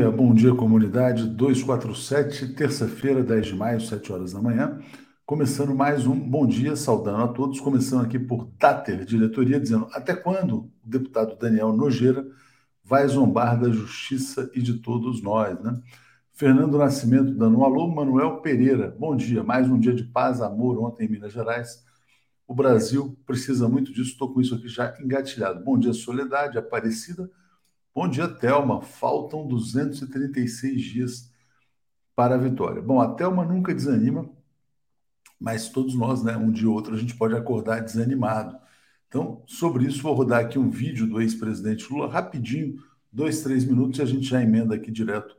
Bom dia, bom dia comunidade 247, terça-feira, 10 de maio, 7 horas da manhã. Começando mais um bom dia, saudando a todos, começando aqui por Tater, diretoria, dizendo até quando o deputado Daniel Nogueira vai zombar da justiça e de todos nós, né? Fernando Nascimento dando um alô, Manuel Pereira, bom dia, mais um dia de paz, amor ontem em Minas Gerais. O Brasil precisa muito disso, estou com isso aqui já engatilhado. Bom dia, Soledade, Aparecida. Bom dia, Thelma. Faltam 236 dias para a vitória. Bom, a Thelma nunca desanima, mas todos nós, né, um dia ou outro, a gente pode acordar desanimado. Então, sobre isso, vou rodar aqui um vídeo do ex-presidente Lula, rapidinho, dois, três minutos, e a gente já emenda aqui direto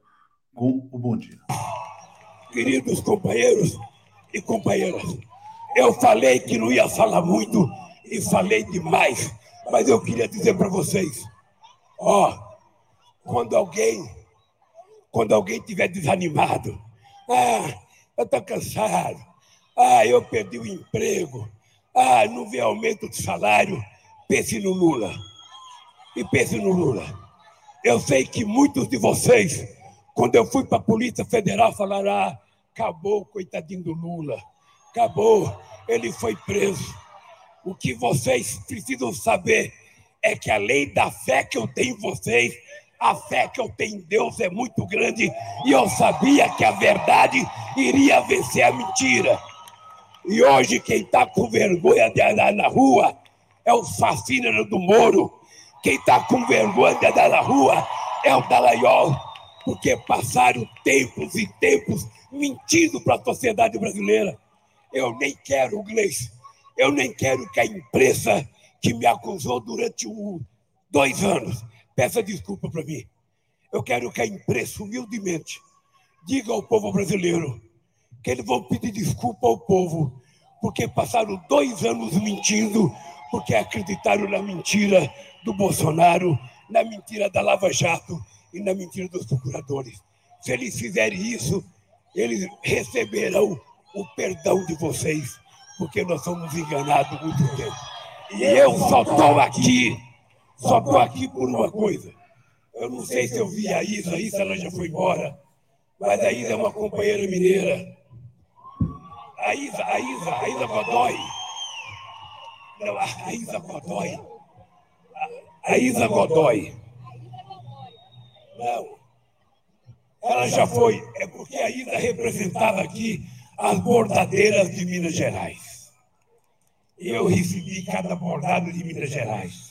com o bom dia. Queridos companheiros e companheiras, eu falei que não ia falar muito e falei demais, mas eu queria dizer para vocês Ó, quando alguém, quando alguém tiver desanimado, ah, eu estou cansado, ah, eu perdi o emprego, ah, não vê aumento de salário, pense no Lula. E pense no Lula. Eu sei que muitos de vocês, quando eu fui para a Polícia Federal, falaram: ah, acabou, coitadinho do Lula, acabou, ele foi preso. O que vocês precisam saber é que além da fé que eu tenho em vocês, a fé que eu tenho em Deus é muito grande e eu sabia que a verdade iria vencer a mentira. E hoje quem está com vergonha de andar na rua é o fascínio do Moro. Quem está com vergonha de andar na rua é o Dallagnol, porque passaram tempos e tempos mentindo para a sociedade brasileira. Eu nem quero, Gleice, eu nem quero que a imprensa que me acusou durante um, dois anos. Peça desculpa para mim. Eu quero que a imprensa, humildemente, diga ao povo brasileiro que eles vão pedir desculpa ao povo, porque passaram dois anos mentindo, porque acreditaram na mentira do Bolsonaro, na mentira da Lava Jato e na mentira dos procuradores. Se eles fizerem isso, eles receberão o perdão de vocês, porque nós somos enganados muito tempo. E eu só estou aqui, só estou aqui por uma coisa. Eu não sei se eu vi a Isa, a Isa ela já foi embora, mas a Isa é uma companheira mineira. A Isa, a Isa, a Isa Godoy. Não, a Isa Godoy. A, a Isa Godoy. Não. Ela já foi. É porque a Isa representava aqui as bordadeiras de Minas Gerais eu recebi cada bordado de Minas Gerais.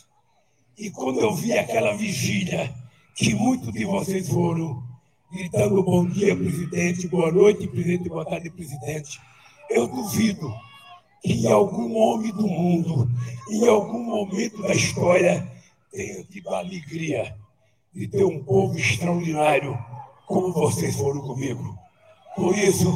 E quando eu vi aquela vigília, que muitos de vocês foram, gritando bom dia, presidente, boa noite, presidente, boa tarde, presidente, eu duvido que algum homem do mundo, em algum momento da história, tenha tido a alegria de ter um povo extraordinário como vocês foram comigo. Por isso,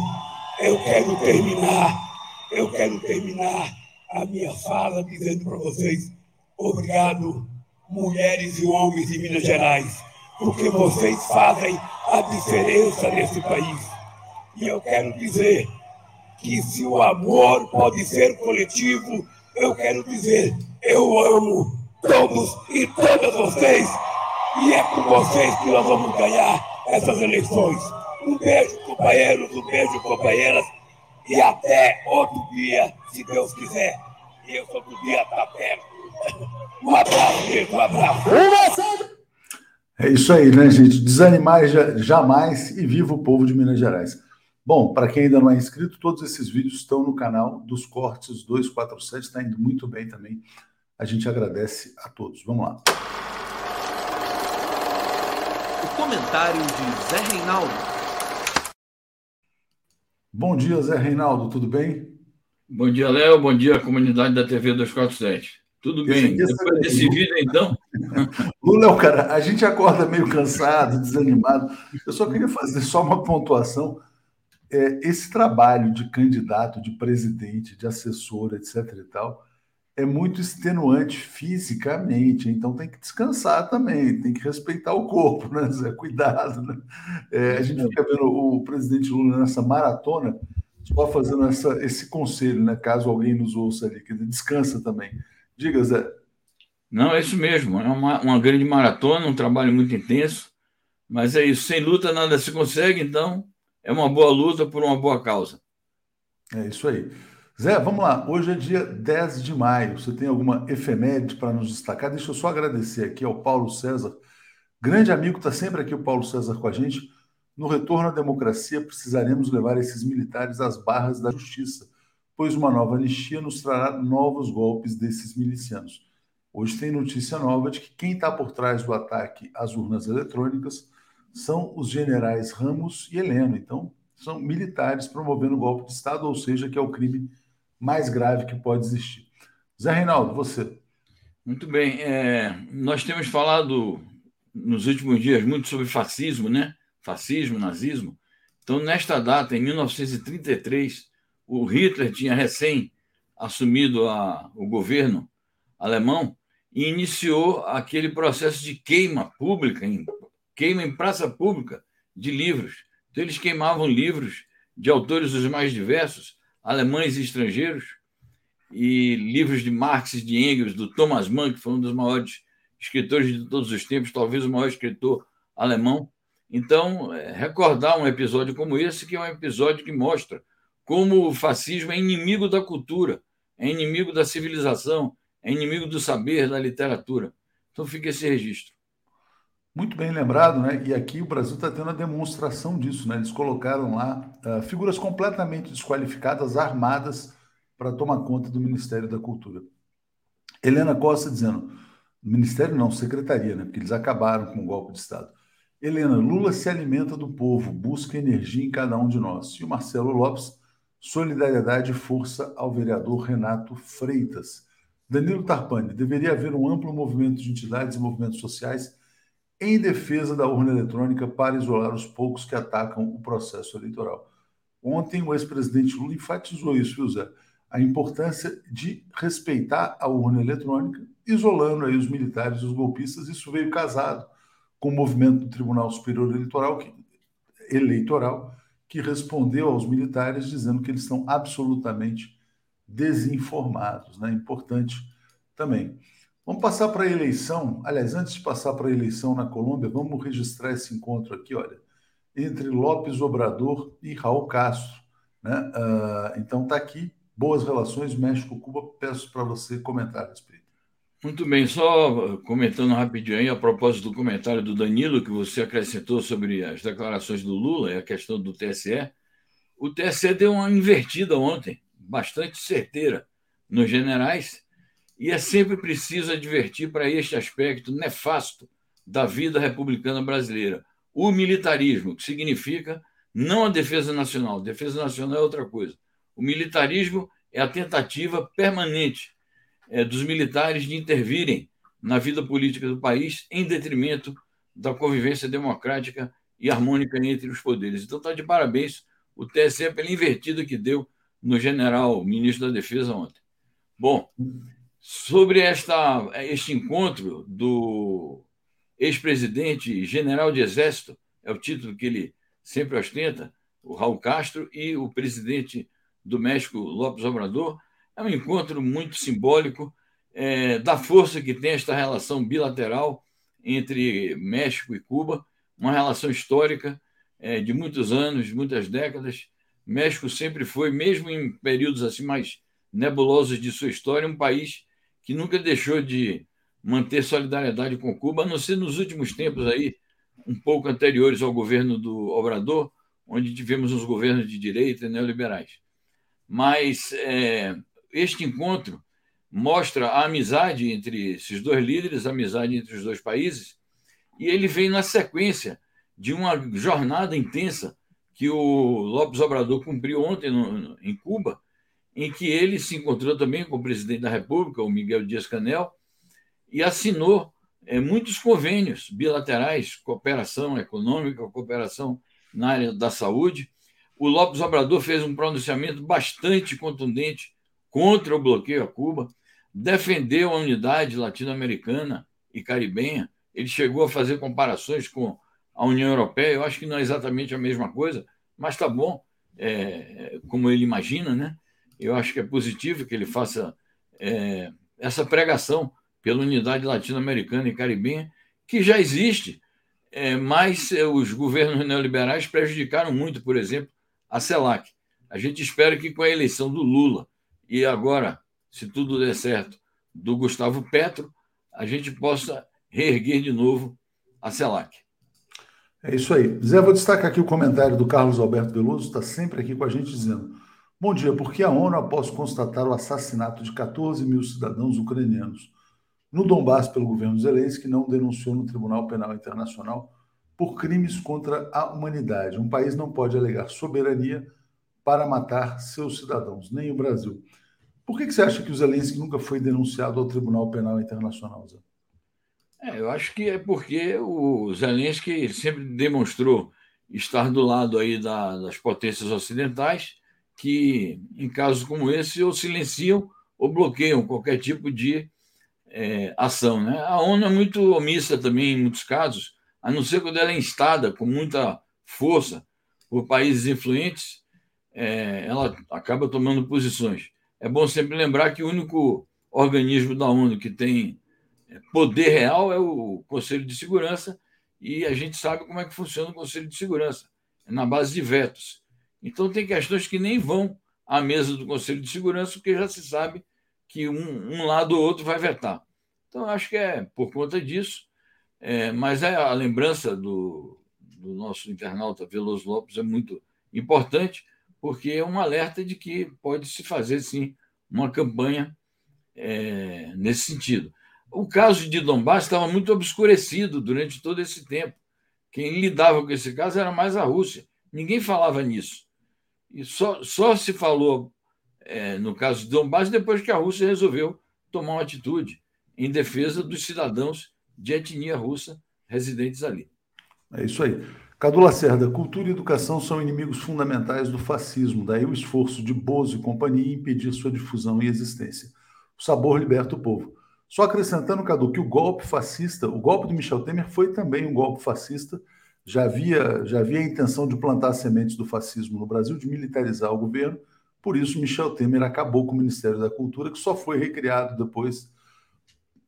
eu quero terminar, eu quero terminar a minha fala dizendo para vocês: obrigado, mulheres e homens de Minas Gerais, porque vocês fazem a diferença nesse país. E eu quero dizer que se o amor pode ser coletivo, eu quero dizer: eu amo todos e todas vocês, e é com vocês que nós vamos ganhar essas eleições. Um beijo, companheiros, um beijo, companheiras e até outro dia, se Deus quiser. Eu outro dia estar perto. Um abraço, gente, um abraço. É isso aí, né, gente? Desanimar jamais e viva o povo de Minas Gerais. Bom, para quem ainda não é inscrito, todos esses vídeos estão no canal dos Cortes 247, está indo muito bem também. A gente agradece a todos. Vamos lá. O comentário de Zé Reinaldo. Bom dia, Zé Reinaldo, tudo bem? Bom dia, Léo. Bom dia, comunidade da TV 247. Tudo bem? Depois desse vídeo, então. Lula, é cara, a gente acorda meio cansado, desanimado. Eu só queria fazer só uma pontuação. É, esse trabalho de candidato, de presidente, de assessor, etc. e tal, é muito extenuante fisicamente, então tem que descansar também, tem que respeitar o corpo, né, Zé? Cuidado, né? É, a gente fica vendo o presidente Lula nessa maratona, só fazendo essa, esse conselho, né? Caso alguém nos ouça ali, que descansa também. Diga, Zé. Não, é isso mesmo, é uma, uma grande maratona, um trabalho muito intenso, Mas é isso, sem luta nada se consegue, então é uma boa luta por uma boa causa. É isso aí. Zé, vamos lá. Hoje é dia 10 de maio. Você tem alguma efeméride para nos destacar? Deixa eu só agradecer aqui ao Paulo César, grande amigo, está sempre aqui o Paulo César com a gente. No retorno à democracia, precisaremos levar esses militares às barras da justiça, pois uma nova anistia nos trará novos golpes desses milicianos. Hoje tem notícia nova de que quem está por trás do ataque às urnas eletrônicas são os generais Ramos e Heleno. Então, são militares promovendo golpe de Estado, ou seja, que é o crime mais grave que pode existir. Zé Reinaldo, você. Muito bem. É, nós temos falado nos últimos dias muito sobre fascismo, né? Fascismo, nazismo. Então, nesta data, em 1933, o Hitler tinha recém assumido a, o governo alemão e iniciou aquele processo de queima pública, em, queima em praça pública de livros. Então, eles queimavam livros de autores os mais diversos, alemães e estrangeiros, e livros de Marx de Engels, do Thomas Mann, que foi um dos maiores escritores de todos os tempos, talvez o maior escritor alemão. Então, é, recordar um episódio como esse, que é um episódio que mostra como o fascismo é inimigo da cultura, é inimigo da civilização, é inimigo do saber, da literatura. Então, fica esse registro. Muito bem lembrado, né? E aqui o Brasil está tendo a demonstração disso, né? Eles colocaram lá uh, figuras completamente desqualificadas, armadas, para tomar conta do Ministério da Cultura. Helena Costa dizendo, Ministério não, Secretaria, né? Porque eles acabaram com o golpe de Estado. Helena, Lula se alimenta do povo, busca energia em cada um de nós. E o Marcelo Lopes, solidariedade e força ao vereador Renato Freitas. Danilo Tarpani, deveria haver um amplo movimento de entidades e movimentos sociais em defesa da urna eletrônica para isolar os poucos que atacam o processo eleitoral. Ontem, o ex-presidente Lula enfatizou isso, viu, Zé? A importância de respeitar a urna eletrônica, isolando aí os militares e os golpistas. Isso veio casado com o movimento do Tribunal Superior Eleitoral, que, eleitoral, que respondeu aos militares dizendo que eles estão absolutamente desinformados. Né? Importante também. Vamos passar para a eleição. Aliás, antes de passar para a eleição na Colômbia, vamos registrar esse encontro aqui, olha, entre Lopes Obrador e Raul Castro. Né? Uh, então está aqui, boas relações México-Cuba. Peço para você comentar a respeito. Muito bem, só comentando rapidinho aí, a propósito do comentário do Danilo, que você acrescentou sobre as declarações do Lula e a questão do TSE. O TSE deu uma invertida ontem, bastante certeira, nos generais e é sempre preciso advertir para este aspecto nefasto da vida republicana brasileira. O militarismo, que significa não a defesa nacional. Defesa nacional é outra coisa. O militarismo é a tentativa permanente é, dos militares de intervirem na vida política do país em detrimento da convivência democrática e harmônica entre os poderes. Então está de parabéns o TSE pela invertida que deu no general ministro da Defesa ontem. Bom, sobre esta, este encontro do ex-presidente general de exército, é o título que ele sempre ostenta, o Raul Castro, e o presidente do México, López Obrador. É um encontro muito simbólico é, da força que tem esta relação bilateral entre México e Cuba, uma relação histórica é, de muitos anos, muitas décadas. México sempre foi, mesmo em períodos assim mais nebulosos de sua história, um país que nunca deixou de manter solidariedade com Cuba, a não ser nos últimos tempos aí, um pouco anteriores ao governo do Obrador, onde tivemos uns governos de direita neoliberais. Mas é, este encontro mostra a amizade entre esses dois líderes, a amizade entre os dois países, e ele vem na sequência de uma jornada intensa que o Lopes Obrador cumpriu ontem no, em Cuba, em que ele se encontrou também com o presidente da República, o Miguel Dias-Canel, e assinou é, muitos convênios bilaterais, cooperação econômica, cooperação na área da saúde. O Lopes Obrador fez um pronunciamento bastante contundente contra o bloqueio a Cuba, defendeu a unidade latino-americana e caribenha. Ele chegou a fazer comparações com a União Europeia. Eu acho que não é exatamente a mesma coisa, mas está bom, é, como ele imagina, né? eu acho que é positivo que ele faça é, essa pregação pela unidade latino-americana e caribenha, que já existe é, mas os governos neoliberais prejudicaram muito, por exemplo, a CELAC. A gente espera que com a eleição do Lula e agora, se tudo der certo, do Gustavo Petro, a gente possa reerguer de novo a CELAC. É isso aí. Zé, vou destacar aqui o comentário do Carlos Alberto Veloso, está sempre aqui com a gente dizendo: Bom dia, por que a ONU, após constatar o assassinato de 14 mil cidadãos ucranianos no Donbass pelo governo Zelensky, não denunciou no Tribunal Penal Internacional por crimes contra a humanidade? Um país não pode alegar soberania para matar seus cidadãos, nem o Brasil. Por que, que você acha que o Zelensky nunca foi denunciado ao Tribunal Penal Internacional, Zé? É, eu acho que é porque o Zelensky sempre demonstrou estar do lado aí da, das potências ocidentais, que em casos como esse ou silenciam ou bloqueiam qualquer tipo de é, ação. Né? A ONU é muito omissa também em muitos casos, a não ser quando ela é instada com muita força por países influentes, é, ela acaba tomando posições. É bom sempre lembrar que o único organismo da ONU que tem é, poder real é o Conselho de Segurança, e a gente sabe como é que funciona o Conselho de Segurança é na base de vetos. Então, tem questões que nem vão à mesa do Conselho de Segurança, porque já se sabe que um, um lado ou outro vai vetar. Então, acho que é por conta disso. É, mas é a lembrança do, do nosso internauta Veloso Lopes é muito importante, porque é um alerta de que pode se fazer, sim, uma campanha é, nesse sentido. O caso de Donbass estava muito obscurecido durante todo esse tempo. Quem lidava com esse caso era mais a Rússia. Ninguém falava nisso. E só, só se falou é, no caso de Donbass depois que a Rússia resolveu tomar uma atitude em defesa dos cidadãos de etnia russa residentes ali. É isso aí. Cadu Lacerda, cultura e educação são inimigos fundamentais do fascismo, daí o esforço de Bozo e companhia em impedir sua difusão e existência. O sabor liberta o povo. Só acrescentando, Cadu, que o golpe fascista, o golpe do Michel Temer foi também um golpe fascista. Já havia, já havia a intenção de plantar sementes do fascismo no Brasil, de militarizar o governo. Por isso, Michel Temer acabou com o Ministério da Cultura, que só foi recriado depois,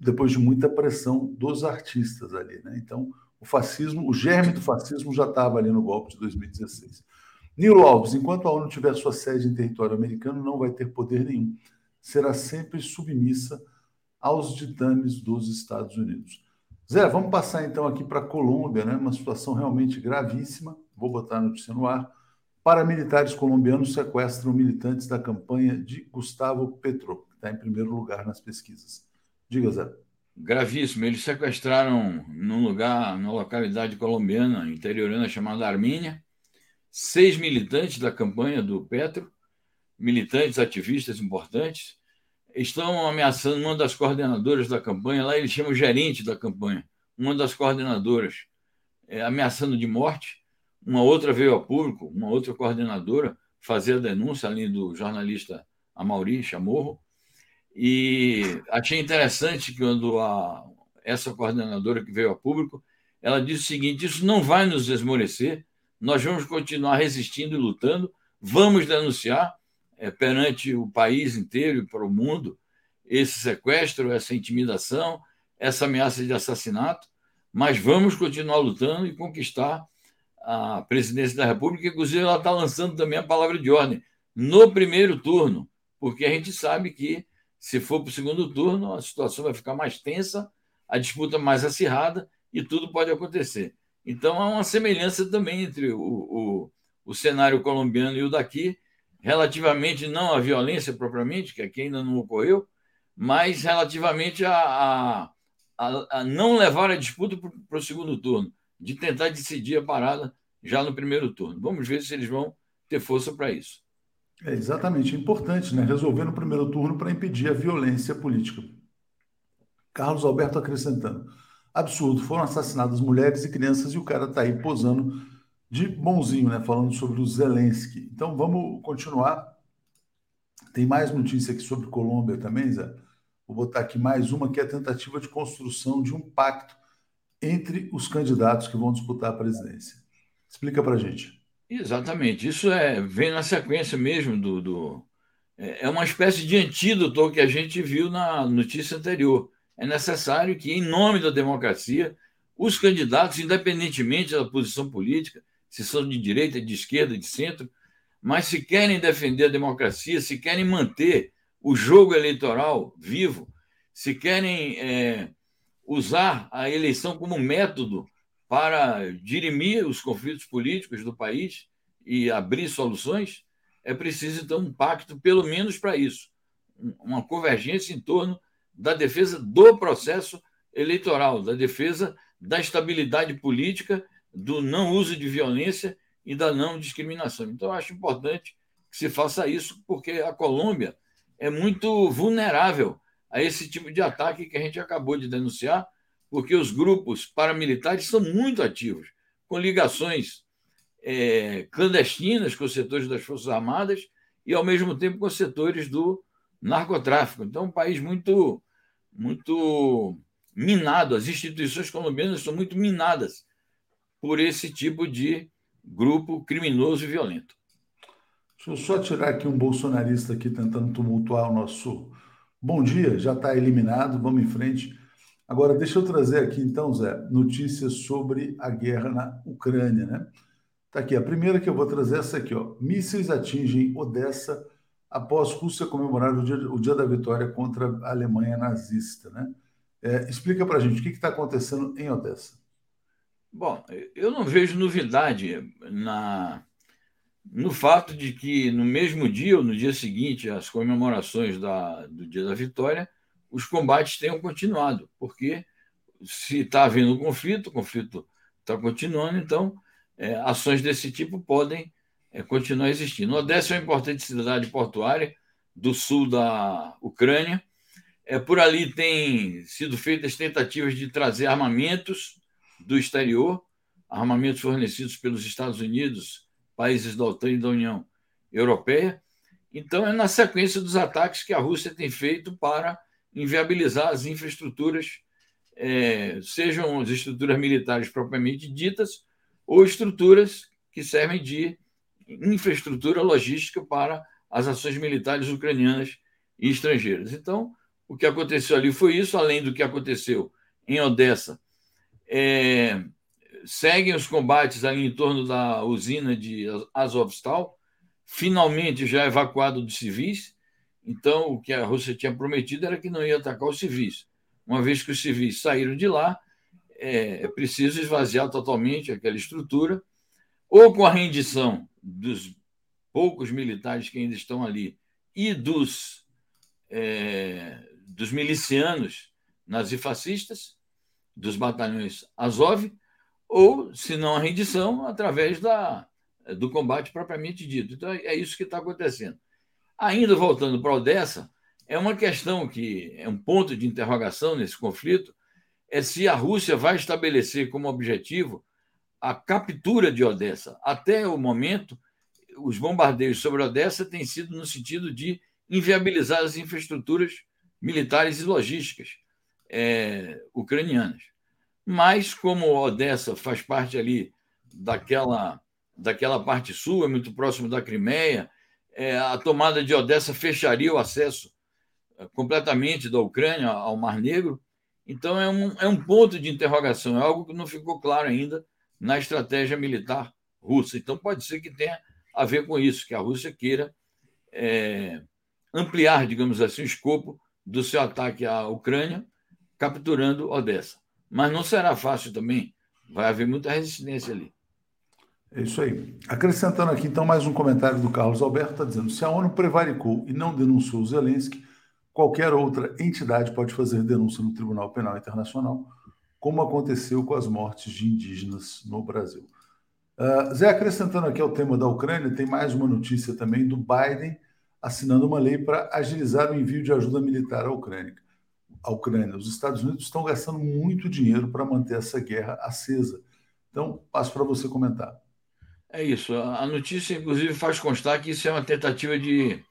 depois de muita pressão dos artistas ali. Né? Então, o fascismo, o germe do fascismo já estava ali no golpe de 2016. Nilo Alves, enquanto a ONU tiver sua sede em território americano, não vai ter poder nenhum. Será sempre submissa aos ditames dos Estados Unidos. Zé, vamos passar então aqui para a Colômbia, né? uma situação realmente gravíssima. Vou botar a notícia no ar. Paramilitares colombianos sequestram militantes da campanha de Gustavo Petro, que está em primeiro lugar nas pesquisas. Diga, Zé. Gravíssimo. Eles sequestraram num lugar, numa localidade colombiana, interiorana, chamada Armínia, seis militantes da campanha do Petro, militantes, ativistas importantes, estão ameaçando uma das coordenadoras da campanha, lá eles chamam gerente da campanha, uma das coordenadoras, é, ameaçando de morte. Uma outra veio ao público, uma outra coordenadora, fazer a denúncia, além do jornalista Amauri Chamorro. E achei interessante que quando a, essa coordenadora que veio ao público, ela disse o seguinte: isso não vai nos esmorecer, nós vamos continuar resistindo e lutando, vamos denunciar, é, perante o país inteiro e para o mundo esse sequestro, essa intimidação, essa ameaça de assassinato, mas vamos continuar lutando e conquistar a presidência da República. Inclusive, ela está lançando também a palavra de ordem no primeiro turno, porque a gente sabe que, se for para o segundo turno, a situação vai ficar mais tensa, a disputa mais acirrada e tudo pode acontecer. Então, há uma semelhança também entre o, o, o cenário colombiano e o daqui, relativamente não à violência propriamente, que aqui ainda não ocorreu, mas relativamente a, a, a, a não levar a disputa para o segundo turno, de tentar decidir a parada já no primeiro turno. Vamos ver se eles vão ter força para isso. É exatamente, é importante, né? Resolver no primeiro turno para impedir a violência política. Carlos Alberto acrescentando. Absurdo, foram assassinadas mulheres e crianças e o cara está aí posando de bonzinho, né? Falando sobre o Zelensky. Então vamos continuar. Tem mais notícia aqui sobre Colômbia também, Zé. Vou botar aqui mais uma que é a tentativa de construção de um pacto entre os candidatos que vão disputar a presidência. Explica para gente. Exatamente. Isso é vem na sequência mesmo do, do é, é uma espécie de antídoto que a gente viu na notícia anterior. É necessário que, em nome da democracia, os candidatos, independentemente da posição política, se são de direita, de esquerda, de centro, mas se querem defender a democracia, se querem manter o jogo eleitoral vivo, se querem é, usar a eleição como método para dirimir os conflitos políticos do país e abrir soluções, é preciso, então, um pacto, pelo menos para isso, uma convergência em torno da defesa do processo eleitoral, da defesa da estabilidade política, do não uso de violência e da não discriminação. Então, acho importante que se faça isso, porque a Colômbia é muito vulnerável a esse tipo de ataque que a gente acabou de denunciar, porque os grupos paramilitares são muito ativos, com ligações é, clandestinas com os setores das Forças Armadas e, ao mesmo tempo, com os setores do narcotráfico. Então, é um país muito, muito minado. As instituições colombianas são muito minadas por esse tipo de grupo criminoso e violento. Deixa eu só tirar aqui um bolsonarista aqui tentando tumultuar o nosso bom dia, já está eliminado, vamos em frente. Agora, deixa eu trazer aqui, então, Zé, notícias sobre a guerra na Ucrânia, né? Tá aqui, a primeira que eu vou trazer é essa aqui, ó. Mísseis atingem Odessa após Rússia comemorar o dia, o dia da vitória contra a Alemanha nazista, né? É, explica para a gente o que está acontecendo em Odessa. Bom, eu não vejo novidade na, no fato de que no mesmo dia ou no dia seguinte às comemorações da, do dia da vitória, os combates tenham continuado, porque se está havendo um conflito, o conflito está continuando, então é, ações desse tipo podem é, continuar existindo. Odessa é uma importante cidade portuária do sul da Ucrânia. É, por ali tem sido feitas tentativas de trazer armamentos do exterior, armamentos fornecidos pelos Estados Unidos, países da OTAN e da União Europeia. Então, é na sequência dos ataques que a Rússia tem feito para inviabilizar as infraestruturas, é, sejam as estruturas militares propriamente ditas, ou estruturas que servem de infraestrutura logística para as ações militares ucranianas e estrangeiras. Então, o que aconteceu ali foi isso, além do que aconteceu em Odessa. É, seguem os combates ali em torno da usina de Azovstal, finalmente já evacuado dos civis. Então, o que a Rússia tinha prometido era que não ia atacar os civis. Uma vez que os civis saíram de lá, é, é preciso esvaziar totalmente aquela estrutura, ou com a rendição dos poucos militares que ainda estão ali e dos, é, dos milicianos nazifascistas, dos batalhões Azov, ou, se não a rendição, através da, do combate propriamente dito. Então, é isso que está acontecendo. Ainda voltando para Odessa, é uma questão que é um ponto de interrogação nesse conflito, é se a Rússia vai estabelecer como objetivo a captura de Odessa. Até o momento, os bombardeios sobre Odessa têm sido no sentido de inviabilizar as infraestruturas militares e logísticas é, ucranianas. Mas, como Odessa faz parte ali daquela, daquela parte sul, é muito próximo da Crimeia, é, a tomada de Odessa fecharia o acesso é, completamente da Ucrânia ao Mar Negro então, é um, é um ponto de interrogação, é algo que não ficou claro ainda na estratégia militar russa. Então, pode ser que tenha a ver com isso, que a Rússia queira é, ampliar, digamos assim, o escopo do seu ataque à Ucrânia, capturando Odessa. Mas não será fácil também, vai haver muita resistência ali. É isso aí. Acrescentando aqui, então, mais um comentário do Carlos Alberto, está dizendo: se a ONU prevaricou e não denunciou Zelensky, qualquer outra entidade pode fazer denúncia no Tribunal Penal Internacional, como aconteceu com as mortes de indígenas no Brasil. Uh, Zé, acrescentando aqui ao tema da Ucrânia, tem mais uma notícia também do Biden assinando uma lei para agilizar o envio de ajuda militar à Ucrânia. Ucrânia, os Estados Unidos estão gastando muito dinheiro para manter essa guerra acesa. Então, passo para você comentar. É isso. A notícia, inclusive, faz constar que isso é uma tentativa de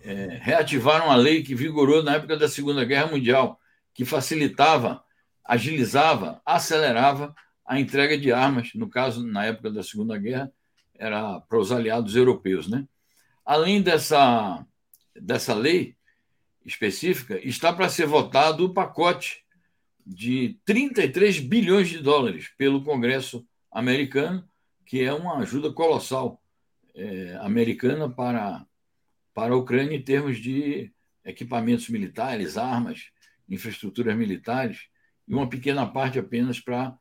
é, reativaram a lei que vigorou na época da Segunda Guerra Mundial, que facilitava, agilizava, acelerava a entrega de armas, no caso, na época da Segunda Guerra, era para os aliados europeus. Né? Além dessa, dessa lei específica, está para ser votado o pacote de 33 bilhões de dólares pelo Congresso americano, que é uma ajuda colossal é, americana para, para a Ucrânia em termos de equipamentos militares, armas, infraestruturas militares, e uma pequena parte apenas para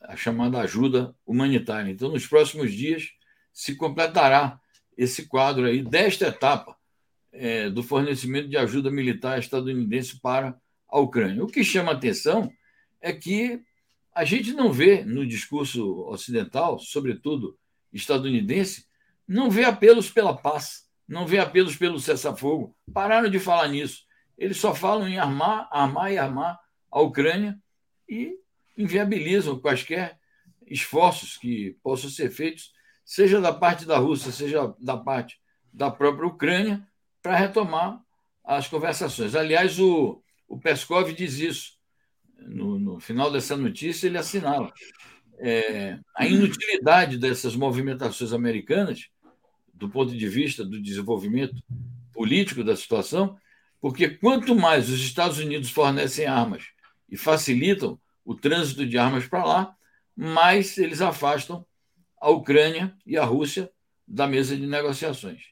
a chamada ajuda humanitária. Então, nos próximos dias, se completará esse quadro aí desta etapa é, do fornecimento de ajuda militar estadunidense para a Ucrânia. O que chama atenção é que a gente não vê no discurso ocidental, sobretudo estadunidense, não vê apelos pela paz, não vê apelos pelo cessar-fogo. Pararam de falar nisso. Eles só falam em armar, armar e armar a Ucrânia e inviabilizam quaisquer esforços que possam ser feitos, seja da parte da Rússia, seja da parte da própria Ucrânia, para retomar as conversações. Aliás, o, o Peskov diz isso. No, no final dessa notícia, ele assinala é, a inutilidade dessas movimentações americanas, do ponto de vista do desenvolvimento político da situação, porque quanto mais os Estados Unidos fornecem armas e facilitam o trânsito de armas para lá, mais eles afastam a Ucrânia e a Rússia da mesa de negociações.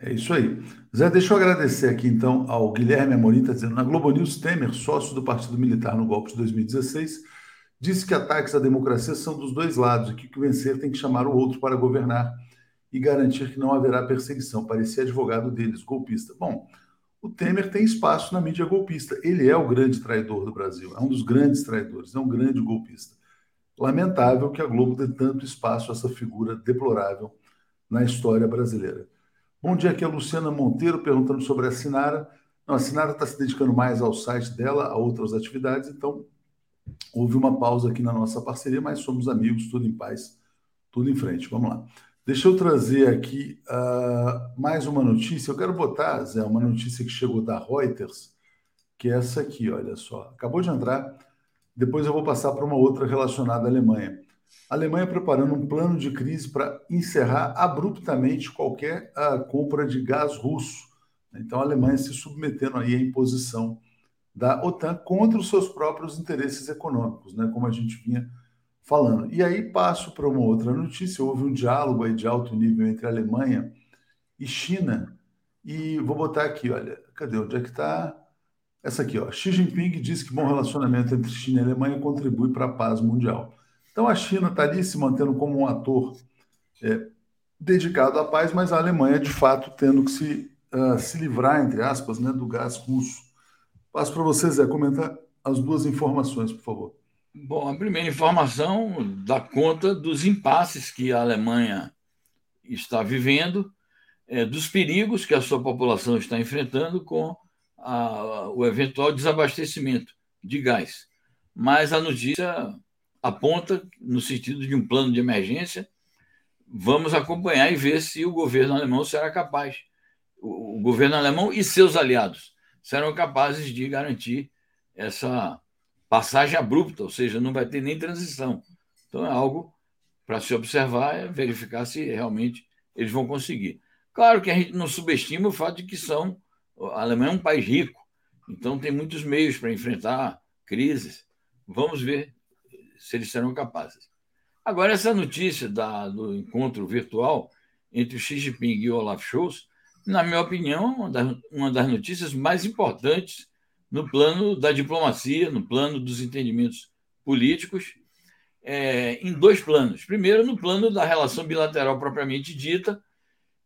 É isso aí. Zé, deixa eu agradecer aqui então ao Guilherme Amorim, está dizendo, na Globo News, Temer, sócio do Partido Militar no golpe de 2016, disse que ataques à democracia são dos dois lados e que o vencer tem que chamar o outro para governar e garantir que não haverá perseguição. Parecia advogado deles, golpista. Bom, o Temer tem espaço na mídia golpista. Ele é o grande traidor do Brasil, é um dos grandes traidores, é um grande golpista. Lamentável que a Globo dê tanto espaço a essa figura deplorável na história brasileira. Bom dia, aqui é a Luciana Monteiro perguntando sobre a Sinara. Não, a Sinara está se dedicando mais ao site dela, a outras atividades, então houve uma pausa aqui na nossa parceria, mas somos amigos, tudo em paz, tudo em frente. Vamos lá. Deixa eu trazer aqui uh, mais uma notícia. Eu quero botar, Zé, uma notícia que chegou da Reuters, que é essa aqui, olha só. Acabou de entrar. Depois eu vou passar para uma outra relacionada à Alemanha. A Alemanha preparando um plano de crise para encerrar abruptamente qualquer uh, compra de gás russo. Então a Alemanha se submetendo aí à imposição da OTAN contra os seus próprios interesses econômicos, né? Como a gente vinha falando. E aí passo para uma outra notícia. Houve um diálogo aí de alto nível entre Alemanha e China. E vou botar aqui, olha, cadê? Onde é que está? Essa aqui, ó. Xi Jinping diz que bom relacionamento entre China e Alemanha contribui para a paz mundial. Então a China está ali se mantendo como um ator é, dedicado à paz, mas a Alemanha, de fato, tendo que se, uh, se livrar, entre aspas, né, do gás russo. Passo para você, Zé, comentar as duas informações, por favor. Bom, a primeira informação dá conta dos impasses que a Alemanha está vivendo, é, dos perigos que a sua população está enfrentando com a, o eventual desabastecimento de gás. Mas a notícia aponta no sentido de um plano de emergência. Vamos acompanhar e ver se o governo alemão será capaz, o, governo alemão e seus aliados serão capazes de garantir essa passagem abrupta, ou seja, não vai ter nem transição. Então é algo para se observar, é verificar se realmente eles vão conseguir. Claro que a gente não subestima o fato de que são a Alemanha é um país rico, então tem muitos meios para enfrentar crises. Vamos ver se eles serão capazes. Agora, essa notícia da, do encontro virtual entre Xi Jinping e Olaf Scholz, na minha opinião, uma das, uma das notícias mais importantes no plano da diplomacia, no plano dos entendimentos políticos, é, em dois planos. Primeiro, no plano da relação bilateral propriamente dita,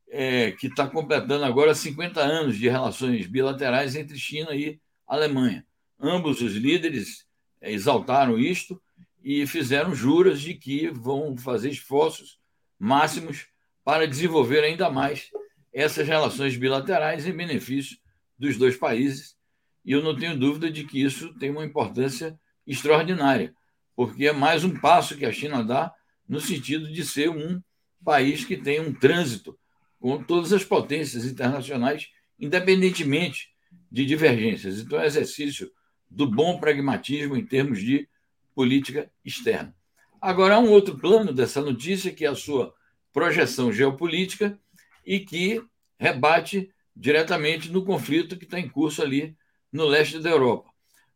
é, que está completando agora 50 anos de relações bilaterais entre China e Alemanha. Ambos os líderes é, exaltaram isto e fizeram juras de que vão fazer esforços máximos para desenvolver ainda mais essas relações bilaterais em benefício dos dois países e eu não tenho dúvida de que isso tem uma importância extraordinária, porque é mais um passo que a China dá no sentido de ser um país que tem um trânsito com todas as potências internacionais, independentemente de divergências. Então, é exercício do bom pragmatismo em termos de política externa. Agora, há um outro plano dessa notícia, que é a sua projeção geopolítica e que rebate diretamente no conflito que está em curso ali no leste da Europa.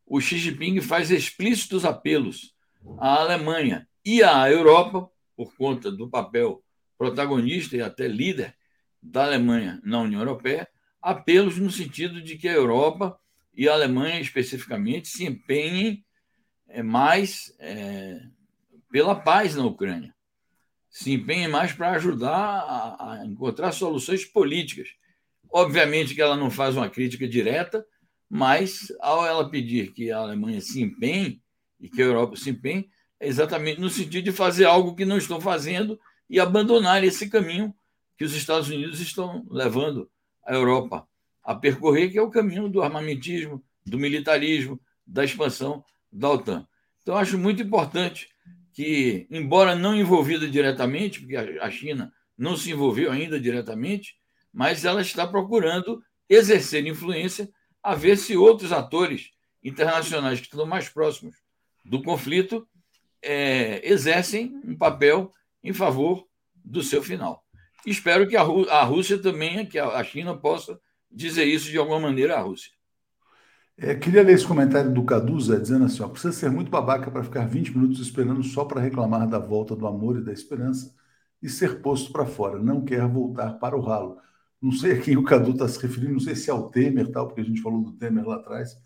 o Xi Jinping faz explícitos apelos à Alemanha e à Europa, por conta do papel protagonista e até líder da Alemanha na União Europeia, apelos no sentido de que a Europa e a Alemanha especificamente se empenhem mais é, pela paz na Ucrânia, se empenhem mais para ajudar a, a encontrar soluções políticas. Obviamente que ela não faz uma crítica direta, mas ao ela pedir que a Alemanha se empenhe e que a Europa se empenhe, é exatamente no sentido de fazer algo que não estão fazendo e abandonar esse caminho que os Estados Unidos estão levando a Europa a percorrer, que é o caminho do armamentismo, do militarismo, da expansão da OTAN. Então, acho muito importante que, embora não envolvida diretamente, porque a China não se envolveu ainda diretamente, mas ela está procurando exercer influência a ver se outros atores internacionais que estão mais próximos do conflito é, exercem um papel em favor do seu final. Espero que a, Rú a Rússia também, que a China possa dizer isso de alguma maneira à Rússia. É, queria ler esse comentário do Caduza dizendo assim: ó, precisa ser muito babaca para ficar 20 minutos esperando só para reclamar da volta do amor e da esperança e ser posto para fora. Não quer voltar para o ralo. Não sei a quem o Cadu está se referindo, não sei se é o Temer, tal, porque a gente falou do Temer lá atrás,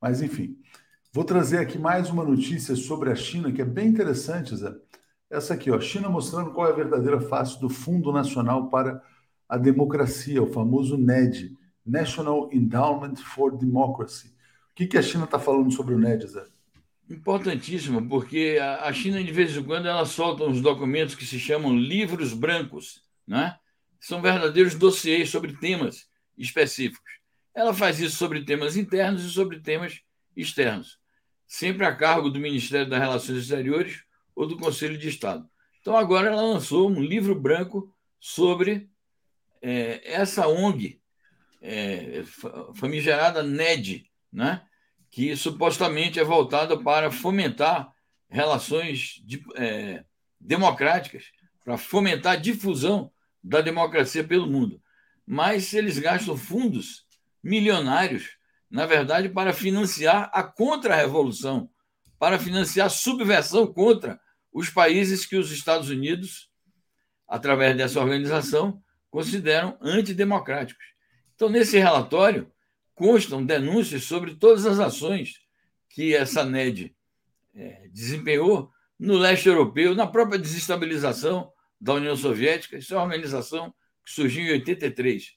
mas enfim. Vou trazer aqui mais uma notícia sobre a China que é bem interessante, Zé. Essa aqui, ó, China mostrando qual é a verdadeira face do Fundo Nacional para a Democracia, o famoso NED, National Endowment for Democracy. O que, que a China está falando sobre o NED, Zé? Importantíssimo, porque a China, de vez em quando, ela solta uns documentos que se chamam livros brancos, né? São verdadeiros dossiês sobre temas específicos. Ela faz isso sobre temas internos e sobre temas externos, sempre a cargo do Ministério das Relações Exteriores ou do Conselho de Estado. Então, agora ela lançou um livro branco sobre é, essa ONG, é, famigerada NED, né? que supostamente é voltada para fomentar relações de, é, democráticas, para fomentar a difusão da democracia pelo mundo. Mas eles gastam fundos milionários, na verdade, para financiar a contra-revolução, para financiar a subversão contra os países que os Estados Unidos, através dessa organização, consideram antidemocráticos. Então, nesse relatório, constam denúncias sobre todas as ações que essa NED é, desempenhou no leste europeu, na própria desestabilização da União Soviética, isso é uma organização que surgiu em 83,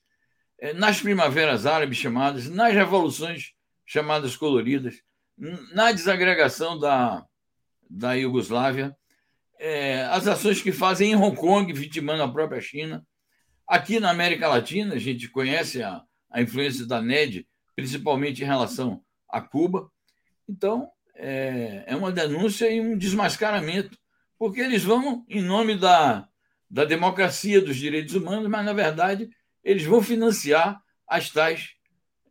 é, nas primaveras árabes chamadas, nas revoluções chamadas coloridas, na desagregação da, da Iugoslávia, é, as ações que fazem em Hong Kong, vitimando a própria China. Aqui na América Latina, a gente conhece a, a influência da NED, principalmente em relação a Cuba. Então, é, é uma denúncia e um desmascaramento, porque eles vão em nome da, da democracia, dos direitos humanos, mas, na verdade, eles vão financiar as tais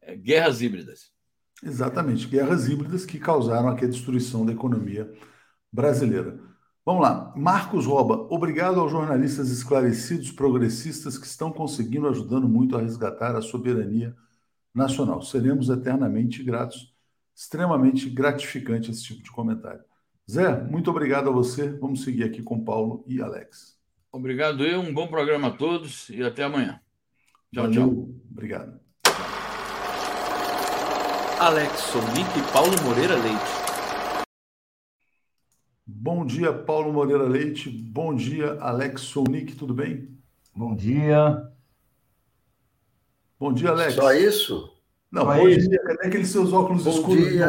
é, guerras híbridas. Exatamente, guerras híbridas que causaram aqui a destruição da economia brasileira. Vamos lá. Marcos Roba, obrigado aos jornalistas esclarecidos progressistas que estão conseguindo ajudando muito a resgatar a soberania nacional. Seremos eternamente gratos. Extremamente gratificante esse tipo de comentário. Zé, muito obrigado a você. Vamos seguir aqui com Paulo e Alex. Obrigado eu, um bom programa a todos e até amanhã. Tchau, Valeu. tchau. Obrigado. Alex Sonic e Paulo Moreira Leite. Bom dia, Paulo Moreira Leite. Bom dia, Alex Sonic. Tudo bem? Bom dia. Bom dia, Alex. Só isso? Não, Só bom isso. dia. Cadê aqueles seus óculos bom escuros? Dia.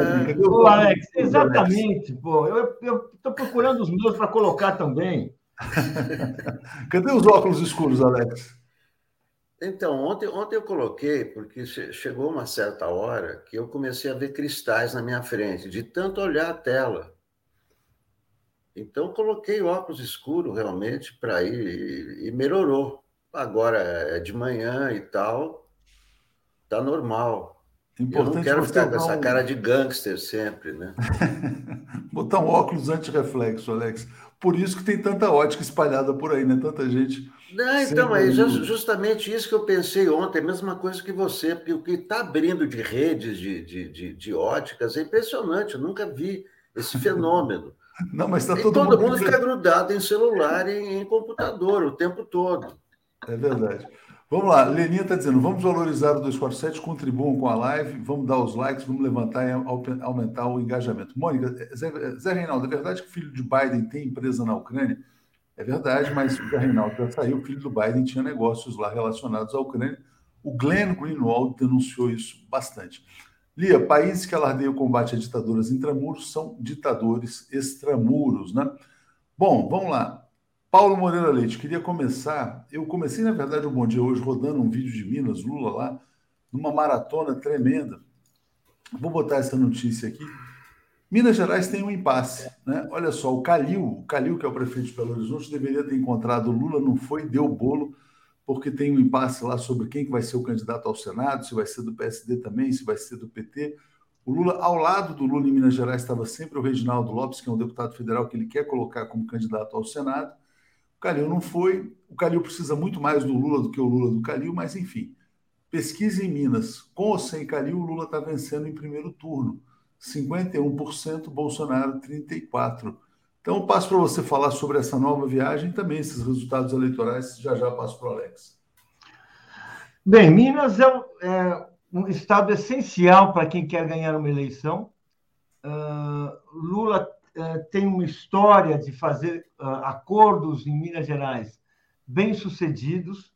Ô, Alex, exatamente. Pô, eu estou procurando os meus para colocar também. Cadê os óculos escuros, Alex? Então, ontem, ontem eu coloquei, porque chegou uma certa hora que eu comecei a ver cristais na minha frente, de tanto olhar a tela. Então, coloquei óculos escuros realmente para ir e, melhorou. Agora é de manhã e tal, tá normal. Importante eu não quero ficar com essa um... cara de gangster sempre, né? botar um óculos anti-reflexo, Alex. por isso que tem tanta ótica espalhada por aí, né? Tanta gente. Não, então, é justamente isso que eu pensei ontem, a mesma coisa que você, porque o que está abrindo de redes de, de, de, de, óticas é impressionante, eu nunca vi esse fenômeno. Não, mas está todo, todo mundo, mundo fica grudado em celular e em computador o tempo todo. É verdade. Vamos lá, Leninha está dizendo, vamos valorizar o 247, contribuam com a live, vamos dar os likes, vamos levantar e aumentar o engajamento. Mônica, Zé, Zé Reinaldo, é verdade que o filho de Biden tem empresa na Ucrânia? É verdade, mas o Zé Reinaldo já saiu, o filho do Biden tinha negócios lá relacionados à Ucrânia. O Glenn Greenwald denunciou isso bastante. Lia, países que alardeiam o combate a ditaduras intramuros são ditadores extramuros, né? Bom, vamos lá. Paulo Moreira Leite, queria começar. Eu comecei, na verdade, o Bom Dia hoje rodando um vídeo de Minas, Lula lá, numa maratona tremenda. Vou botar essa notícia aqui. Minas Gerais tem um impasse, né? Olha só, o Calil, o Calil, que é o prefeito de Belo Horizonte, deveria ter encontrado Lula, não foi, deu bolo, porque tem um impasse lá sobre quem que vai ser o candidato ao Senado, se vai ser do PSD também, se vai ser do PT. O Lula, ao lado do Lula em Minas Gerais, estava sempre o Reginaldo Lopes, que é um deputado federal que ele quer colocar como candidato ao Senado. Calil não foi. O Calil precisa muito mais do Lula do que o Lula do Calil, mas enfim. Pesquisa em Minas. Com ou sem Calil, o Lula está vencendo em primeiro turno. 51%, Bolsonaro 34%. Então, passo para você falar sobre essa nova viagem e também esses resultados eleitorais. Já já passo para o Alex. Bem, Minas é, é, um estado essencial para quem quer ganhar uma eleição. Uh, Lula eh, tem uma história de fazer uh, acordos em Minas Gerais bem-sucedidos.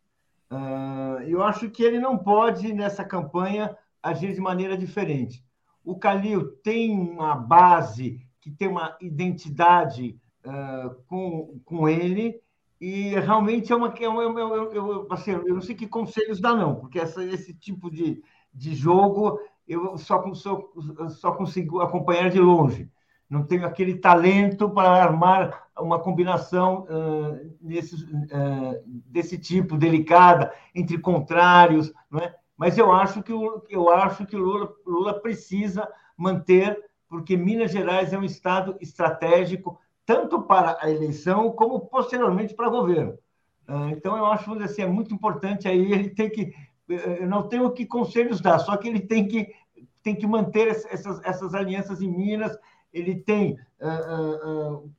Uh, eu acho que ele não pode, nessa campanha, agir de maneira diferente. O Calil tem uma base que tem uma identidade uh, com, com ele, e realmente é uma. Uma eu, eu, assim, eu não sei que conselhos dá, não, porque essa, esse tipo de, de jogo eu só, só, só consigo acompanhar de longe não tenho aquele talento para armar uma combinação uh, nesse, uh, desse tipo, delicada, entre contrários, não é? Mas eu acho que o, eu acho que Lula, Lula precisa manter, porque Minas Gerais é um estado estratégico, tanto para a eleição como posteriormente para o governo. Uh, então, eu acho que assim, é muito importante aí, ele tem que. Eu não tenho que conselhos dar, só que ele tem que, tem que manter essas, essas alianças em Minas, ele tem uh, uh,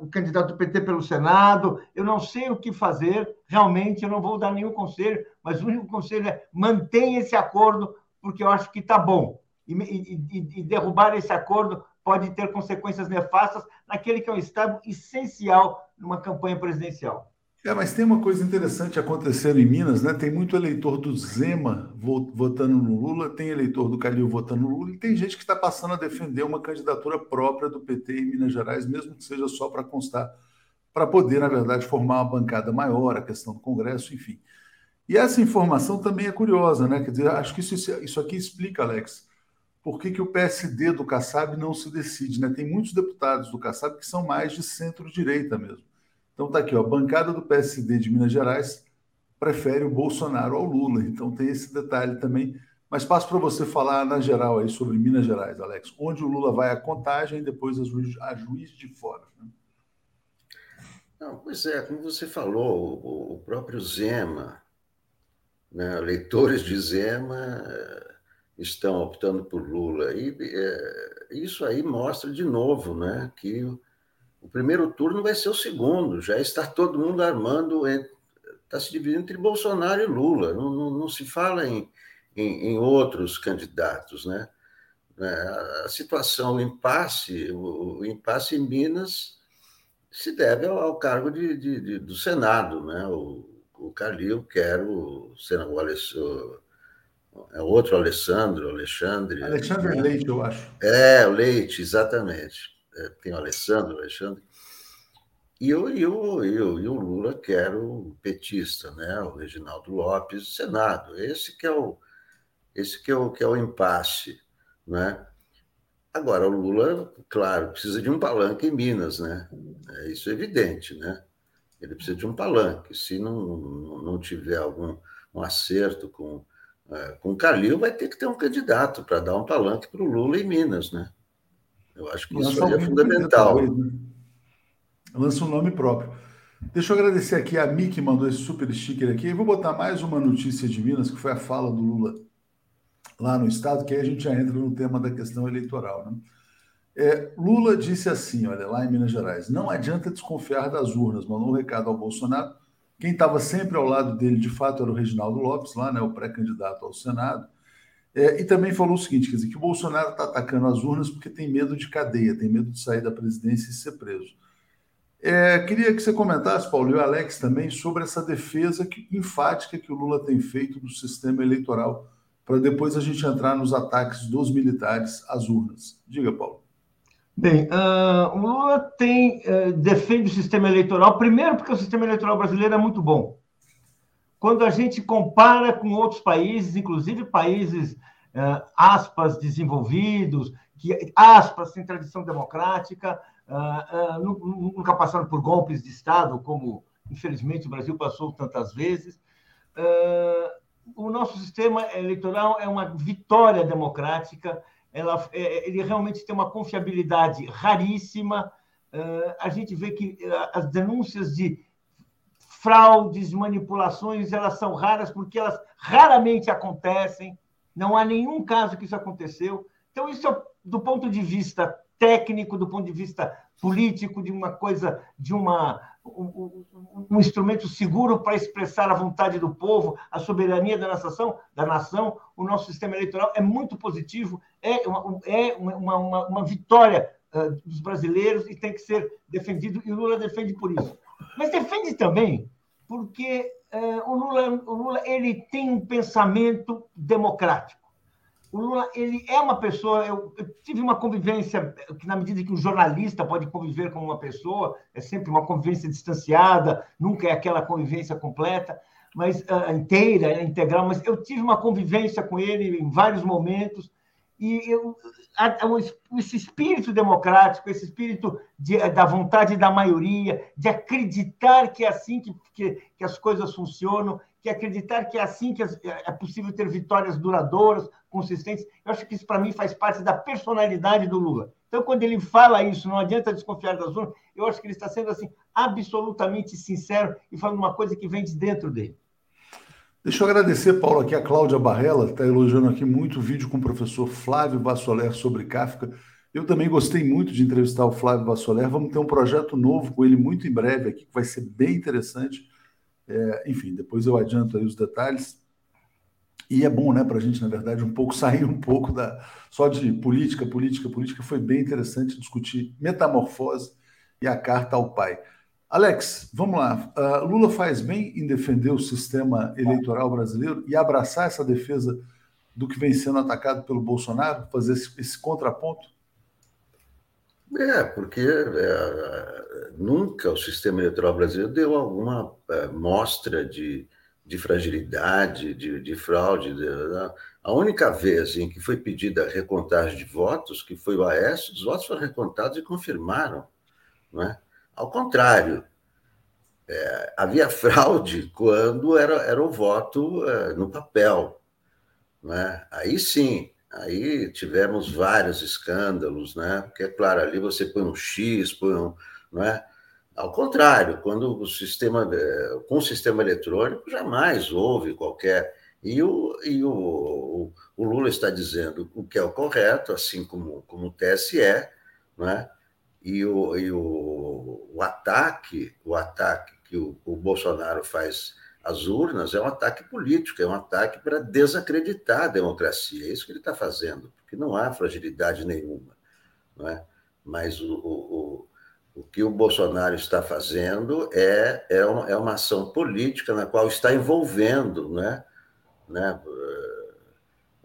o candidato do PT pelo Senado. Eu não sei o que fazer, realmente, eu não vou dar nenhum conselho, mas o único conselho é mantenha esse acordo, porque eu acho que está bom. E, e, e, derrubar esse acordo pode ter consequências nefastas naquele que é um Estado essencial numa campanha presidencial. É, mas tem uma coisa interessante acontecendo em Minas, né? Tem muito eleitor do Zema votando no Lula, tem eleitor do Calil votando no Lula, e tem gente que está passando a defender uma candidatura própria do PT em Minas Gerais, mesmo que seja só para constar, para poder, na verdade, formar uma bancada maior, a questão do Congresso, enfim. E essa informação também é curiosa, né? Quer dizer, acho que isso, isso aqui explica, Alex, por que, que o PSD do Kassab não se decide, né? Tem muitos deputados do Kassab que são mais de centro-direita mesmo. Então tá aqui, ó, a bancada do PSD de Minas Gerais prefere o Bolsonaro ao Lula. Então tem esse detalhe também. Mas passo para você falar na geral aí sobre Minas Gerais, Alex, onde o Lula vai à contagem e depois a juiz, a juiz de fora. Né? Não, pois é, como você falou, o, o próprio Zema, né, leitores de Zema estão optando por Lula. E é, isso aí mostra de novo né, que o primeiro turno vai ser o segundo, já está todo mundo armando, está se dividindo entre Bolsonaro e Lula, não, não, não se fala em, em, em, outros candidatos. Né? É, a situação, o impasse, o, o impasse em Minas se deve ao, ao cargo de, de, de, do Senado. Né? O, o Calil quer o, o, Alessandro, é outro Alessandro, Alexandre. Alexandre né? Leite, eu acho. É, o Leite, exatamente. É, tem o Alessandro, o Alexandre, e eu, eu, eu, e o Lula quer o petista, né? o Reginaldo Lopes, Senado. Esse que é o, esse que é o, que é o impasse. Né? Agora, o Lula, claro, precisa de um palanque em Minas, né? É, isso é evidente, né? Ele precisa de um palanque. Se não, não tiver algum um acerto com, com o Calil, vai ter que ter um candidato para dar um palanque para o Lula em Minas, né? Eu acho que isso é fundamental. Né? lança um nome próprio. Deixa eu agradecer aqui a Mi que mandou esse super sticker aqui. Eu vou botar mais uma notícia de Minas, que foi a fala do Lula lá no estado, que aí a gente já entra no tema da questão eleitoral. Né? É, Lula disse assim, olha, lá em Minas Gerais, não adianta desconfiar das urnas, mandou um recado ao Bolsonaro. Quem estava sempre ao lado dele, de fato, era o Reginaldo Lopes, lá, né, o pré-candidato ao Senado. É, e também falou o seguinte, quer dizer, que o Bolsonaro está atacando as urnas porque tem medo de cadeia, tem medo de sair da presidência e ser preso. É, queria que você comentasse, Paulo, e o Alex também, sobre essa defesa que, enfática que o Lula tem feito do sistema eleitoral, para depois a gente entrar nos ataques dos militares às urnas. Diga, Paulo. Bem, uh, o Lula tem, uh, defende o sistema eleitoral, primeiro porque o sistema eleitoral brasileiro é muito bom. Quando a gente compara com outros países, inclusive países, uh, aspas, desenvolvidos, que, aspas, têm tradição democrática, nunca passaram por golpes de Estado, como, infelizmente, o Brasil passou tantas vezes. o nosso sistema eleitoral é uma vitória democrática, ela, é, ele realmente tem uma confiabilidade raríssima. Uh, a gente vê que as denúncias de fraudes, manipulações, elas são raras porque elas raramente acontecem. Não há nenhum caso que isso aconteceu. Então, isso é do ponto de vista técnico, do ponto de vista político, de uma coisa, de uma um, um, instrumento seguro para expressar a vontade do povo, a soberania da nação, da nação. O nosso sistema eleitoral é muito positivo, é uma, é uma, uma, uma vitória uh, dos brasileiros e tem que ser defendido, e o Lula defende por isso. Mas defende também porque uh, o, Lula, o Lula ele tem um pensamento democrático o Lula ele é uma pessoa. Eu, eu, tive uma convivência que, na medida que um jornalista pode conviver com uma pessoa, é sempre uma convivência distanciada, nunca é aquela convivência completa, mas uh, inteira, integral. Mas eu tive uma convivência com ele em vários momentos e eu, esse espírito democrático, esse espírito de, da vontade da maioria, de acreditar que é assim que, que, que as coisas funcionam, que acreditar que é assim que é possível ter vitórias duradouras, consistentes. Eu acho que isso, para mim, faz parte da personalidade do Lula. Então, quando ele fala isso, não adianta desconfiar das urnas, eu acho que ele está sendo assim absolutamente sincero e falando uma coisa que vem de dentro dele. Deixa eu agradecer, Paulo, aqui a Cláudia Barrela, está elogiando aqui muito o vídeo com o professor Flávio Vassoler sobre Kafka. Eu também gostei muito de entrevistar o Flávio Vassoler. Vamos ter um projeto novo com ele muito em breve aqui, que vai ser bem interessante. É, enfim, depois eu adianto aí os detalhes. E é bom, né, para a gente, na verdade, um pouco sair um pouco da só de política, política, política. Foi bem interessante discutir metamorfose e a carta ao pai. Alex, vamos lá. Uh, Lula faz bem em defender o sistema eleitoral brasileiro e abraçar essa defesa do que vem sendo atacado pelo Bolsonaro, fazer esse, esse contraponto? É, porque é, nunca o sistema eleitoral brasileiro deu alguma é, mostra de, de fragilidade, de, de fraude. De, a única vez em que foi pedida recontagem de votos, que foi o Aécio, os votos foram recontados e confirmaram. Não é? Ao contrário, é, havia fraude quando era, era o voto é, no papel. Não é? Aí sim, Aí tivemos vários escândalos, né? Porque, é claro, ali você põe um X, põe um. Não é? Ao contrário, quando o sistema, é, com o sistema eletrônico, jamais houve qualquer. E o, e o, o Lula está dizendo o que é o correto, assim como, como o TSE, não é? e, o, e o, o ataque, o ataque que o, o Bolsonaro faz as urnas é um ataque político, é um ataque para desacreditar a democracia. É isso que ele está fazendo, porque não há fragilidade nenhuma. Não é? Mas o, o, o que o Bolsonaro está fazendo é, é, uma, é uma ação política na qual está envolvendo né? Né?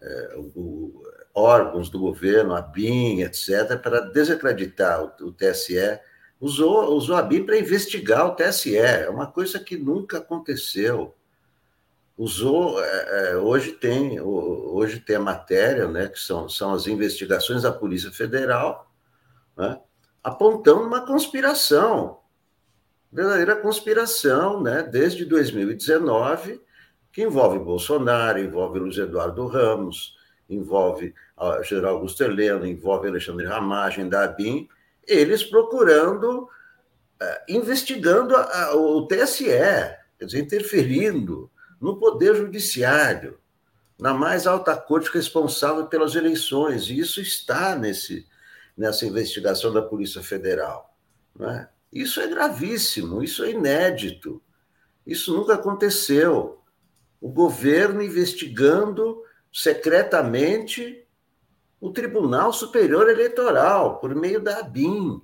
É, o, órgãos do governo, a BIM, etc., para desacreditar o, o TSE usou, usou a BIM para investigar o TSE, é uma coisa que nunca aconteceu. Usou, é, é, hoje tem hoje tem a matéria, né, que são, são as investigações da Polícia Federal, né, apontando uma conspiração, verdadeira conspiração, né, desde 2019, que envolve Bolsonaro, envolve Luiz Eduardo Ramos, envolve General Augusto Heleno, envolve Alexandre Ramagem, da ABIN, eles procurando é, investigando o TSE, quer dizer, interferindo no Poder Judiciário, na mais alta corte responsável pelas eleições. E isso está nesse, nessa investigação da Polícia Federal. É? Isso é gravíssimo, isso é inédito. Isso nunca aconteceu. O governo investigando secretamente o Tribunal Superior Eleitoral, por meio da ABIN.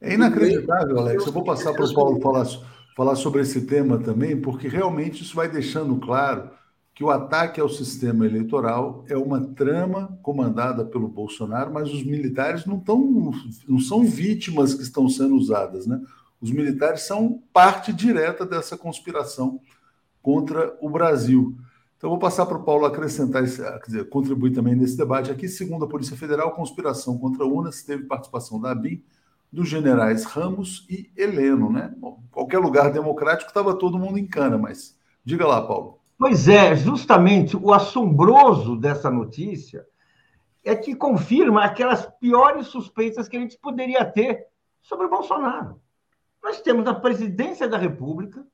É inacreditável, Alex. Eu vou passar para o Paulo falar, falar sobre esse tema também, porque realmente isso vai deixando claro que o ataque ao sistema eleitoral é uma trama comandada pelo Bolsonaro, mas os militares não, tão, não são vítimas que estão sendo usadas, né? Os militares são parte direta dessa conspiração contra o Brasil. Então, vou passar para o Paulo acrescentar, quer dizer, contribuir também nesse debate aqui. Segundo a Polícia Federal, conspiração contra a UNAS teve participação da ABIN, dos generais Ramos e Heleno, né? Bom, qualquer lugar democrático estava todo mundo em cana, mas diga lá, Paulo. Pois é, justamente o assombroso dessa notícia é que confirma aquelas piores suspeitas que a gente poderia ter sobre Bolsonaro. Nós temos na presidência da República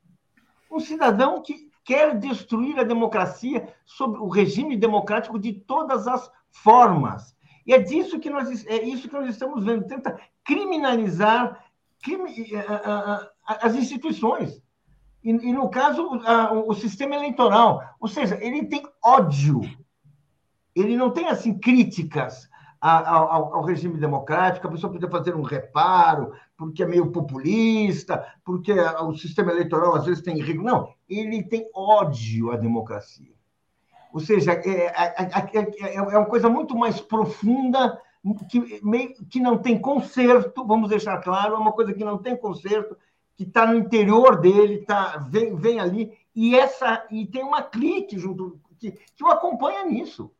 um cidadão que quer destruir a democracia sobre o regime democrático de todas as formas. E é disso que nós é isso que nós estamos vendo, tenta criminalizar crime, as instituições e, e no caso, o sistema eleitoral. Ou seja, ele tem ódio. Ele não tem, assim, críticas ao, ao, regime democrático, a pessoa podia fazer um reparo, porque é meio populista, porque o sistema eleitoral às vezes tem risco. Não, ele tem ódio à democracia. Ou seja, é, é, é, é uma coisa muito mais profunda, que, meio, que não tem conserto, vamos deixar claro, é uma coisa que não tem conserto, que está no interior dele, tá, vem, vem ali, e essa e tem uma clique junto que, que o acompanha nisso.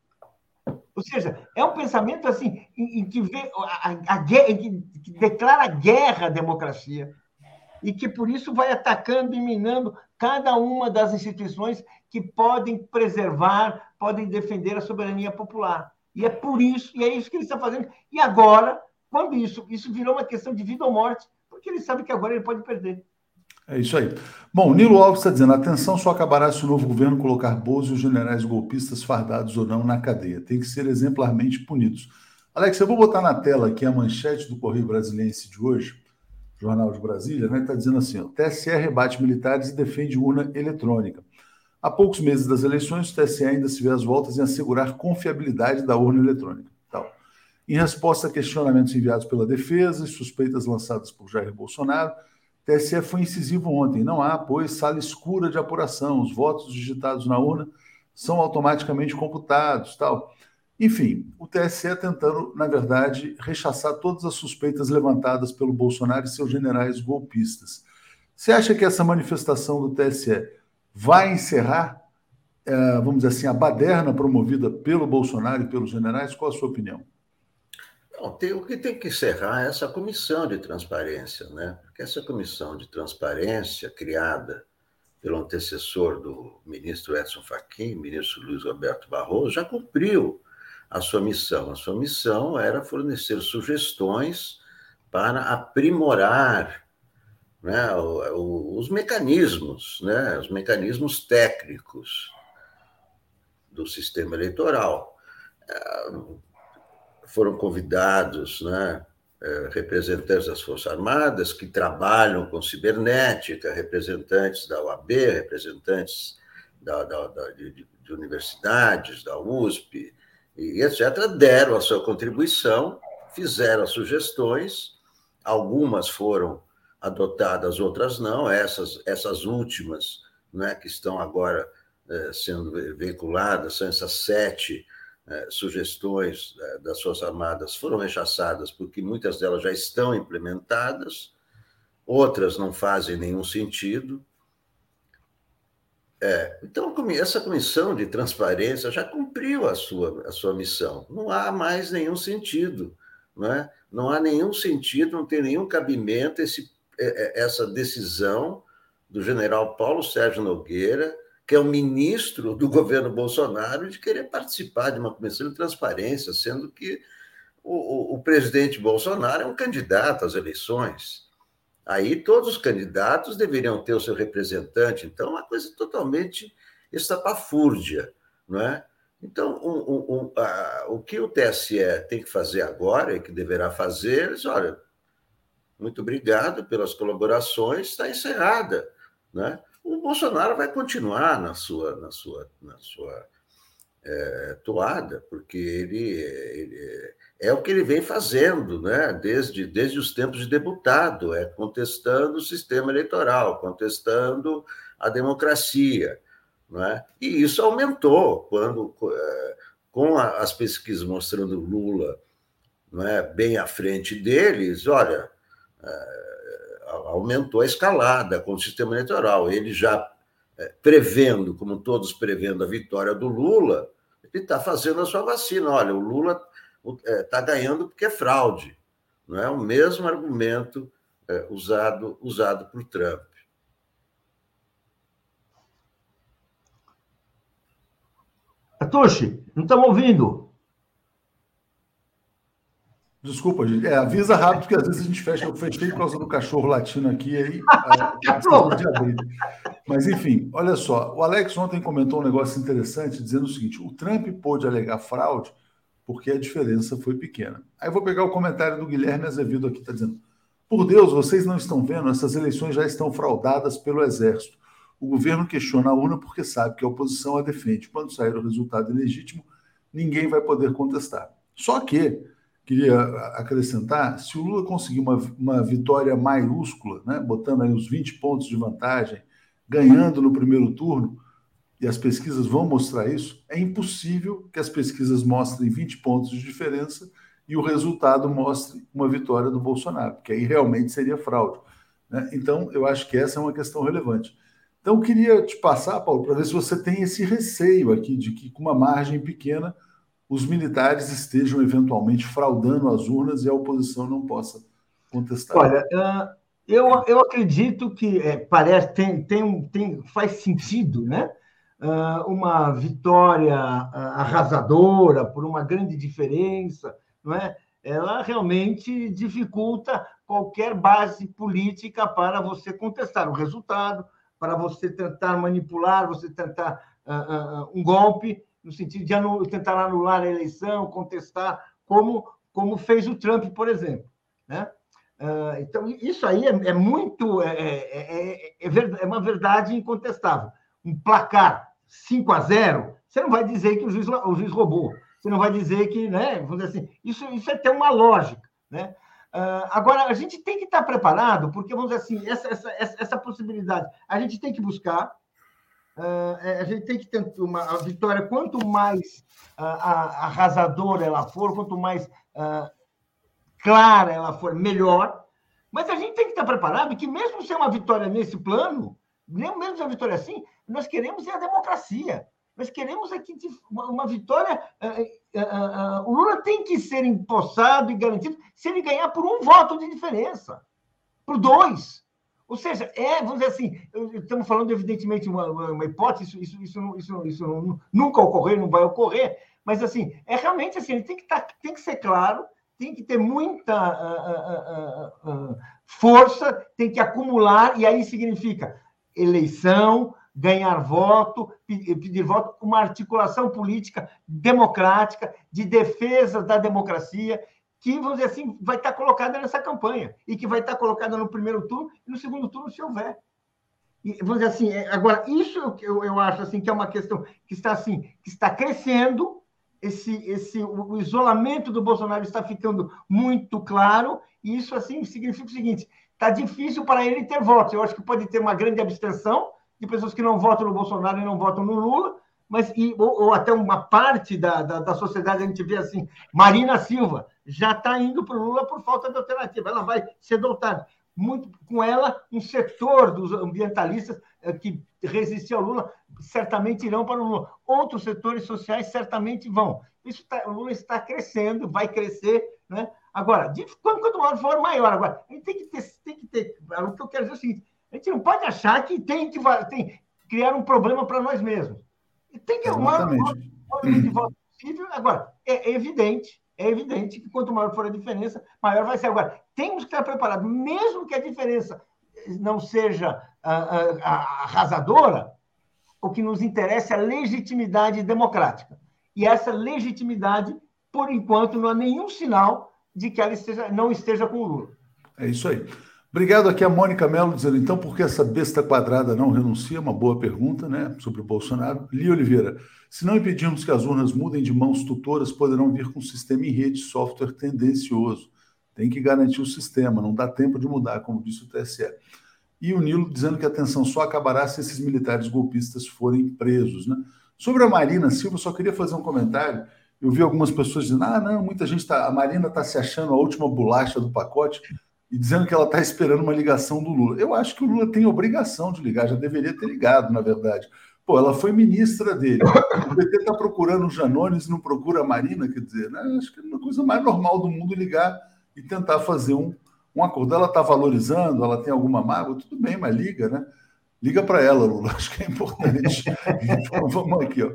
Ou seja, é um pensamento assim em, que, vê a, a, a que declara guerra à democracia e que por isso vai atacando e minando cada uma das instituições que podem preservar, podem defender a soberania popular. E é por isso, e é isso que ele está fazendo. E agora, quando isso, isso virou uma questão de vida ou morte, porque ele sabe que agora ele pode perder. É isso aí. Bom, Nilo Alves está dizendo: atenção, só acabará se o novo governo colocar Bozo e os generais golpistas fardados ou não na cadeia. Tem que ser exemplarmente punidos. Alex, eu vou botar na tela aqui a manchete do Correio Brasiliense de hoje, Jornal de Brasília, né? Está dizendo assim: ó, TSE rebate militares e defende urna eletrônica. Há poucos meses das eleições, o TSE ainda se vê às voltas em assegurar confiabilidade da urna eletrônica. Em resposta a questionamentos enviados pela defesa e suspeitas lançadas por Jair Bolsonaro, TSE foi incisivo ontem. Não há, pois, sala escura de apuração. Os votos digitados na urna são automaticamente computados, tal. Enfim, o TSE tentando, na verdade, rechaçar todas as suspeitas levantadas pelo Bolsonaro e seus generais golpistas. Você acha que essa manifestação do TSE vai encerrar, eh, vamos dizer assim, a baderna promovida pelo Bolsonaro e pelos generais? Qual a sua opinião? Não, tem, o que tem que encerrar é essa comissão de transparência, né? Porque essa comissão de transparência criada pelo antecessor do ministro Edson Fachin, ministro Luiz Roberto Barroso, já cumpriu a sua missão. A sua missão era fornecer sugestões para aprimorar né, os mecanismos, né, os mecanismos técnicos do sistema eleitoral foram convidados né, é, representantes das Forças Armadas que trabalham com cibernética, representantes da OAB, representantes da, da, da de, de, universidades, da USP, e etc., deram a sua contribuição, fizeram sugestões, algumas foram adotadas, outras não, essas, essas últimas né, que estão agora é, sendo veiculadas, são essas sete é, sugestões é, das Forças Armadas foram rechaçadas porque muitas delas já estão implementadas, outras não fazem nenhum sentido. É, então, essa comissão de transparência já cumpriu a sua, a sua missão. Não há mais nenhum sentido. Não, é? não há nenhum sentido, não tem nenhum cabimento esse, é, essa decisão do general Paulo Sérgio Nogueira que é o ministro do governo Bolsonaro, de querer participar de uma comissão de transparência, sendo que o, o, o presidente Bolsonaro é um candidato às eleições. Aí todos os candidatos deveriam ter o seu representante. Então, é uma coisa totalmente estapafúrdia, não é? Então, um, um, a, o que o TSE tem que fazer agora, e que deverá fazer, é, olha, muito obrigado pelas colaborações, está encerrada. Né? O Bolsonaro vai continuar na sua, na sua, na sua é, toada, porque ele, ele, é o que ele vem fazendo né? desde, desde os tempos de deputado, é contestando o sistema eleitoral, contestando a democracia. Né? E isso aumentou quando, é, com as pesquisas mostrando Lula é, bem à frente deles, olha, é, aumentou a escalada com o sistema eleitoral. Ele já é, prevendo, como todos prevendo, a vitória do Lula, ele está fazendo a sua vacina. Olha, o Lula está ganhando porque é fraude. Não é o mesmo argumento usado, usado por Trump. Atushi, não estamos ouvindo. Desculpa, gente. É, avisa rápido, que às vezes a gente fecha. Eu fechei por causa do cachorro latino aqui, aí. É, Mas, enfim, olha só. O Alex ontem comentou um negócio interessante, dizendo o seguinte: o Trump pôde alegar fraude porque a diferença foi pequena. Aí eu vou pegar o comentário do Guilherme Azevedo aqui, está dizendo: por Deus, vocês não estão vendo? Essas eleições já estão fraudadas pelo Exército. O governo questiona a urna porque sabe que a oposição a defende. Quando sair o resultado ilegítimo, ninguém vai poder contestar. Só que, queria acrescentar, se o Lula conseguir uma, uma vitória maiúscula, né, botando aí os 20 pontos de vantagem, ganhando no primeiro turno, e as pesquisas vão mostrar isso, é impossível que as pesquisas mostrem 20 pontos de diferença e o resultado mostre uma vitória do Bolsonaro, porque aí realmente seria fraude. Né? Então, eu acho que essa é uma questão relevante. Então, eu queria te passar, Paulo, para ver se você tem esse receio aqui de que, com uma margem pequena, os militares estejam eventualmente fraudando as urnas e a oposição não possa contestar. Olha, eu, eu acredito que é, parece tem, tem, tem, faz sentido, né? uma vitória arrasadora por uma grande diferença, não é? Ela realmente dificulta qualquer base política para você contestar o resultado, para você tentar manipular, você tentar uh, uh, um golpe, no sentido de tentar anular a eleição, contestar, como, como fez o Trump, por exemplo. Né? Uh, então, isso aí é, é muito. É, é, é, é, uma verdade incontestável. Um placar 5 a 0, você não vai dizer que o juiz, o juiz roubou. Você não vai dizer que, né? Vamos dizer assim, isso, isso é ter uma lógica. Né? Uh, agora, a gente tem que estar preparado, porque, vamos dizer assim, essa, essa, essa possibilidade a gente tem que buscar, uh, a gente tem que ter uma a vitória, quanto mais uh, arrasadora ela for, quanto mais clara ela for, melhor. Mas a gente tem que estar preparado que, mesmo sem uma vitória nesse plano, mesmo sem uma vitória assim, nós queremos é a democracia. Nós queremos aqui uma vitória. Uh, uh, uh, o Lula tem que ser empossado e garantido se ele ganhar por um voto de diferença, por dois. Ou seja, é, vamos dizer assim, estamos falando, evidentemente, uma, uma hipótese, isso, isso, isso, isso, nunca ocorreu, não vai ocorrer, mas assim, é realmente assim, ele tem que, tá, tem que ser claro, tem que ter muita força, tem que acumular, e aí significa eleição, ganhar voto, pedir voto, uma articulação política democrática, de defesa da democracia, que, vamos dizer assim, vai estar colocada nessa campanha e que vai estar colocada no primeiro turno e no segundo turno, se houver. E, vamos dizer assim, é, agora, isso eu, eu acho assim que é uma questão que está assim, que está crescendo, esse, esse, o isolamento do Bolsonaro está ficando muito claro, e isso assim significa o seguinte: está difícil para ele ter votos. Eu acho que pode ter uma grande abstenção, de pessoas que não votam no Bolsonaro e não votam no Lula, mas e, ou, ou até uma parte da, da, da, sociedade a gente vê assim, Marina Silva já está indo para o Lula por falta de alternativa, ela vai ser dotada. Muito com ela, um setor dos ambientalistas eh, que resistiu ao Lula certamente irão para o Lula. Outros setores sociais certamente vão. Isso tá, o Lula está crescendo, vai crescer, né? Agora, de, quanto, quanto maior for, maior. Agora, a gente tem que ter, tem que ter. O que eu quero dizer é o seguinte: a gente não pode achar que tem que tem, criar um problema para nós mesmos. Tem que arrumar uma de voto possível. Agora, é evidente, é evidente que quanto maior for a diferença, maior vai ser. Agora, temos que estar preparados, mesmo que a diferença não seja arrasadora, o que nos interessa é a legitimidade democrática. E essa legitimidade, por enquanto, não há nenhum sinal de que ela esteja, não esteja com o Lula. É isso aí. Obrigado aqui a Mônica Mello dizendo, então, por que essa besta quadrada não renuncia? Uma boa pergunta, né, sobre o Bolsonaro. Li Oliveira, se não impedirmos que as urnas mudem de mãos tutoras, poderão vir com um sistema em rede, software tendencioso. Tem que garantir o sistema, não dá tempo de mudar, como disse o TSE. E o Nilo dizendo que a tensão só acabará se esses militares golpistas forem presos, né? Sobre a Marina Silva, só queria fazer um comentário. Eu vi algumas pessoas dizendo: ah, não, muita gente está. A Marina está se achando a última bolacha do pacote e dizendo que ela está esperando uma ligação do Lula. Eu acho que o Lula tem obrigação de ligar, já deveria ter ligado, na verdade. Pô, ela foi ministra dele. O PT está procurando o Janones e não procura a Marina, quer dizer, né? acho que é uma coisa mais normal do mundo ligar e tentar fazer um, um acordo. Ela está valorizando, ela tem alguma mágoa, tudo bem, mas liga, né? Liga para ela, Lula, acho que é importante. então vamos aqui, ó.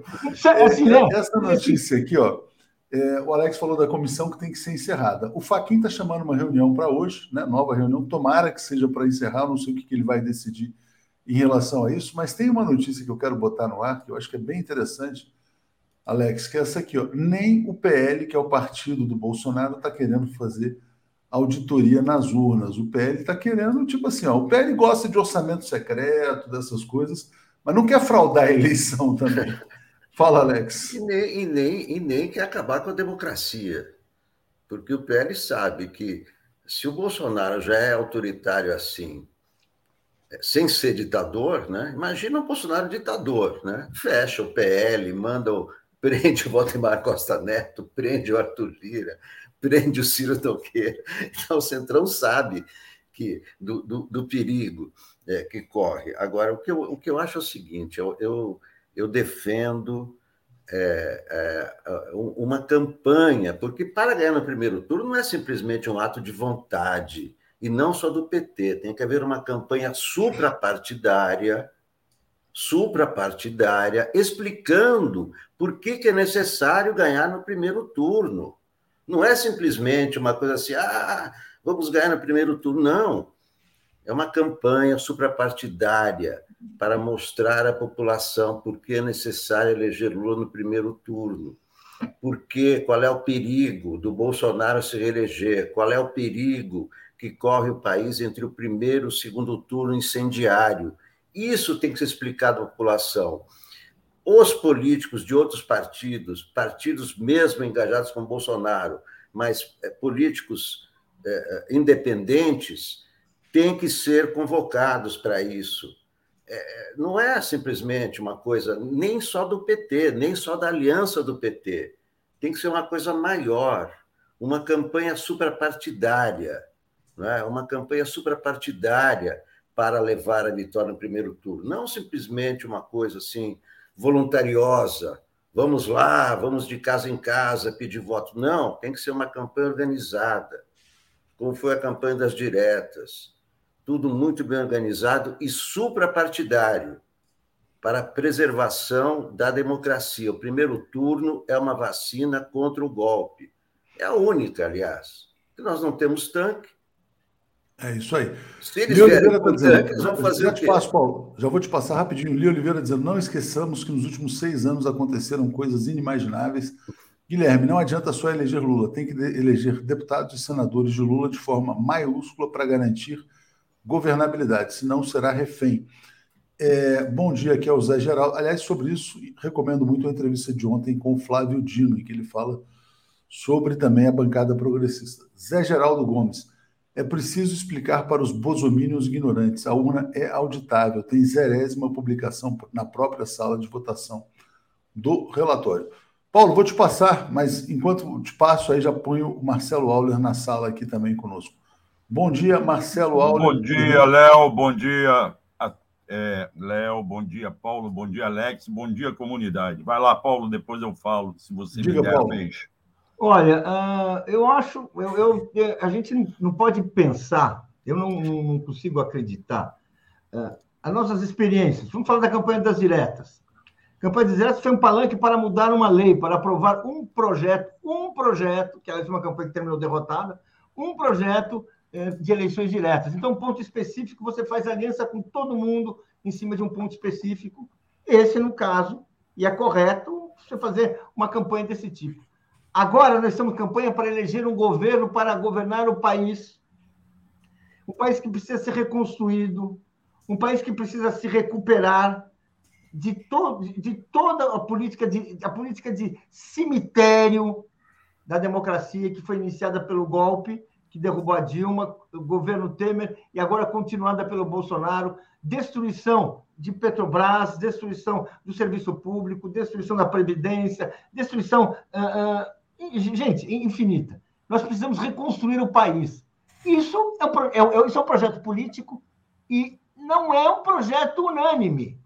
Assim, Essa notícia aqui, ó. É, o Alex falou da comissão que tem que ser encerrada. O Faquin está chamando uma reunião para hoje, né? Nova reunião. Tomara que seja para encerrar. não sei o que, que ele vai decidir em relação a isso, mas tem uma notícia que eu quero botar no ar que eu acho que é bem interessante, Alex, que é essa aqui, ó. Nem o PL, que é o partido do Bolsonaro, está querendo fazer auditoria nas urnas. O PL está querendo, tipo assim, ó, o PL gosta de orçamento secreto, dessas coisas, mas não quer fraudar a eleição também. Fala, Alex. E nem, e nem, e nem quer acabar com a democracia. Porque o PL sabe que se o Bolsonaro já é autoritário assim, é, sem ser ditador, né? Imagina o Bolsonaro ditador, né? Fecha o PL, manda o, prende o Valdemar Costa Neto, prende o Arthur Lira, prende o Ciro Toqueira. Então o Centrão sabe que do, do, do perigo é, que corre. Agora, o que, eu, o que eu acho é o seguinte: eu, eu eu defendo é, é, uma campanha, porque para ganhar no primeiro turno não é simplesmente um ato de vontade, e não só do PT, tem que haver uma campanha suprapartidária, suprapartidária, explicando por que, que é necessário ganhar no primeiro turno. Não é simplesmente uma coisa assim, ah, vamos ganhar no primeiro turno, não. É uma campanha suprapartidária para mostrar à população por que é necessário eleger Lula no primeiro turno. Porque qual é o perigo do Bolsonaro se reeleger? Qual é o perigo que corre o país entre o primeiro e o segundo turno incendiário? Isso tem que ser explicado à população. Os políticos de outros partidos, partidos mesmo engajados com Bolsonaro, mas é, políticos é, independentes, têm que ser convocados para isso é, não é simplesmente uma coisa nem só do PT, nem só da aliança do PT. Tem que ser uma coisa maior, uma campanha suprapartidária, é? uma campanha suprapartidária para levar a vitória no primeiro turno. Não simplesmente uma coisa assim voluntariosa. Vamos lá, vamos de casa em casa pedir voto. Não, tem que ser uma campanha organizada, como foi a campanha das diretas tudo muito bem organizado e suprapartidário para a preservação da democracia. O primeiro turno é uma vacina contra o golpe. É a única, aliás. nós não temos tanque. É isso aí. Se eles Oliveira tá dizendo, tanque, vão fazer já? Te passo, Paulo, já vou te passar rapidinho. Li Oliveira dizendo: não esqueçamos que nos últimos seis anos aconteceram coisas inimagináveis. Guilherme, não adianta só eleger Lula, tem que eleger deputados e senadores de Lula de forma maiúscula para garantir governabilidade, senão será refém. É, bom dia, aqui é o Zé Geraldo. Aliás, sobre isso, recomendo muito a entrevista de ontem com o Flávio Dino, em que ele fala sobre também a bancada progressista. Zé Geraldo Gomes, é preciso explicar para os bosomínios ignorantes. A urna é auditável, tem zerésima publicação na própria sala de votação do relatório. Paulo, vou te passar, mas enquanto te passo aí, já ponho o Marcelo Auler na sala aqui também conosco. Bom dia, Marcelo Auler. Bom dia, Léo. Bom dia, é, Léo. Bom dia, Paulo. Bom dia, Alex. Bom dia, comunidade. Vai lá, Paulo, depois eu falo, se você Diga, me der Paulo. a vez. Olha, uh, eu acho, eu, eu, a gente não pode pensar, eu não, não consigo acreditar. Uh, as nossas experiências, vamos falar da campanha das diretas. Campanha diretas foi um palanque para mudar uma lei, para aprovar um projeto, um projeto, que aliás é uma campanha que terminou derrotada, um projeto de eleições diretas. Então, um ponto específico, você faz aliança com todo mundo em cima de um ponto específico. Esse, no caso, e é correto você fazer uma campanha desse tipo. Agora, nós estamos em campanha para eleger um governo para governar o país. Um país que precisa ser reconstruído, um país que precisa se recuperar de, to, de toda a política de, a política de cemitério da democracia que foi iniciada pelo golpe que derrubou a Dilma, o governo Temer e agora continuada pelo Bolsonaro, destruição de Petrobras, destruição do serviço público, destruição da previdência, destruição, uh, uh, gente, infinita. Nós precisamos reconstruir o país. Isso é, é, isso é um projeto político e não é um projeto unânime.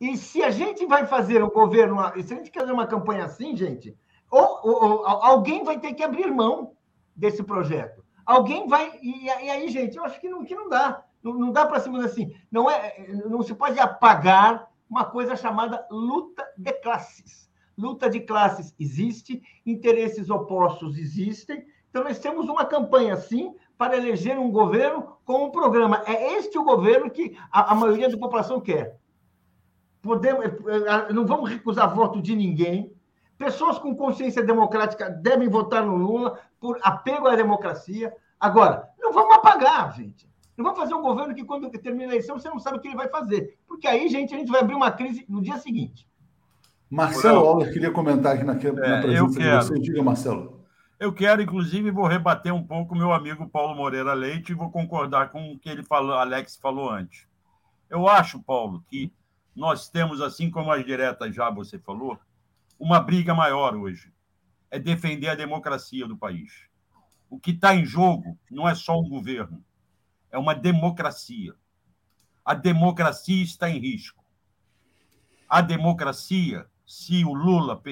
E se a gente vai fazer um governo, se a gente quer fazer uma campanha assim, gente, ou, ou, ou alguém vai ter que abrir mão desse projeto. Alguém vai. E, e aí, gente, eu acho que não, que não dá. Não, não dá para cima assim. Não, é, não se pode apagar uma coisa chamada luta de classes. Luta de classes existe, interesses opostos existem. Então, nós temos uma campanha assim para eleger um governo com um programa. É este o governo que a, a maioria da população quer. Podemos, é, é, não vamos recusar voto de ninguém. Pessoas com consciência democrática devem votar no Lula por apego à democracia. Agora, não vamos apagar, gente. Não vamos fazer um governo que, quando termina a eleição, você não sabe o que ele vai fazer. Porque aí, gente, a gente vai abrir uma crise no dia seguinte. Marcelo Auler queria comentar aqui na, na é, presença de você. Diga, Marcelo. Eu quero, inclusive, vou rebater um pouco o meu amigo Paulo Moreira Leite e vou concordar com o que ele falou, Alex falou antes. Eu acho, Paulo, que nós temos, assim como as diretas já você falou, uma briga maior hoje. É defender a democracia do país. O que está em jogo não é só um governo, é uma democracia. A democracia está em risco. A democracia, se o Lula,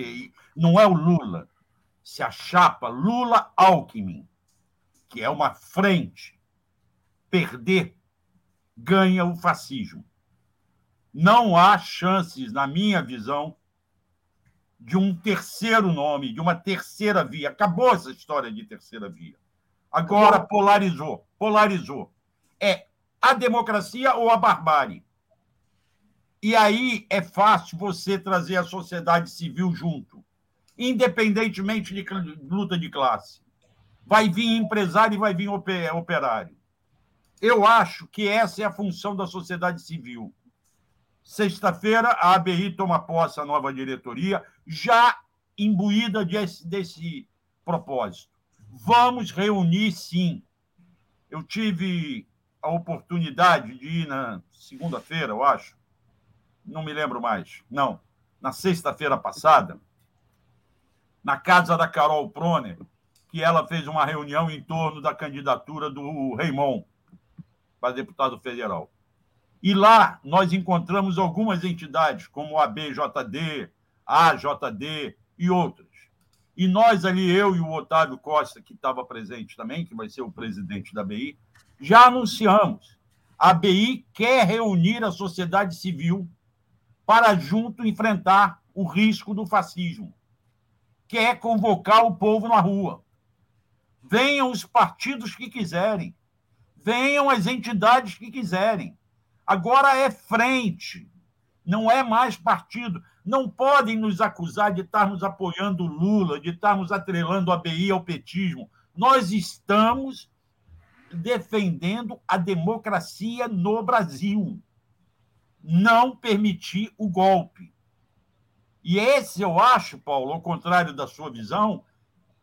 não é o Lula, se a chapa Lula-Alckmin, que é uma frente, perder, ganha o fascismo. Não há chances, na minha visão, de um terceiro nome, de uma terceira via. Acabou essa história de terceira via. Agora polarizou, polarizou. É a democracia ou a barbárie. E aí é fácil você trazer a sociedade civil junto, independentemente de luta de classe. Vai vir empresário e vai vir operário. Eu acho que essa é a função da sociedade civil Sexta-feira, a ABI toma posse a nova diretoria, já imbuída desse, desse propósito. Vamos reunir, sim. Eu tive a oportunidade de ir na segunda-feira, eu acho. Não me lembro mais. Não, na sexta-feira passada, na casa da Carol Proner, que ela fez uma reunião em torno da candidatura do Raimon para deputado federal. E lá nós encontramos algumas entidades, como a BJD, a AJD e outras. E nós ali, eu e o Otávio Costa, que estava presente também, que vai ser o presidente da BI, já anunciamos. A BI quer reunir a sociedade civil para junto enfrentar o risco do fascismo. Quer convocar o povo na rua. Venham os partidos que quiserem. Venham as entidades que quiserem. Agora é frente, não é mais partido. Não podem nos acusar de estarmos apoiando o Lula, de estarmos atrelando a BI ao petismo. Nós estamos defendendo a democracia no Brasil. Não permitir o golpe. E esse, eu acho, Paulo, ao contrário da sua visão,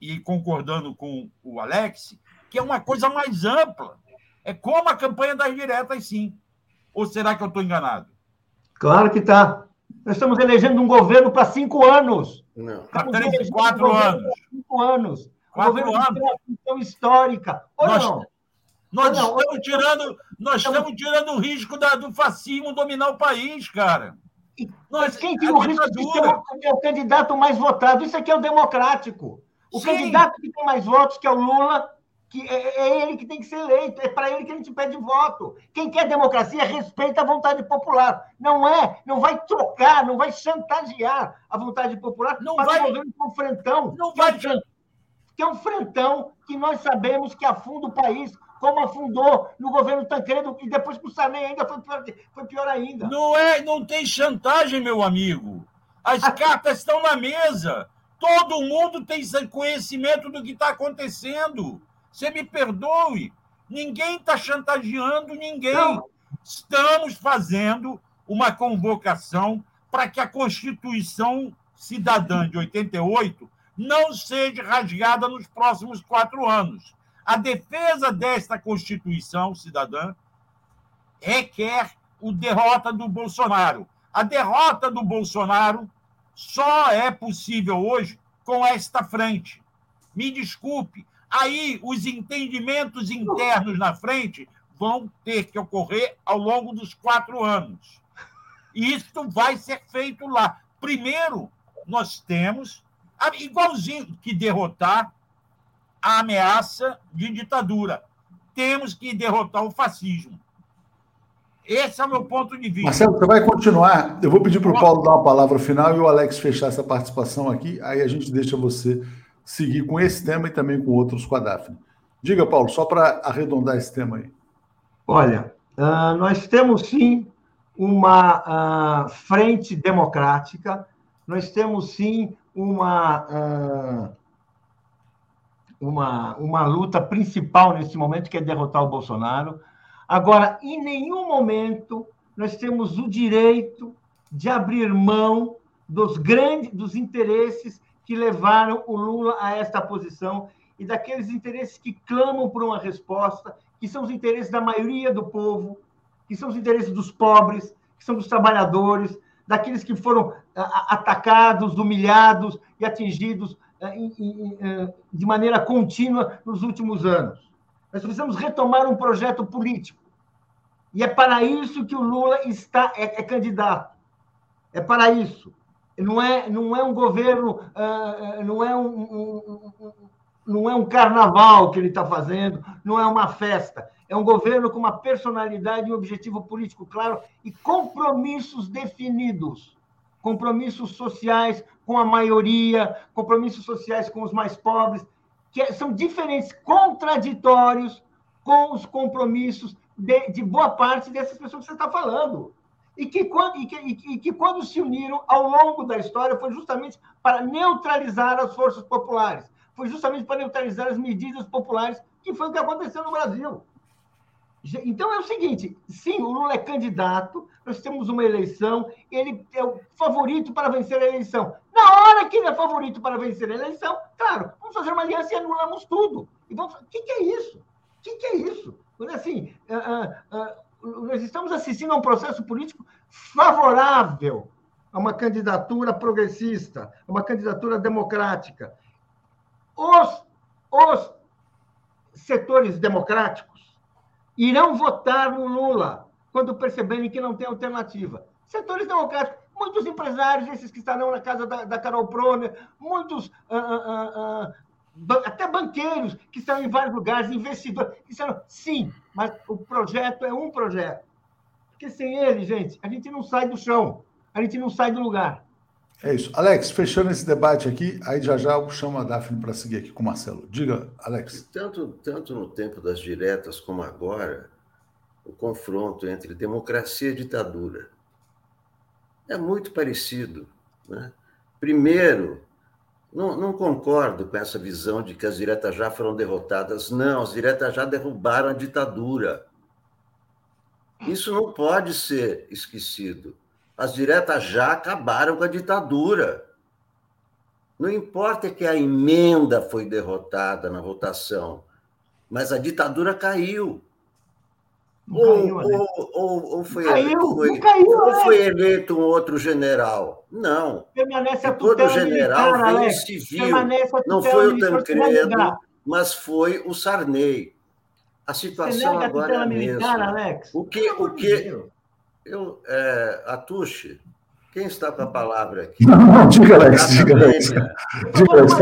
e concordando com o Alex, que é uma coisa mais ampla. É como a campanha das diretas, sim. Ou será que eu estou enganado? Claro que está. Nós estamos elegendo um governo para cinco anos. Para três e quatro um anos. Cinco anos. Quatro um governo anos. de histórica. Ou nós, não? Nós, não, estamos, tirando, nós estamos tirando o risco da, do fascismo dominar o país, cara. Nós, quem tem o risco de ser o, é o candidato mais votado? Isso aqui é o democrático. O Sim. candidato que tem mais votos, que é o Lula, que é, é ele que tem que ser eleito, é para ele que a gente pede voto. Quem quer democracia respeita a vontade popular. Não é, não vai trocar, não vai chantagear a vontade popular não para vai, um frentão. Não vai, que, é um, que é um frentão que nós sabemos que afunda o país, como afundou no governo Tancredo, e depois com o Sarney ainda foi pior, foi pior ainda. Não, é, não tem chantagem, meu amigo. As cartas estão na mesa. Todo mundo tem conhecimento do que está acontecendo. Você me perdoe. Ninguém está chantageando ninguém. Não. Estamos fazendo uma convocação para que a Constituição Cidadã de 88 não seja rasgada nos próximos quatro anos. A defesa desta Constituição Cidadã requer o derrota do Bolsonaro. A derrota do Bolsonaro só é possível hoje com esta frente. Me desculpe, Aí os entendimentos internos na frente vão ter que ocorrer ao longo dos quatro anos. E isso vai ser feito lá. Primeiro, nós temos, igualzinho que derrotar a ameaça de ditadura. Temos que derrotar o fascismo. Esse é o meu ponto de vista. Marcelo, você vai continuar. Eu vou pedir para o Paulo dar uma palavra final e o Alex fechar essa participação aqui. Aí a gente deixa você seguir com esse tema e também com outros com a Daphne. Diga, Paulo, só para arredondar esse tema aí. Olha, uh, nós temos sim uma uh, frente democrática, nós temos sim uma, uh, uma, uma luta principal nesse momento, que é derrotar o Bolsonaro. Agora, em nenhum momento nós temos o direito de abrir mão dos grandes dos interesses que levaram o Lula a esta posição e daqueles interesses que clamam por uma resposta, que são os interesses da maioria do povo, que são os interesses dos pobres, que são dos trabalhadores, daqueles que foram atacados, humilhados e atingidos eh, de maneira contínua nos últimos anos. Nós precisamos retomar um projeto político. E é para isso que o Lula está é, é candidato. É para isso não é, não é um governo, uh, não, é um, um, não é um carnaval que ele está fazendo, não é uma festa. É um governo com uma personalidade e um objetivo político claro e compromissos definidos. Compromissos sociais com a maioria, compromissos sociais com os mais pobres, que é, são diferentes, contraditórios com os compromissos de, de boa parte dessas pessoas que você está falando e que, quando, e, que, e que quando se uniram ao longo da história foi justamente para neutralizar as forças populares, foi justamente para neutralizar as medidas populares, que foi o que aconteceu no Brasil. Então é o seguinte: sim, o Lula é candidato, nós temos uma eleição, ele é o favorito para vencer a eleição. Na hora que ele é favorito para vencer a eleição, claro, vamos fazer uma aliança e anulamos tudo. E vamos... O que, que é isso? O que, que é isso? Assim, uh, uh, uh, nós estamos assistindo a um processo político favorável a uma candidatura progressista, a uma candidatura democrática. Os, os setores democráticos irão votar no Lula quando perceberem que não tem alternativa. Setores democráticos, muitos empresários, esses que estarão na casa da, da Carol Proner, muitos uh, uh, uh, até banqueiros que estão em vários lugares, investidores, que disseram sim, mas o projeto é um projeto. Porque sem ele, gente, a gente não sai do chão, a gente não sai do lugar. É isso. Alex, fechando esse debate aqui, aí já já eu chamo a Daphne para seguir aqui com o Marcelo. Diga, Alex. Tanto, tanto no tempo das diretas como agora, o confronto entre democracia e ditadura é muito parecido. Né? Primeiro, não, não, concordo com essa visão de que as diretas já foram derrotadas. Não, as diretas já derrubaram a ditadura. Isso não pode ser esquecido. As diretas já acabaram com a ditadura. Não importa que a emenda foi derrotada na votação, mas a ditadura caiu. Ou, né? ou, ou, ou, foi, caiu, foi, caiu, ou foi eleito um outro general? Não. Permanece a todo general militar, veio civil. Não foi o Tancredo, mas foi o Sarney. A situação agora é a mesma. Alex? O que, o que eu, é, Atushi, Quem está com a palavra aqui? Não, não, diga, Alex, diga, Alex. Diga, Alex,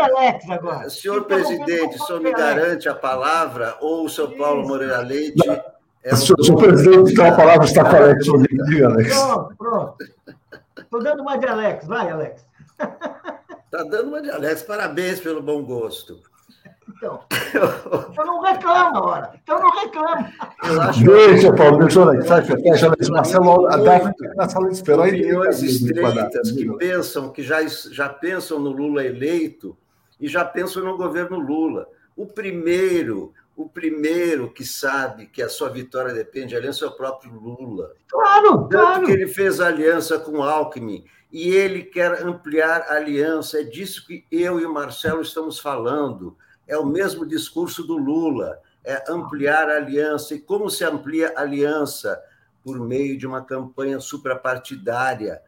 Alex, agora. Senhor presidente, o senhor me garante a palavra ou o senhor Paulo Moreira Leite... É o senhor, presidente, então a palavra está com Alex. Diga, Alex. Pronto, pronto. Estou dando uma de Alex. Vai, Alex. Está dando uma de Alex. Parabéns pelo bom gosto. Então, então não reclama, agora. Então não reclama. Deixa, Paulo, deixa eu fecha. Marcelo, a Daphne na sala de espera. Opiniões estreitas que pensam, que já, já pensam no Lula eleito e já pensam no governo Lula. O primeiro, o primeiro que sabe que a sua vitória depende de aliança é o próprio Lula. Claro, Tanto claro. que ele fez aliança com Alckmin e ele quer ampliar a aliança. É disso que eu e o Marcelo estamos falando é o mesmo discurso do Lula, é ampliar a aliança. E como se amplia a aliança? Por meio de uma campanha suprapartidária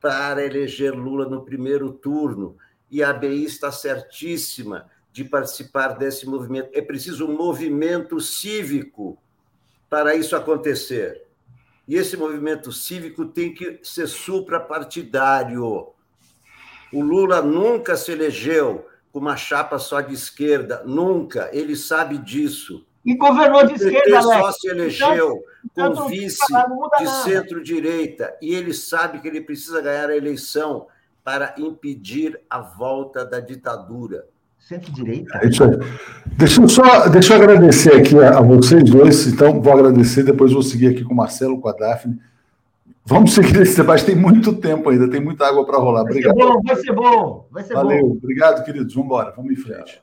para eleger Lula no primeiro turno. E a ABI está certíssima de participar desse movimento. É preciso um movimento cívico para isso acontecer. E esse movimento cívico tem que ser suprapartidário. O Lula nunca se elegeu com uma chapa só de esquerda, nunca. Ele sabe disso. E governou de esquerda, Ele só se elegeu então, com vice de centro-direita. E ele sabe que ele precisa ganhar a eleição para impedir a volta da ditadura. Centro-direita? É isso aí. Deixa eu só deixa eu agradecer aqui a, a, vocês dois. Então, vou agradecer, depois vou seguir aqui com o Marcelo, com a Daphne. Vamos seguir esse debate, tem muito tempo ainda, tem muita água para rolar. Vai Obrigado. Ser bom, vai ser bom, vai ser Valeu, bom. obrigado, queridos. Vamos embora, vamos em frente.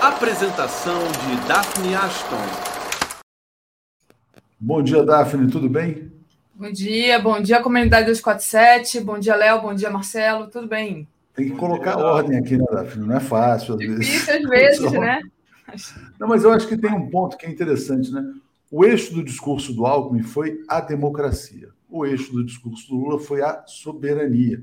Apresentação de Daphne Ashton. Bom dia, Daphne, tudo bem? Bom dia, bom dia, comunidade 247. Bom dia, Léo. Bom dia, Marcelo. Tudo bem? Tem que colocar ordem aqui, né, Daphne? Não é fácil, às vezes. Difícil às vezes, né? Não, mas eu acho que tem um ponto que é interessante, né? O eixo do discurso do Alckmin foi a democracia. O eixo do discurso do Lula foi a soberania.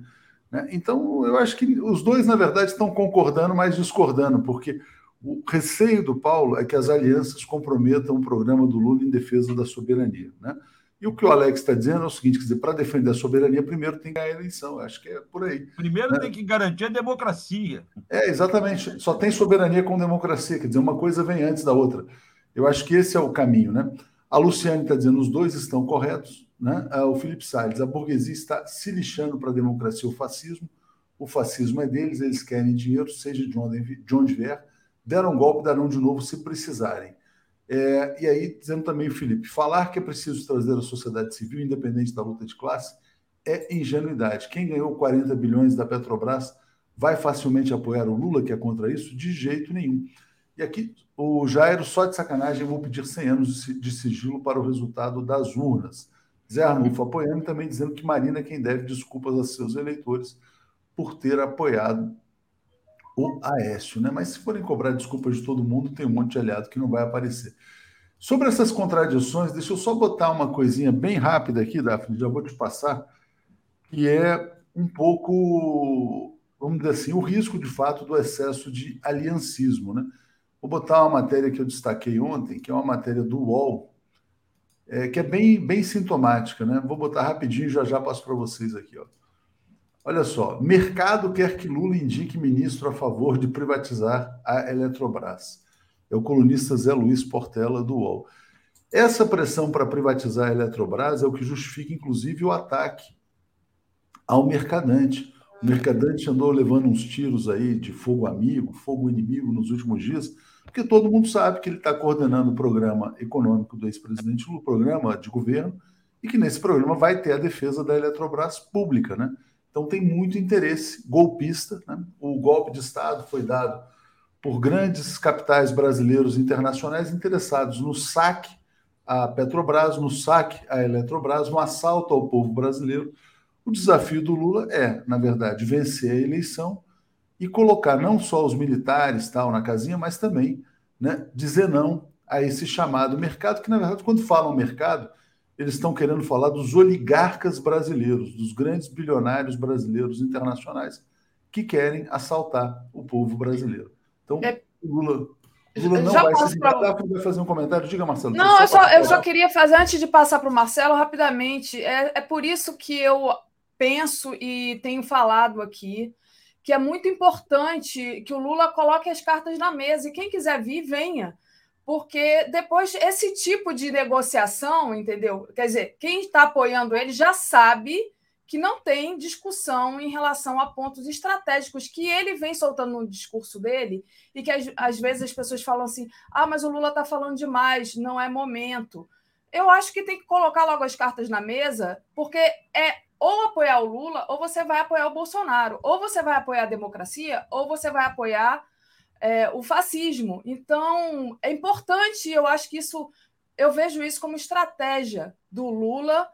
Né? Então, eu acho que os dois, na verdade, estão concordando, mas discordando, porque o receio do Paulo é que as alianças comprometam o programa do Lula em defesa da soberania. Né? E o que o Alex está dizendo é o seguinte: quer dizer, para defender a soberania, primeiro tem que ganhar a eleição. Acho que é por aí. Primeiro né? tem que garantir a democracia. É, exatamente. Só tem soberania com democracia. Quer dizer, uma coisa vem antes da outra. Eu acho que esse é o caminho, né? A Luciane está dizendo os dois estão corretos, né? O Felipe Salles, a burguesia está se lixando para a democracia e o fascismo. O fascismo é deles, eles querem dinheiro, seja de onde, de onde vier. Deram um golpe, darão de novo se precisarem. É, e aí, dizendo também, Felipe, falar que é preciso trazer a sociedade civil, independente da luta de classe, é ingenuidade. Quem ganhou 40 bilhões da Petrobras vai facilmente apoiar o Lula, que é contra isso? De jeito nenhum. E aqui, o Jairo, só de sacanagem, vou pedir 100 anos de sigilo para o resultado das urnas. Zé Arnulfo apoiando e também dizendo que Marina é quem deve desculpas a seus eleitores por ter apoiado o Aécio. Né? Mas se forem cobrar desculpas de todo mundo, tem um monte de aliado que não vai aparecer. Sobre essas contradições, deixa eu só botar uma coisinha bem rápida aqui, Daphne, já vou te passar, que é um pouco, vamos dizer assim, o risco de fato do excesso de aliancismo, né? Vou botar uma matéria que eu destaquei ontem, que é uma matéria do UOL, é, que é bem, bem sintomática, né? Vou botar rapidinho, já já passo para vocês aqui. Ó. Olha só, mercado quer que Lula indique ministro a favor de privatizar a Eletrobras. É o colunista Zé Luiz Portela do UOL. Essa pressão para privatizar a Eletrobras é o que justifica, inclusive, o ataque ao mercadante. O mercadante andou levando uns tiros aí de fogo amigo, fogo inimigo nos últimos dias, porque todo mundo sabe que ele está coordenando o programa econômico do ex-presidente Lula, o programa de governo, e que nesse programa vai ter a defesa da Eletrobras pública, né? Então tem muito interesse golpista. Né? O golpe de Estado foi dado por grandes capitais brasileiros e internacionais interessados no saque à Petrobras, no saque à Eletrobras, no assalto ao povo brasileiro. O desafio do Lula é, na verdade, vencer a eleição e colocar não só os militares tal na casinha, mas também né, dizer não a esse chamado mercado, que na verdade, quando falam mercado, eles estão querendo falar dos oligarcas brasileiros, dos grandes bilionários brasileiros internacionais que querem assaltar o povo brasileiro. Então, é... o Lula Lula não Já vai se pra- vai fazer um comentário. Diga, Marcelo. Não, eu só, eu só queria fazer, antes de passar para o Marcelo, rapidamente, é, é por isso que eu penso e tenho falado aqui que é muito importante que o Lula coloque as cartas na mesa e quem quiser vir, venha. Porque depois esse tipo de negociação, entendeu? Quer dizer, quem está apoiando ele já sabe que não tem discussão em relação a pontos estratégicos que ele vem soltando no discurso dele e que às, vezes as pessoas falam assim: ah, mas o Lula está falando demais, não é momento. Eu acho que tem que colocar logo as cartas na mesa, porque é ou apoiar o Lula, ou você vai apoiar o Bolsonaro, ou você vai apoiar a democracia, ou você vai apoiar é, o fascismo. Então, é importante, eu acho que isso, eu vejo isso como estratégia do Lula.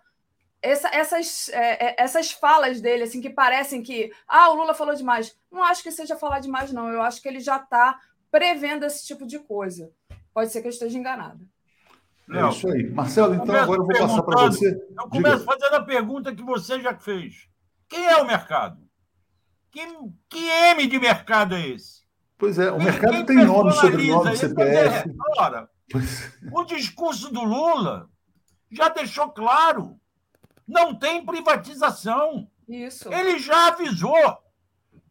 Essa- essas, é, é, essas falas dele, assim, que parecem que, ah, o Lula falou demais. Não acho que seja falar demais, não. Eu acho que ele já está prevendo esse tipo de coisa. Pode ser que eu esteja enganada. É Léo, isso aí. Marcelo, então agora eu vou passar para você. eu Diga. começo fazendo a pergunta que você já fez. Quem é o mercado? Que, que M de mercado é esse? Pois é, o Quem- mercado quem tem nome, sobrenome? CPF. É, ora, Pois- o discurso do Lula já deixou claro: não tem privatização. Isso. Ele já avisou.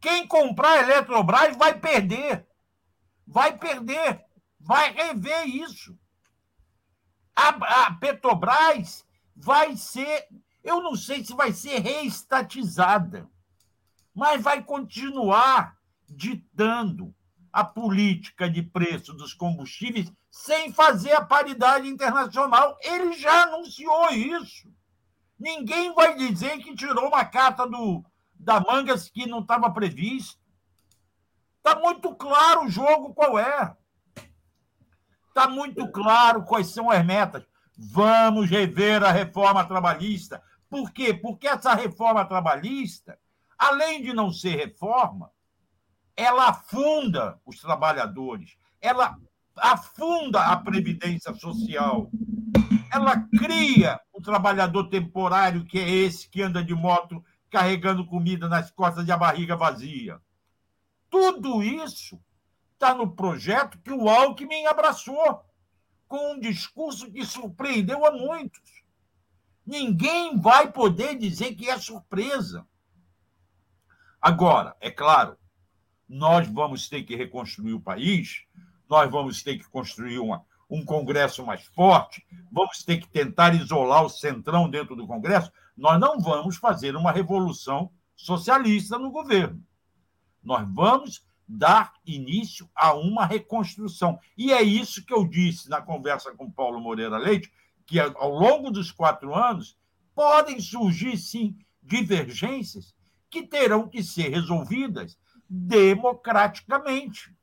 Quem comprar a Eletrobras vai perder. Vai perder. Vai rever isso. A, a Petrobras vai ser. Eu não sei se vai ser reestatizada, mas vai continuar ditando a política de preço dos combustíveis sem fazer a paridade internacional. Ele já anunciou isso. Ninguém vai dizer que tirou uma carta do, da Mangas que não estava previsto. Está muito claro o jogo qual é. Está muito claro quais são as metas. Vamos rever a reforma trabalhista. Por quê? Porque essa reforma trabalhista, além de não ser reforma, ela afunda os trabalhadores, ela afunda a previdência social, ela cria o trabalhador temporário, que é esse que anda de moto carregando comida nas costas e a barriga vazia. Tudo isso está no projeto que o Alckmin abraçou, com um discurso que surpreendeu a muitos. Ninguém vai poder dizer que é surpresa. Agora, é claro, nós vamos ter que reconstruir o país, nós vamos ter que construir uma, um Congresso mais forte, vamos ter que tentar isolar o centrão dentro do Congresso. Nós não vamos fazer uma revolução socialista no governo. Nós vamos dar início a uma reconstrução. E é isso que eu disse na conversa com Paulo Moreira Leite, que ao longo dos quatro anos podem surgir, sim, divergências que terão que ser resolvidas democraticamente,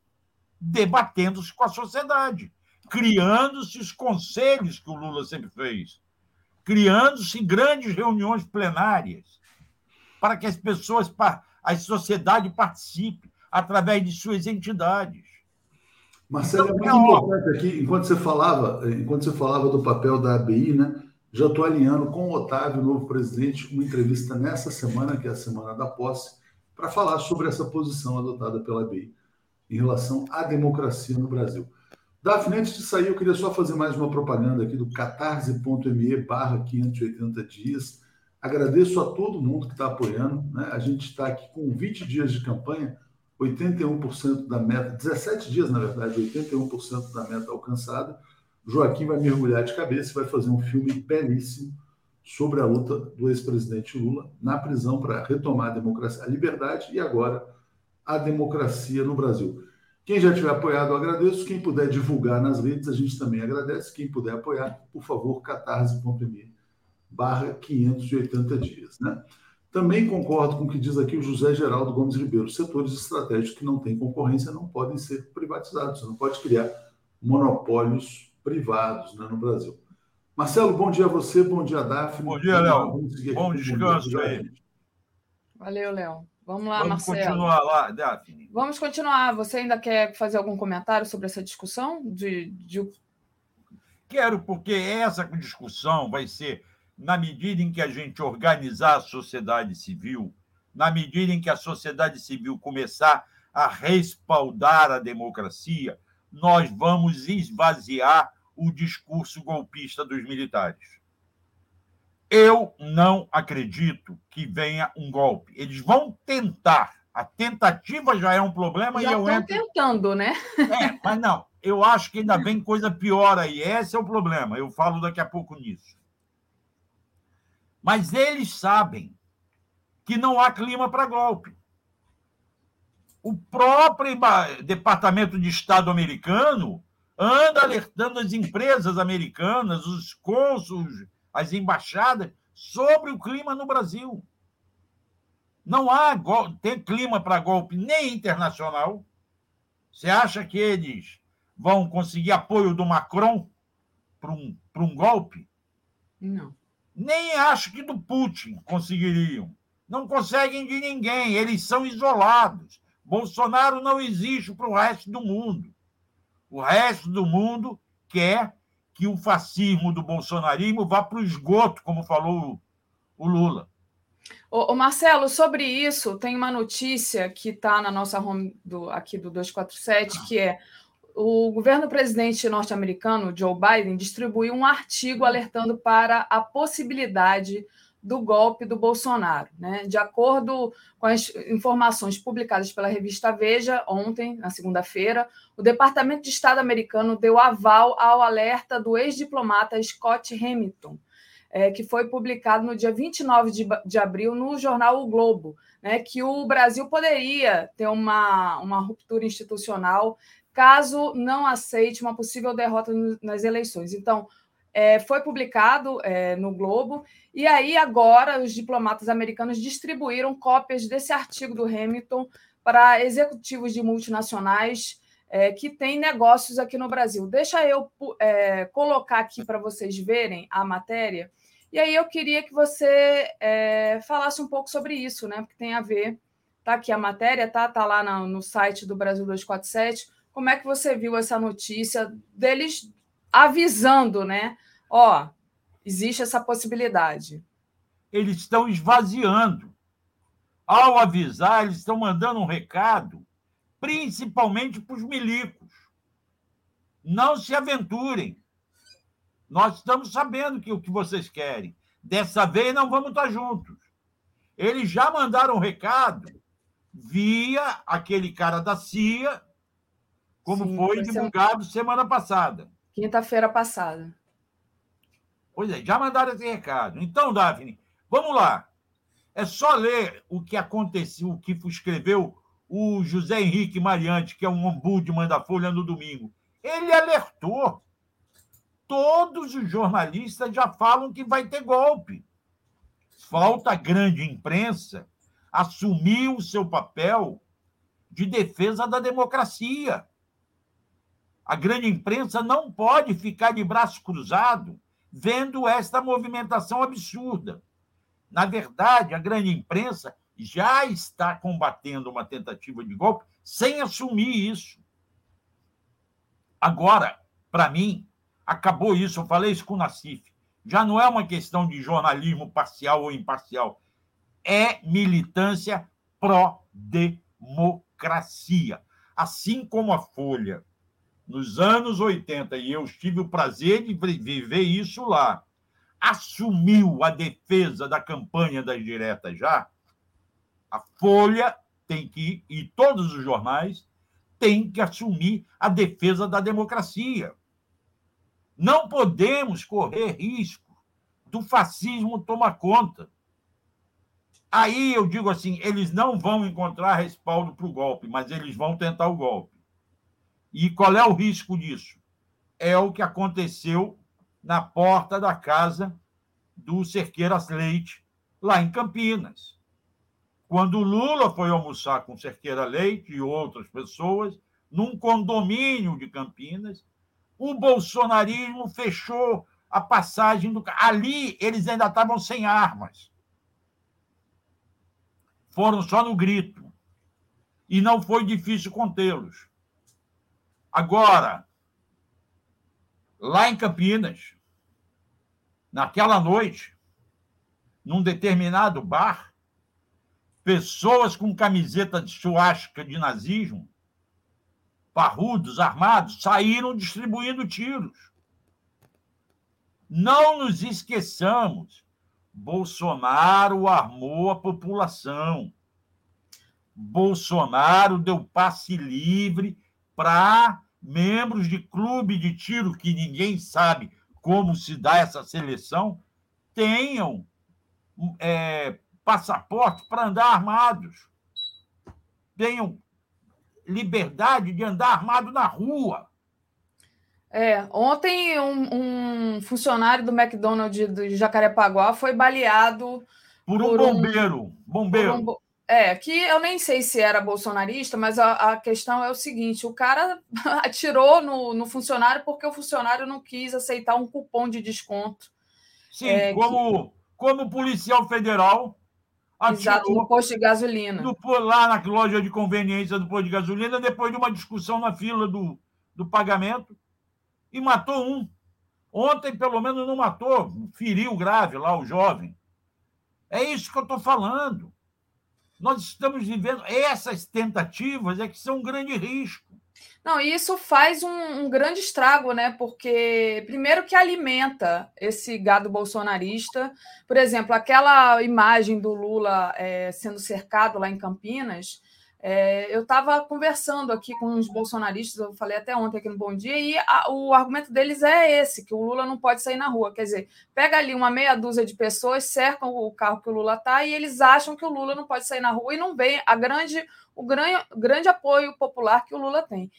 debatendo-se com a sociedade, criando-se os conselhos que o Lula sempre fez, criando-se grandes reuniões plenárias, para que as pessoas, a sociedade participe através de suas entidades. Marcelo, é muito importante aqui, enquanto você falava, enquanto você falava do papel da ABI, né? Já estou alinhando com o Otávio, novo presidente, uma entrevista nessa semana, que é a semana da posse, para falar sobre essa posição adotada pela ABI em relação à democracia no Brasil. Daphne, antes de sair, eu queria só fazer mais uma propaganda aqui do catarse.me barra 580 dias. Agradeço a todo mundo que está apoiando. Né? A gente está aqui com 20 dias de campanha, 81% da meta, 17 dias, na verdade, 81% da meta alcançada. Joaquim vai mergulhar de cabeça e vai fazer um filme belíssimo sobre a luta do ex-presidente Lula na prisão para retomar a democracia, a liberdade e agora a democracia no Brasil. Quem já tiver apoiado, eu agradeço. Quem puder divulgar nas redes, a gente também agradece. Quem puder apoiar, por favor, catarse.me barra 580 dias. Né? Também concordo com o que diz aqui o José Geraldo Gomes Ribeiro. Setores estratégicos que não têm concorrência não podem ser privatizados. Você não pode criar monopólios privados né, no Brasil. Marcelo, bom dia a você, bom dia, Daphne. Bom dia, Léo. Bom descanso aí. Valeu, Léo. Vamos lá, Vamos Marcelo. continuar lá, Daphne. Vamos continuar. Você ainda quer fazer algum comentário sobre essa discussão? De, de... Quero, porque essa discussão vai ser na medida em que a gente organizar a sociedade civil, na medida em que a sociedade civil começar a respaldar a democracia, nós vamos esvaziar o discurso golpista dos militares. Eu não acredito que venha um golpe. Eles vão tentar. A tentativa já é um problema já e eu estão entro... tentando, né? É, mas não. Eu acho que ainda vem coisa pior aí. Esse é o problema. Eu falo daqui a pouco nisso. Mas eles sabem que não há clima para golpe. O próprio Departamento de Estado americano anda alertando as empresas americanas, os cônsules, as embaixadas, sobre o clima no Brasil. Não há tem clima para golpe nem internacional. Você acha que eles vão conseguir apoio do Macron para um, um golpe? Não. Nem acho que do Putin conseguiriam. Não conseguem de ninguém, eles são isolados. Bolsonaro não existe para o resto do mundo. O resto do mundo quer que o fascismo do bolsonarismo vá para o esgoto, como falou o Lula. Ô, Marcelo, sobre isso, tem uma notícia que está na nossa home do, aqui do 247, que é o governo presidente norte-americano, Joe Biden, distribuiu um artigo alertando para a possibilidade do golpe do Bolsonaro. Né? De acordo com as informações publicadas pela revista Veja ontem, na segunda-feira, o Departamento de Estado americano deu aval ao alerta do ex-diplomata Scott Hamilton, é, que foi publicado no dia 29 de, de abril no jornal O Globo, né, que o Brasil poderia ter uma, uma ruptura institucional caso não aceite uma possível derrota nas eleições. Então, é, foi publicado é, no Globo, e aí agora os diplomatas americanos distribuíram cópias desse artigo do Hamilton para executivos de multinacionais é, que têm negócios aqui no Brasil. Deixa eu é, colocar aqui para vocês verem a matéria, e aí eu queria que você é, falasse um pouco sobre isso, né? Porque tem a ver, tá aqui a matéria, tá? Tá lá no, no site do Brasil 247. Como é que você viu essa notícia deles avisando, né? Ó, existe essa possibilidade. Eles estão esvaziando. Ao avisar, eles estão mandando um recado, principalmente para os milicos. Não se aventurem. Nós estamos sabendo que o que vocês querem. Dessa vez não vamos estar juntos. Eles já mandaram um recado via aquele cara da CIA, como Sim, foi divulgado semana passada. Quinta-feira passada. Pois é, já mandaram esse recado. Então, Daphne, vamos lá. É só ler o que aconteceu, o que escreveu o José Henrique Mariante, que é um ombudsman da Folha no domingo. Ele alertou. Todos os jornalistas já falam que vai ter golpe. Falta a grande imprensa assumir o seu papel de defesa da democracia. A grande imprensa não pode ficar de braço cruzado vendo esta movimentação absurda. Na verdade, a grande imprensa já está combatendo uma tentativa de golpe sem assumir isso. Agora, para mim, acabou isso. Eu falei isso com o Nassif. Já não é uma questão de jornalismo parcial ou imparcial. É militância pró-democracia. Assim como a Folha nos anos 80, e eu tive o prazer de viver isso lá, assumiu a defesa da campanha das diretas já, a Folha tem que, e todos os jornais, têm que assumir a defesa da democracia. Não podemos correr risco do fascismo tomar conta. Aí eu digo assim: eles não vão encontrar respaldo para o golpe, mas eles vão tentar o golpe. E qual é o risco disso? É o que aconteceu na porta da casa do Cerqueiras Leite, lá em Campinas. Quando Lula foi almoçar com Cerqueira Leite e outras pessoas, num condomínio de Campinas, o bolsonarismo fechou a passagem do. Ali eles ainda estavam sem armas. Foram só no grito. E não foi difícil contê-los. Agora, lá em Campinas, naquela noite, num determinado bar, pessoas com camiseta de suástica de nazismo parrudos, armados, saíram distribuindo tiros. Não nos esqueçamos, Bolsonaro armou a população. Bolsonaro deu passe livre para membros de clube de tiro, que ninguém sabe como se dá essa seleção, tenham é, passaporte para andar armados. Tenham liberdade de andar armado na rua. É, ontem um, um funcionário do McDonald's de Jacarepaguá foi baleado por um por bombeiro. Um, bombeiro. Um, é, que eu nem sei se era bolsonarista, mas a, a questão é o seguinte: o cara atirou no, no, funcionário porque o funcionário não quis aceitar um cupom de desconto. Sim, é, como, que... como policial federal. Exato, no posto de gasolina. No, lá na loja de conveniência do posto de gasolina, depois de uma discussão na fila do, do pagamento, e matou um. Ontem, pelo menos, não matou, feriu grave lá o jovem. É isso que eu estou falando. Nós estamos vivendo essas tentativas é que são um grande risco. Não, e isso faz um, um, grande estrago, né? Porque, primeiro, que alimenta esse gado bolsonarista. Por exemplo, aquela imagem do Lula é, sendo cercado lá em Campinas é, eu estava conversando aqui com os bolsonaristas, eu falei até ontem aqui no Bom Dia, e a, o argumento deles é esse: que o Lula não pode sair na rua. Quer dizer, pega ali uma meia dúzia de pessoas, cercam o carro que o Lula está, e eles acham que o Lula não pode sair na rua e não vem a grande, o grande, grande apoio popular que o Lula tem.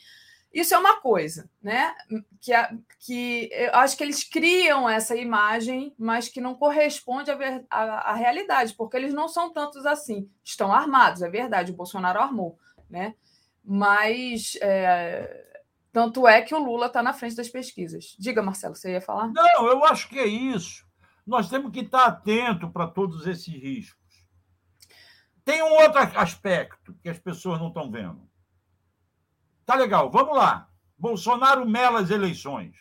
Isso é uma coisa, né? Que, que eu acho que eles criam essa imagem, mas que não corresponde à, realidade, porque eles não são tantos assim. Estão armados, é verdade, o Bolsonaro armou, né? Mas é, tanto é que o Lula está na frente das pesquisas. Diga, Marcelo, você ia falar? Não, eu acho que é isso. Nós temos que estar atento para todos esses riscos. Tem um outro aspecto que as pessoas não estão vendo Tá legal, vamos lá. Bolsonaro mela as eleições.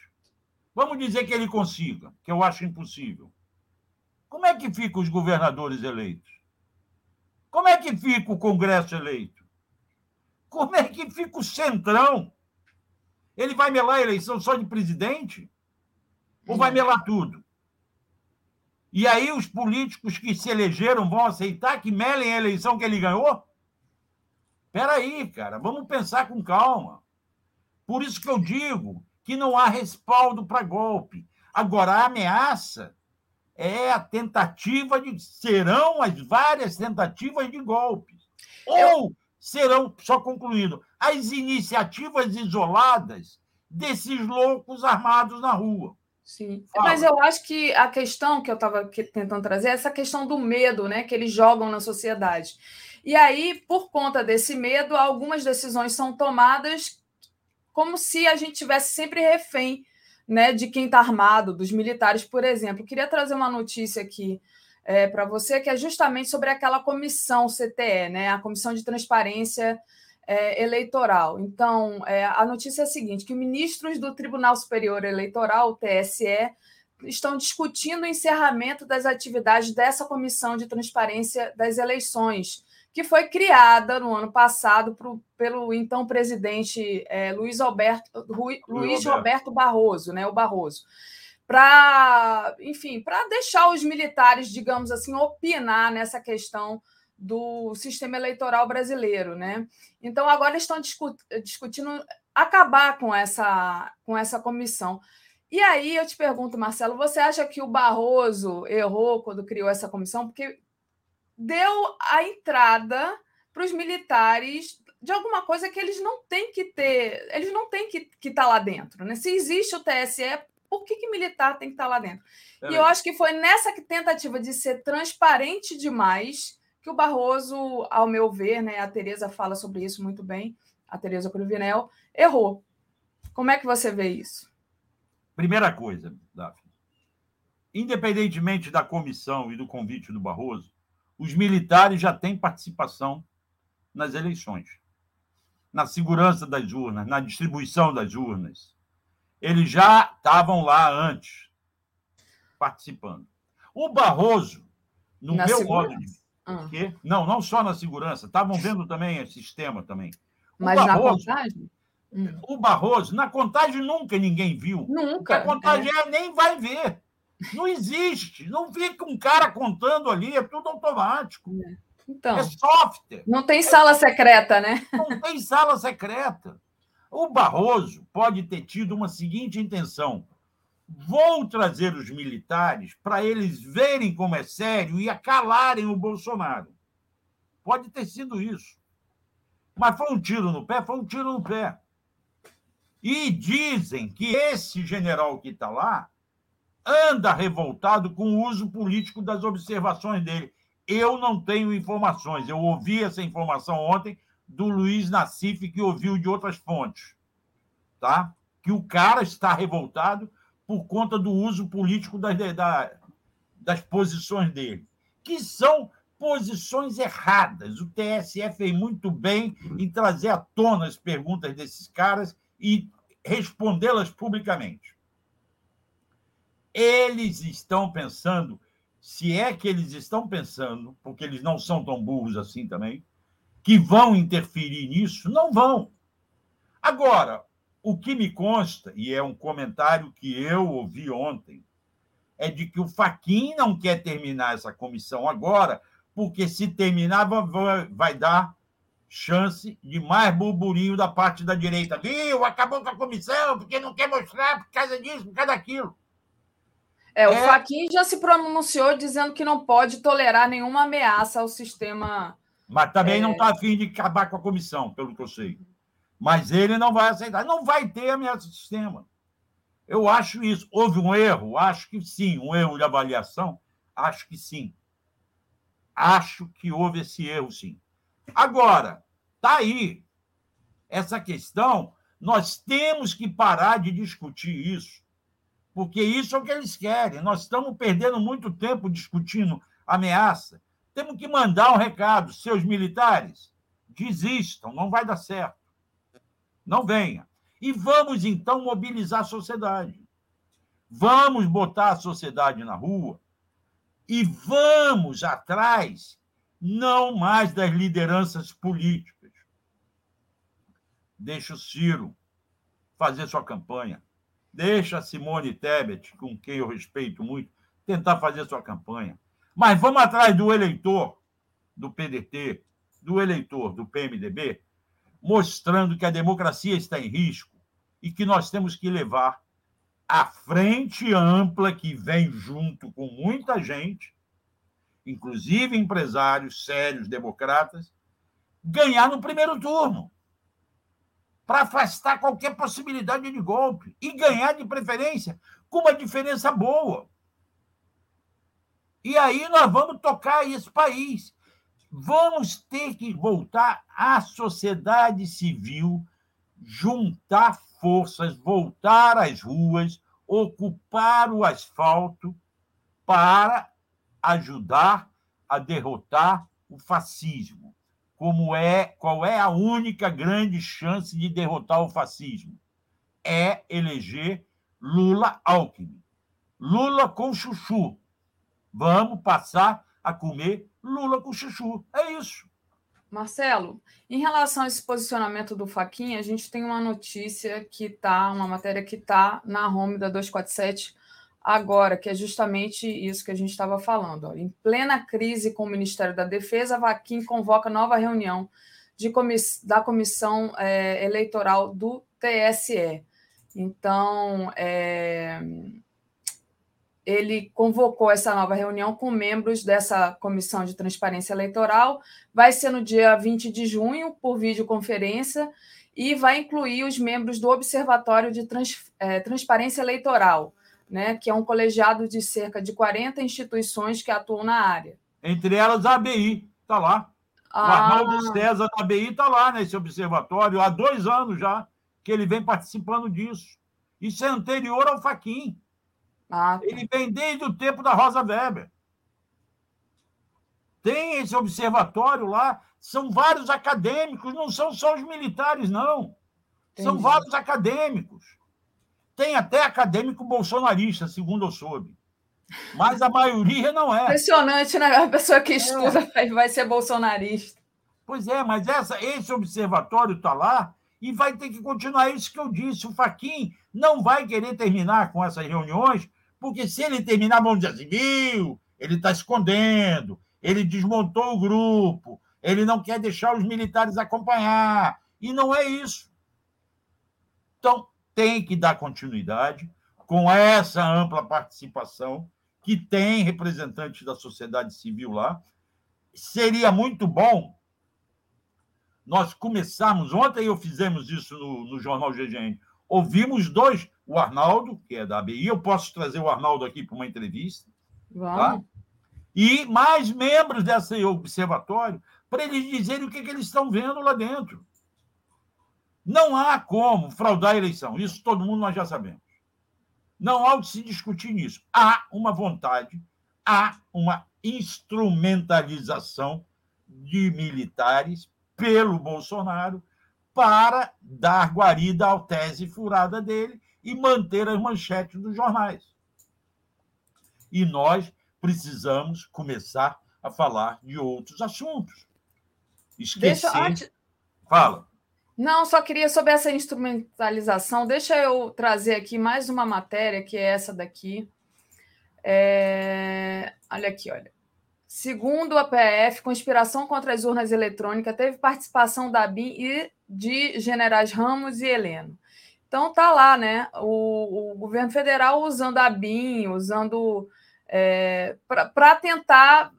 Vamos dizer que ele consiga, que eu acho impossível. Como é que ficam os governadores eleitos? Como é que fica o Congresso eleito? Como é que fica o Centrão? Ele vai melar a eleição só de presidente? Ou vai melar tudo? E aí os políticos que se elegeram vão aceitar que melem a eleição que ele ganhou? Espera aí, cara, vamos pensar com calma. Por isso que eu digo que não há respaldo para golpe. Agora, a ameaça é a tentativa de. serão as várias tentativas de golpe. Ou serão, só concluindo, as iniciativas isoladas desses loucos armados na rua. Sim. Fala. Mas eu acho que a questão que eu estava tentando trazer é essa questão do medo né, que eles jogam na sociedade. E aí, por conta desse medo, algumas decisões são tomadas como se a gente tivesse sempre refém né, de quem está armado, dos militares, por exemplo. queria trazer uma notícia aqui é, para você, que é justamente sobre aquela comissão CTE, né, a Comissão de Transparência é, Eleitoral. Então, é, a notícia é a seguinte: que ministros do Tribunal Superior Eleitoral, o TSE, estão discutindo o encerramento das atividades dessa comissão de transparência das eleições que foi criada no ano passado pro, pelo então presidente é, Luiz, Alberto, Rui, Luiz Roberto Barroso, né, o Barroso, para, enfim, para deixar os militares, digamos assim, opinar nessa questão do sistema eleitoral brasileiro, né? Então agora estão discut, discutindo acabar com essa com essa comissão. E aí eu te pergunto, Marcelo, você acha que o Barroso errou quando criou essa comissão? Porque deu a entrada para os militares de alguma coisa que eles não têm que ter, eles não têm que estar tá lá dentro. Né? Se existe o TSE, por que, que militar tem que estar tá lá dentro? É e eu acho que foi nessa tentativa de ser transparente demais que o Barroso, ao meu ver, né, a Tereza fala sobre isso muito bem, a Tereza Cruvinel, errou. Como é que você vê isso? Primeira coisa, Daphne. Independentemente da comissão e do convite do Barroso, os militares já têm participação nas eleições, na segurança das urnas, na distribuição das urnas. Eles já estavam lá antes, participando. O Barroso, no na meu segurança? modo de. Ah. Não, não só na segurança, estavam vendo também esse sistema também. O Mas Barroso, na contagem? Hum. O Barroso, na contagem nunca ninguém viu. Nunca. A contagem é. nem vai ver. Não existe. Não fica um cara contando ali, é tudo automático. É. Então, é software. Não tem sala secreta, né? Não tem sala secreta. O Barroso pode ter tido uma seguinte intenção: vou trazer os militares para eles verem como é sério e acalarem o Bolsonaro. Pode ter sido isso. Mas foi um tiro no pé, foi um tiro no pé. E dizem que esse general que está lá anda revoltado com o uso político das observações dele. Eu não tenho informações. Eu ouvi essa informação ontem do Luiz Nassif, que ouviu de outras fontes. Tá? Que o cara está revoltado por conta do uso político das, das posições dele, que são posições erradas. O TSE fez muito bem em trazer à tona as perguntas desses caras e respondê-las publicamente. Eles estão pensando, se é que eles estão pensando, porque eles não são tão burros assim também, que vão interferir nisso, não vão. Agora, o que me consta, e é um comentário que eu ouvi ontem, é de que o Faquin não quer terminar essa comissão agora, porque se terminar, vai, dar chance de mais burburinho da parte da direita. Viu? Acabou com a comissão, porque não quer mostrar por causa disso, por causa daquilo. É, o é... Faquin já se pronunciou dizendo que não pode tolerar nenhuma ameaça ao sistema. Mas também é... não está afim de acabar com a comissão, pelo que eu sei. Mas ele não vai aceitar. Não vai ter ameaça ao sistema. Eu acho isso. Houve um erro? Acho que sim. Um erro de avaliação? Acho que sim. Acho que houve esse erro, sim. Agora, está aí. Essa questão, nós temos que parar de discutir isso, porque isso é o que eles querem. Nós estamos perdendo muito tempo discutindo ameaça. Temos que mandar um recado, seus militares, desistam, não vai dar certo. Não venha. E vamos, então, mobilizar a sociedade. Vamos botar a sociedade na rua e vamos atrás não mais das lideranças políticas. Deixa o Ciro fazer sua campanha. Deixa a Simone Tebet, com quem eu respeito muito, tentar fazer sua campanha. Mas vamos atrás do eleitor do PDT, do eleitor do PMDB, mostrando que a democracia está em risco e que nós temos que levar a frente ampla que vem junto com muita gente, inclusive empresários sérios, democratas, ganhar no primeiro turno, para afastar qualquer possibilidade de golpe e ganhar de preferência com uma diferença boa. E aí nós vamos tocar esse país. Vamos ter que voltar à sociedade civil, juntar forças, voltar às ruas, ocupar o asfalto para ajudar a derrotar o fascismo. Como é, qual é a única grande chance de derrotar o fascismo? É eleger Lula Alckmin. Lula com chuchu. Vamos passar a comer Lula com chuchu. É isso. Marcelo, em relação a esse posicionamento do Faquinha, a gente tem uma notícia que está, uma matéria que está na home da 247 agora, que é justamente isso que a gente estava falando. Em plena crise com o Ministério da Defesa, Faquinha convoca nova reunião de comiss da Comissão é, Eleitoral do TSE. Então, é, ele convocou essa nova reunião com membros dessa comissão de transparência eleitoral. Vai ser no dia 20 de junho, por videoconferência, e vai incluir os membros do Observatório de Trans, é, Transparência Eleitoral, né, que é um colegiado de cerca de 40 instituições que atuam na área. Entre elas a ABI, está lá. Ah. O Arnaldo César da ABI está lá nesse observatório há dois anos já que ele vem participando disso. Isso é anterior ao Faquin. Ah, tá. Ele vem desde o tempo da Rosa Weber. Tem esse observatório lá, são vários acadêmicos, não são só os militares, não. Entendi. São vários acadêmicos. Tem até acadêmico bolsonarista, segundo eu soube. Mas a maioria não é. Impressionante, né? A pessoa que é. estuda é. vai ser bolsonarista. Pois é, mas essa, esse observatório está lá E vai ter que continuar isso que eu disse. O Faquin não vai querer terminar com essas reuniões, porque se ele terminar, vamos dizer assim, viu, ele está escondendo, ele desmontou o grupo, ele não quer deixar os militares acompanhar. E não é isso. Então, tem que dar continuidade com essa ampla participação, que tem representantes da sociedade civil lá. Seria muito bom nós começarmos, ontem eu fizemos isso no, no jornal GGN, ouvimos dois, o Arnaldo, que é da ABI, eu posso trazer o Arnaldo aqui para uma entrevista, tá? e mais membros desse observatório, para eles dizerem o que, que eles estão vendo lá dentro. Não há como fraudar a eleição, isso todo mundo nós já sabemos. Não há o que se discutir nisso. Há uma vontade, há uma instrumentalização de militares pelo Bolsonaro para dar guarida à tese furada dele e manter as manchetes dos jornais. E nós precisamos começar a falar de outros assuntos. Esquecer. Deixa, antes... Fala. Não, só queria sobre essa instrumentalização. Deixa eu trazer aqui mais uma matéria, que é essa daqui. É... Olha aqui, olha. Segundo a PF, conspiração contra as urnas eletrônicas teve participação da BIM e de generais Ramos e Heleno. Então tá lá, né? O, o governo federal usando a BIM, usando é, para tentar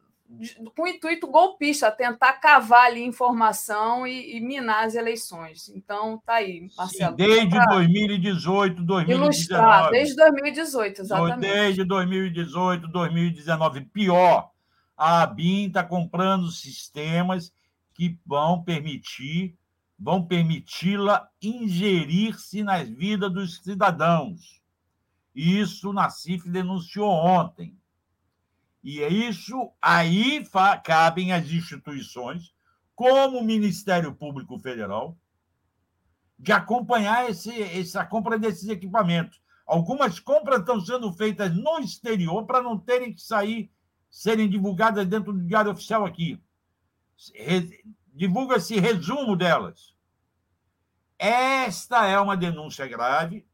com o intuito golpista, tentar cavar ali informação e, e, minar as eleições. Então, tá aí, Marcelo. Sim, desde pra... 2018, 2019. Ilustrar, desde 2018, exatamente. Desde 2018, 2019. Pior, a ABIN está comprando sistemas que vão permitir, vão permiti-la ingerir-se nas vidas dos cidadãos. Isso na CIF denunciou ontem. E é isso aí cabem as instituições, como o Ministério Público Federal, de acompanhar esse, essa compra desses equipamentos. Algumas compras estão sendo feitas no exterior para não terem que sair, serem divulgadas dentro do Diário Oficial aqui. Divulga-se resumo delas. Esta é uma denúncia grave.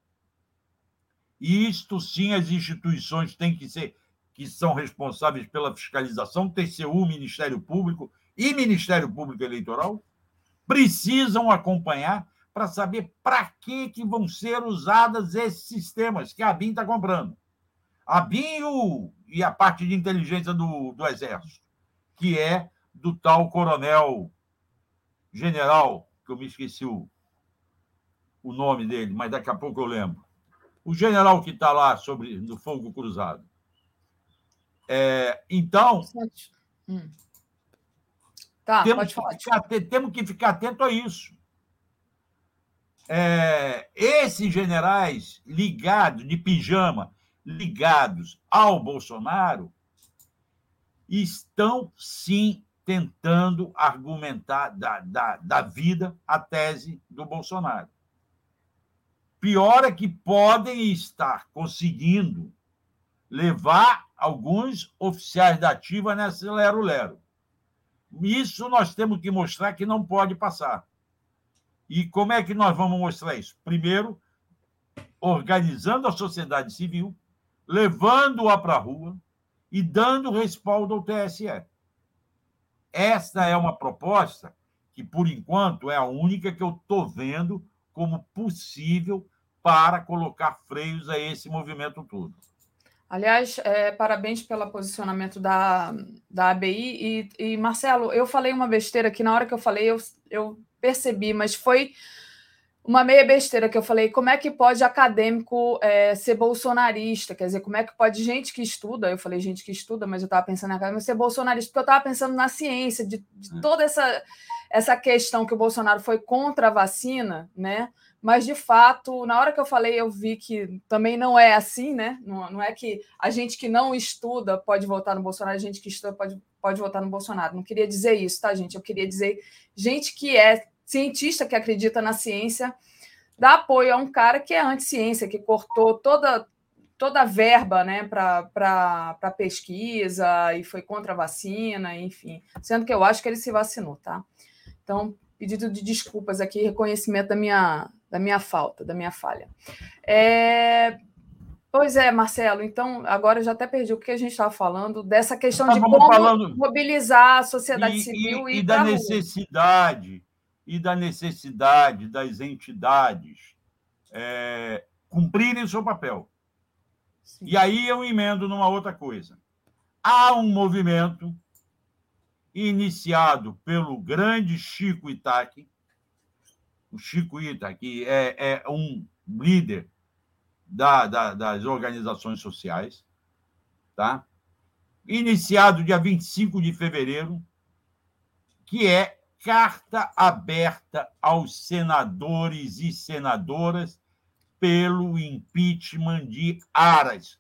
Isto sim, as instituições têm que ser que são responsáveis pela fiscalização, TCU, Ministério Público e Ministério Público Eleitoral, precisam acompanhar para saber para que, que vão ser usadas esses sistemas que a BIM está comprando. A BIM e, a parte de inteligência do, do Exército, que é do tal coronel general, que eu me esqueci o, o nome dele, mas daqui a pouco eu lembro. O general que está lá sobre no fogo cruzado. É, então. Hum. Tá, temos, que ficar, temos que ficar atento a isso. É, esses generais ligados, de pijama, ligados ao Bolsonaro, estão sim tentando argumentar da, da, da vida a tese do Bolsonaro. Pior é que podem estar conseguindo levar alguns oficiais da ativa nessa lero-lero. Isso nós temos que mostrar que não pode passar. E como é que nós vamos mostrar isso? Primeiro, organizando a sociedade civil, levando-a para a rua e dando respaldo ao TSE. Esta é uma proposta que, por enquanto, é a única que eu estou vendo como possível para colocar freios a esse movimento todo. Aliás, é, parabéns pelo posicionamento da, da ABI. E, e, Marcelo, eu falei uma besteira que na hora que eu falei eu, eu percebi, mas foi uma meia besteira que eu falei. Como é que pode acadêmico é, ser bolsonarista? Quer dizer, como é que pode gente que estuda? Eu falei gente que estuda, mas eu estava pensando em acadêmico ser bolsonarista, porque eu estava pensando na ciência, de, de é. toda essa, essa questão que o Bolsonaro foi contra a vacina, né? Mas de fato, na hora que eu falei, eu vi que também não é assim, né? Não, não, é que a gente que não estuda pode votar no Bolsonaro, a gente que estuda pode, pode votar no Bolsonaro. Não queria dizer isso, tá, gente? Eu queria dizer gente que é cientista, que acredita na ciência, dá apoio a um cara que é anti-ciência, que cortou toda, toda a verba né, para pesquisa e foi contra a vacina, enfim. Sendo que eu acho que ele se vacinou, tá? Então, pedido de desculpas aqui, reconhecimento da minha, da minha falta, da minha falha. É, Pois é, Marcelo. Então, agora eu já até perdi o que a gente estava falando, dessa questão de como falando... mobilizar a sociedade e, civil e, e da necessidade e da necessidade das entidades é, cumprirem o seu papel. Sim. E aí eu emendo numa outra coisa. Há um movimento iniciado pelo grande Chico Itaque. O Chico Itaque é, é um líder da, da, das organizações sociais, tá? iniciado dia 25 de fevereiro, que é carta aberta aos senadores e senadoras pelo impeachment de Aras,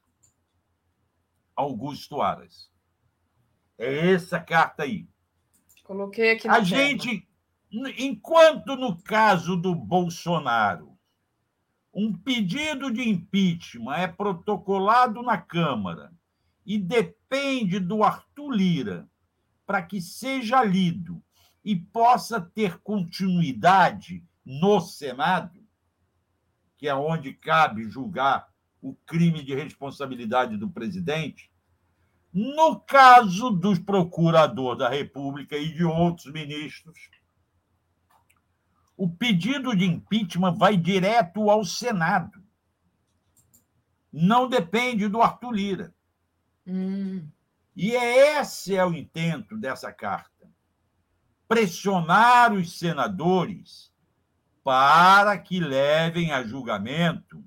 Augusto Aras. É essa carta aí. Coloquei aqui na A gente, enquanto no caso do Bolsonaro, um pedido de impeachment é protocolado na Câmara e depende do Arthur Lira para que seja lido e possa ter continuidade no Senado, que é onde cabe julgar o crime de responsabilidade do presidente, no caso dos procurador da República e de outros ministros, o pedido de impeachment vai direto ao Senado. Não depende do Arthur Lira. Hum. E é esse é o intento dessa carta: pressionar os senadores para que levem a julgamento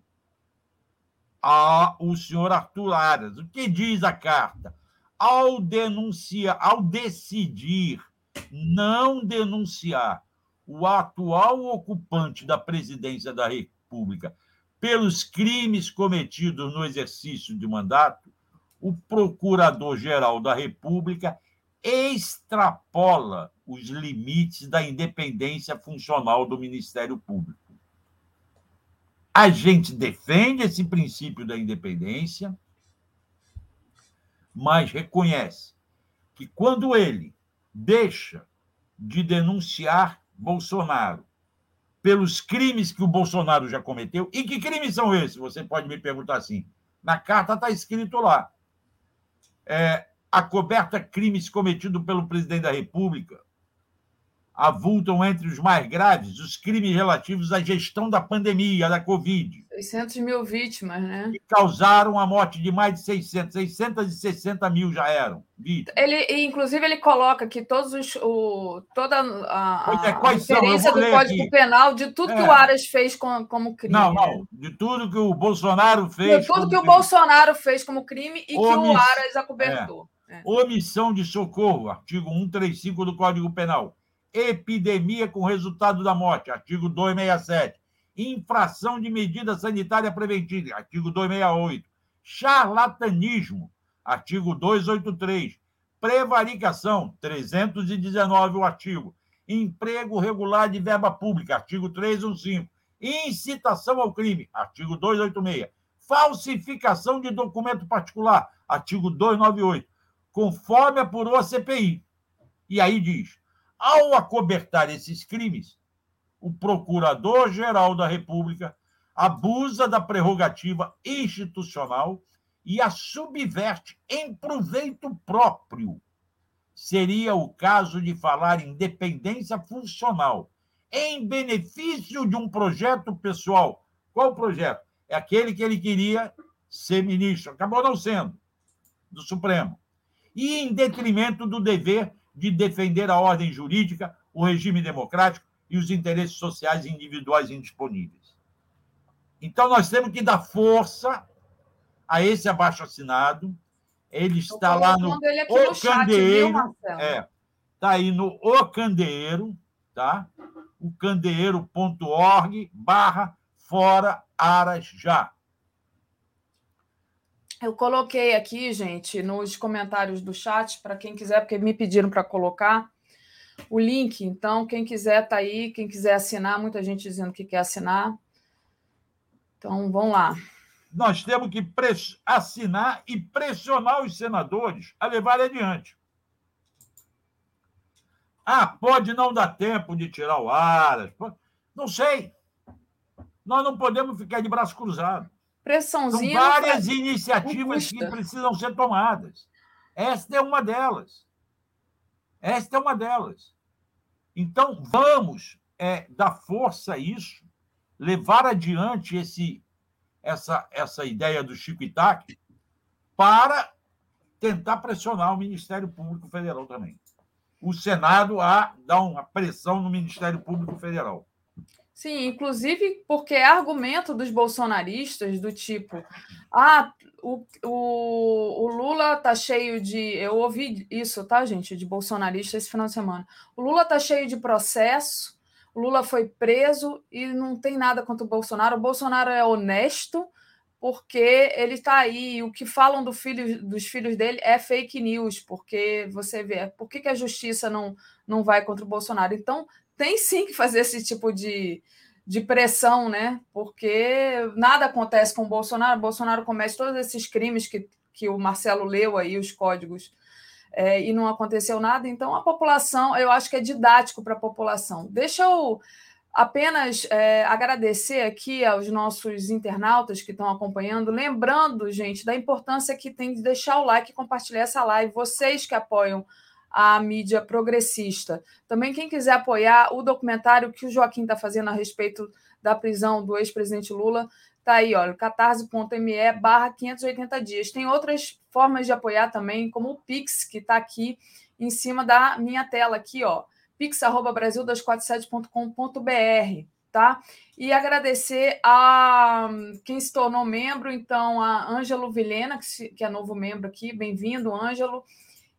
a, o senhor Arthur Aras. O que diz a carta? Ao denunciar, ao decidir não denunciar o atual ocupante da presidência da República pelos crimes cometidos no exercício de mandato, o Procurador-Geral da República extrapola os limites da independência funcional do Ministério Público. A gente defende esse princípio da independência, mas reconhece que quando ele deixa de denunciar Bolsonaro pelos crimes que o Bolsonaro já cometeu. E que crimes são esses? Você pode me perguntar assim. Na carta está escrito lá. É, a coberta crimes cometidos pelo presidente da República, avultam entre os mais graves os crimes relativos à gestão da pandemia, da Covid. 600 mil vítimas, né? Que causaram a morte de mais de 600, 660 mil já eram vítimas. Ele, inclusive, ele coloca que todos os, o, toda a, a, é, a referência do Código aqui. Penal de tudo é. que o Aras fez com, como crime. Não, não, de tudo que o Bolsonaro fez. De tudo que crime. o Bolsonaro fez como crime e Omiss... que o Aras acobertou. É. É. Omissão de socorro, artigo 135 do Código Penal epidemia com resultado da morte, artigo 267. Infração de medida sanitária preventiva, artigo 268. Charlatanismo, artigo 283. Prevaricação, 319 o artigo. Emprego regular de verba pública, artigo 315. Incitação ao crime, artigo 286. Falsificação de documento particular, artigo 298. Conforme apurou a CPI. E aí diz: ao acobertar esses crimes, o Procurador-Geral da República abusa da prerrogativa institucional e a subverte em proveito próprio. Seria o caso de falar em dependência funcional, em benefício de um projeto pessoal. Qual projeto? É aquele que ele queria ser ministro, acabou não sendo, do Supremo. E em detrimento do dever de defender a ordem jurídica, o regime democrático e os interesses sociais individuais indisponíveis. Então, nós temos que dar força a esse abaixo-assinado. Ele está lá no O Candeeiro. É, está aí no O Candeeiro, tá? O candeeiro.org barra fora aras já. Eu coloquei aqui, gente, nos comentários do chat, para quem quiser, porque me pediram para colocar o link. Então, quem quiser tá aí, quem quiser assinar, muita gente dizendo que quer assinar. Então, vamos lá. Nós temos que assinar e pressionar os senadores a levar adiante. Ah, pode não dar tempo de tirar o Aras. Não sei. Nós não podemos ficar de braço cruzado. Pressãozinha. São várias iniciativas que precisam ser tomadas. Esta é uma delas. Esta é uma delas. Então, vamos é, dar força a isso, levar adiante esse, essa, essa ideia do Chico Itaque para tentar pressionar o Ministério Público Federal também. O Senado a dar uma pressão no Ministério Público Federal. Sim, inclusive porque é argumento dos bolsonaristas do tipo: ah, o, o, o Lula tá cheio de. Eu ouvi isso, tá, gente, de bolsonarista esse final de semana. O Lula tá cheio de processo, o Lula foi preso e não tem nada contra o Bolsonaro. O Bolsonaro é honesto porque ele está aí. O que falam do filho, dos filhos dele é fake news, porque você vê por que, que a justiça não, não vai contra o Bolsonaro. Então, tem sim que fazer esse tipo de, de pressão, né? Porque nada acontece com o Bolsonaro. O Bolsonaro comete todos esses crimes que, que o Marcelo leu aí, os códigos, é, e não aconteceu nada. Então, a população, eu acho que é didático para a população. Deixa eu apenas é, agradecer aqui aos nossos internautas que estão acompanhando, lembrando, gente, da importância que tem de deixar o like e compartilhar essa live. Vocês que apoiam a mídia progressista. Também, quem quiser apoiar o documentário que o Joaquim está fazendo a respeito da prisão do ex-presidente Lula, tá aí, olha, catarse.me barra 580 dias. Tem outras formas de apoiar também, como o Pix, que está aqui em cima da minha tela, aqui, ó, pix.brasil247.com.br, tá? E agradecer a quem se tornou membro, então, a Ângelo Vilena, que é novo membro aqui, bem-vindo, Ângelo.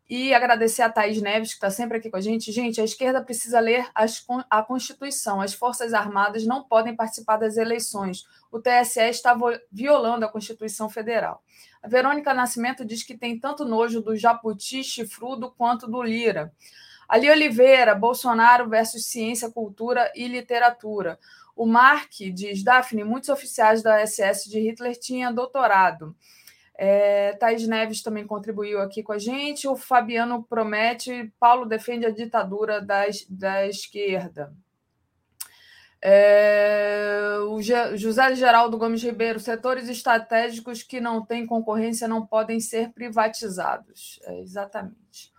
E agradecer a Thaís Neves, que está sempre aqui com a gente. Gente, a esquerda precisa ler as, a Constituição. As Forças Armadas não podem participar das eleições. O TSE está violando a Constituição Federal. A Verônica Nascimento diz que tem tanto nojo do jabuti chifrudo quanto do Lira. Ali Oliveira, Bolsonaro versus ciência, cultura e literatura. O Mark diz, Daphne, muitos oficiais da SS de Hitler tinham doutorado. É, Thaís Neves também contribuiu aqui com a gente. O Fabiano promete, Paulo defende a ditadura da, da esquerda. É, o José Geraldo Gomes Ribeiro, setores estratégicos que não têm concorrência não podem ser privatizados. É, exatamente.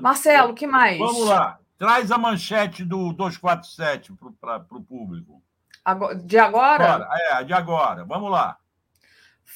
Marcelo, o que mais? Vamos lá. Traz a manchete do 247 para o público. De agora? agora? É, de agora. Vamos lá.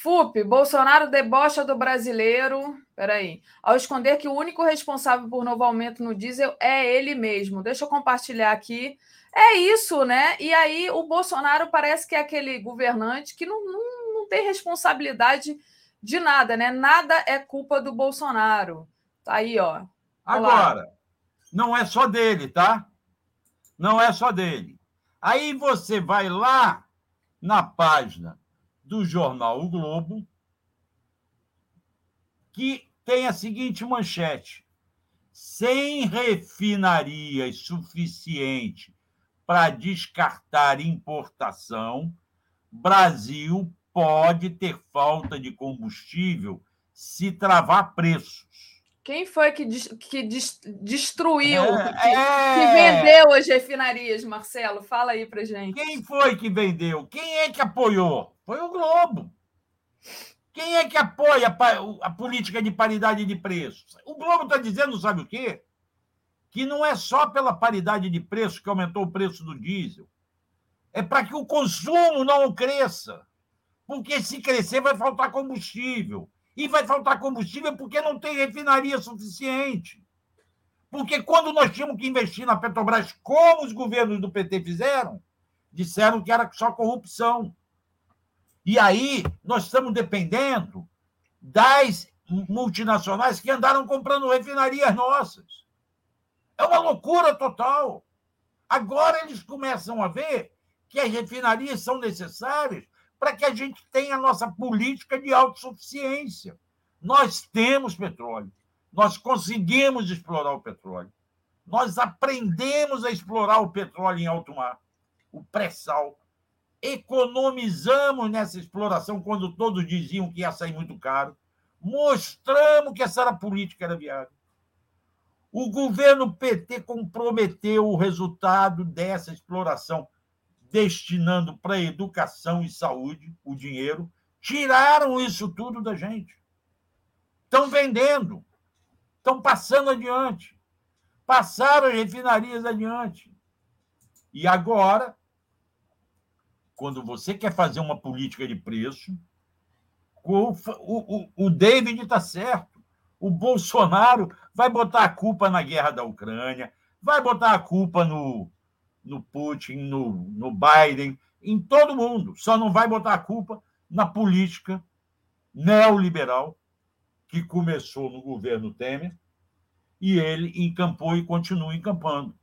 FUP, Bolsonaro debocha do brasileiro. Peraí. Ao esconder que o único responsável por novo aumento no diesel é ele mesmo. Deixa eu compartilhar aqui. É isso, né? E aí o Bolsonaro parece que é aquele governante que não, não, não tem responsabilidade de nada, né? Nada é culpa do Bolsonaro. Tá aí, ó. Agora, não é só dele, tá? Não é só dele. Aí você vai lá na página do jornal O Globo, que tem a seguinte manchete: sem refinarias suficiente para descartar importação, Brasil pode ter falta de combustível se travar preços. Quem foi que, que destruiu, é, que, é... que, vendeu as refinarias, Marcelo? Fala aí para gente. Quem foi que vendeu? Quem é que apoiou? Foi o Globo. Quem é que apoia a, política de paridade de preços? O Globo está dizendo, sabe o quê? Que não é só pela paridade de preço que aumentou o preço do diesel. É para que o consumo não cresça. Porque se crescer, vai faltar combustível. E vai faltar combustível porque não tem refinaria suficiente. Porque quando nós tínhamos que investir na Petrobras, como os governos do PT fizeram, disseram que era só corrupção. E aí nós estamos dependendo das multinacionais que andaram comprando refinarias nossas. É uma loucura total. Agora eles começam a ver que as refinarias são necessárias para que a gente tenha a nossa política de autossuficiência. Nós temos petróleo, nós conseguimos explorar o petróleo, nós aprendemos a explorar o petróleo em alto mar, o pré-sal, economizamos nessa exploração quando todos diziam que ia sair muito caro, mostramos que essa era política era viável. O governo PT comprometeu o resultado dessa exploração, destinando para educação e saúde o dinheiro. Tiraram isso tudo da gente. Estão vendendo, estão passando adiante, passaram as refinarias adiante. E agora, quando você quer fazer uma política de preço, o, o, o David está certo. O Bolsonaro vai botar a culpa na guerra da Ucrânia, vai botar a culpa no, no Putin, no, no Biden, em todo mundo. Só não vai botar a culpa na política neoliberal que começou no governo Temer e ele encampou e continua encampando.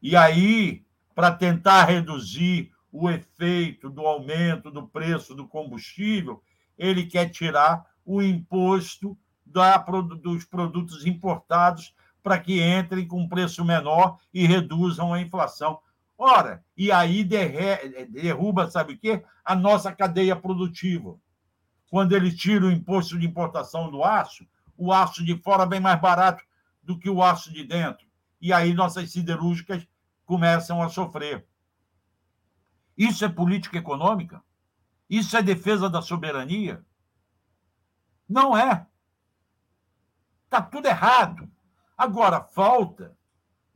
E aí, para tentar reduzir o efeito do aumento do preço do combustível, ele quer tirar o imposto da, dos produtos importados para que entrem com preço menor e reduzam a inflação. Ora, e aí derruba, sabe o quê? A nossa cadeia produtiva. Quando ele tira o imposto de importação do aço, o aço de fora vem mais barato do que o aço de dentro. E aí nossas siderúrgicas começam a sofrer. Isso é política econômica? Isso é defesa da soberania? Não é. Está tudo errado. Agora, falta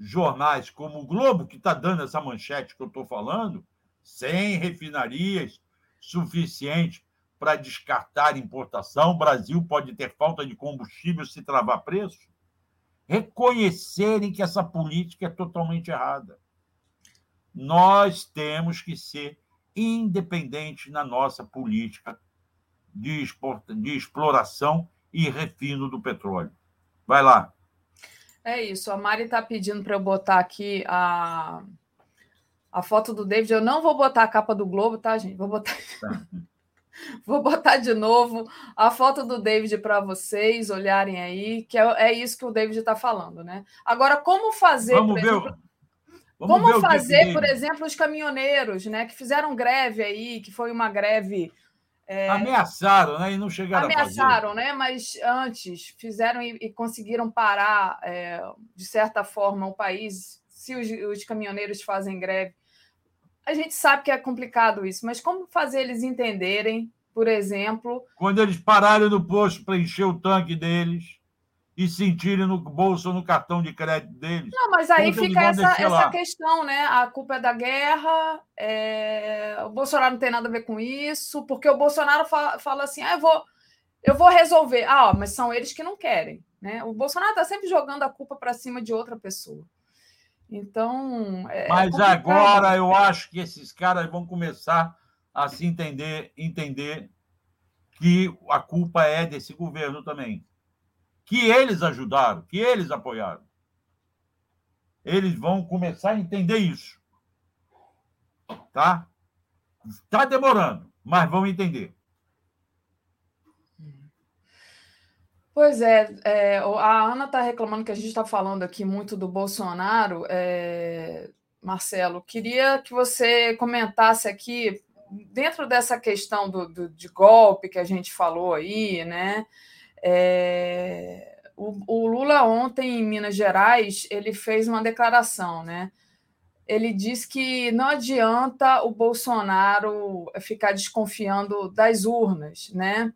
jornais como o Globo, que está dando essa manchete que eu estou falando, sem refinarias suficientes para descartar importação, o Brasil pode ter falta de combustível se travar preço, reconhecerem que essa política é totalmente errada. Nós temos que ser independentes na nossa política de, de exploração e refino do petróleo. Vai lá. É isso. A Mari está pedindo para eu botar aqui a, a foto do David. Eu não vou botar a capa do Globo, tá, gente? Vou botar. Tá. Vou botar de novo a foto do David para vocês olharem aí, que é, é isso que o David está falando, né? Agora, como fazer. Vamos ver. Exemplo, Vamos como ver fazer, por exemplo, os caminhoneiros, né? Que fizeram greve aí, que foi uma greve. É... Ameaçaram, né? E não chegaram Ameaçaram, a fazer. né? Mas antes fizeram e, e conseguiram parar, é, de certa forma, o país. Se os, os caminhoneiros fazem greve, a gente sabe que é complicado isso, mas como fazer eles entenderem, por exemplo. Quando eles pararem no posto para encher o tanque deles e sentirem no bolso ou no cartão de crédito deles. Não, mas aí fica essa, essa questão, né? A culpa é da guerra, é... o Bolsonaro não tem nada a ver com isso, porque o Bolsonaro fala, fala assim: ah, eu vou, eu vou resolver. Ah, ó, mas são eles que não querem. Né? O Bolsonaro está sempre jogando a culpa para cima de outra pessoa. Então. É, é Mas agora eu acho que esses caras vão começar a se entender, entender que a culpa é desse governo também. Que eles ajudaram, que eles apoiaram. Eles vão começar a entender isso. Tá? Está demorando, mas vão entender. Pois é, é a Ana está reclamando que a gente está falando aqui muito do Bolsonaro. É, Marcelo, queria que você comentasse aqui, dentro dessa questão do, do de golpe que a gente falou aí, né? É, o, o Lula ontem em Minas Gerais ele fez uma declaração, né? Ele disse que não adianta o Bolsonaro ficar desconfiando das urnas, né?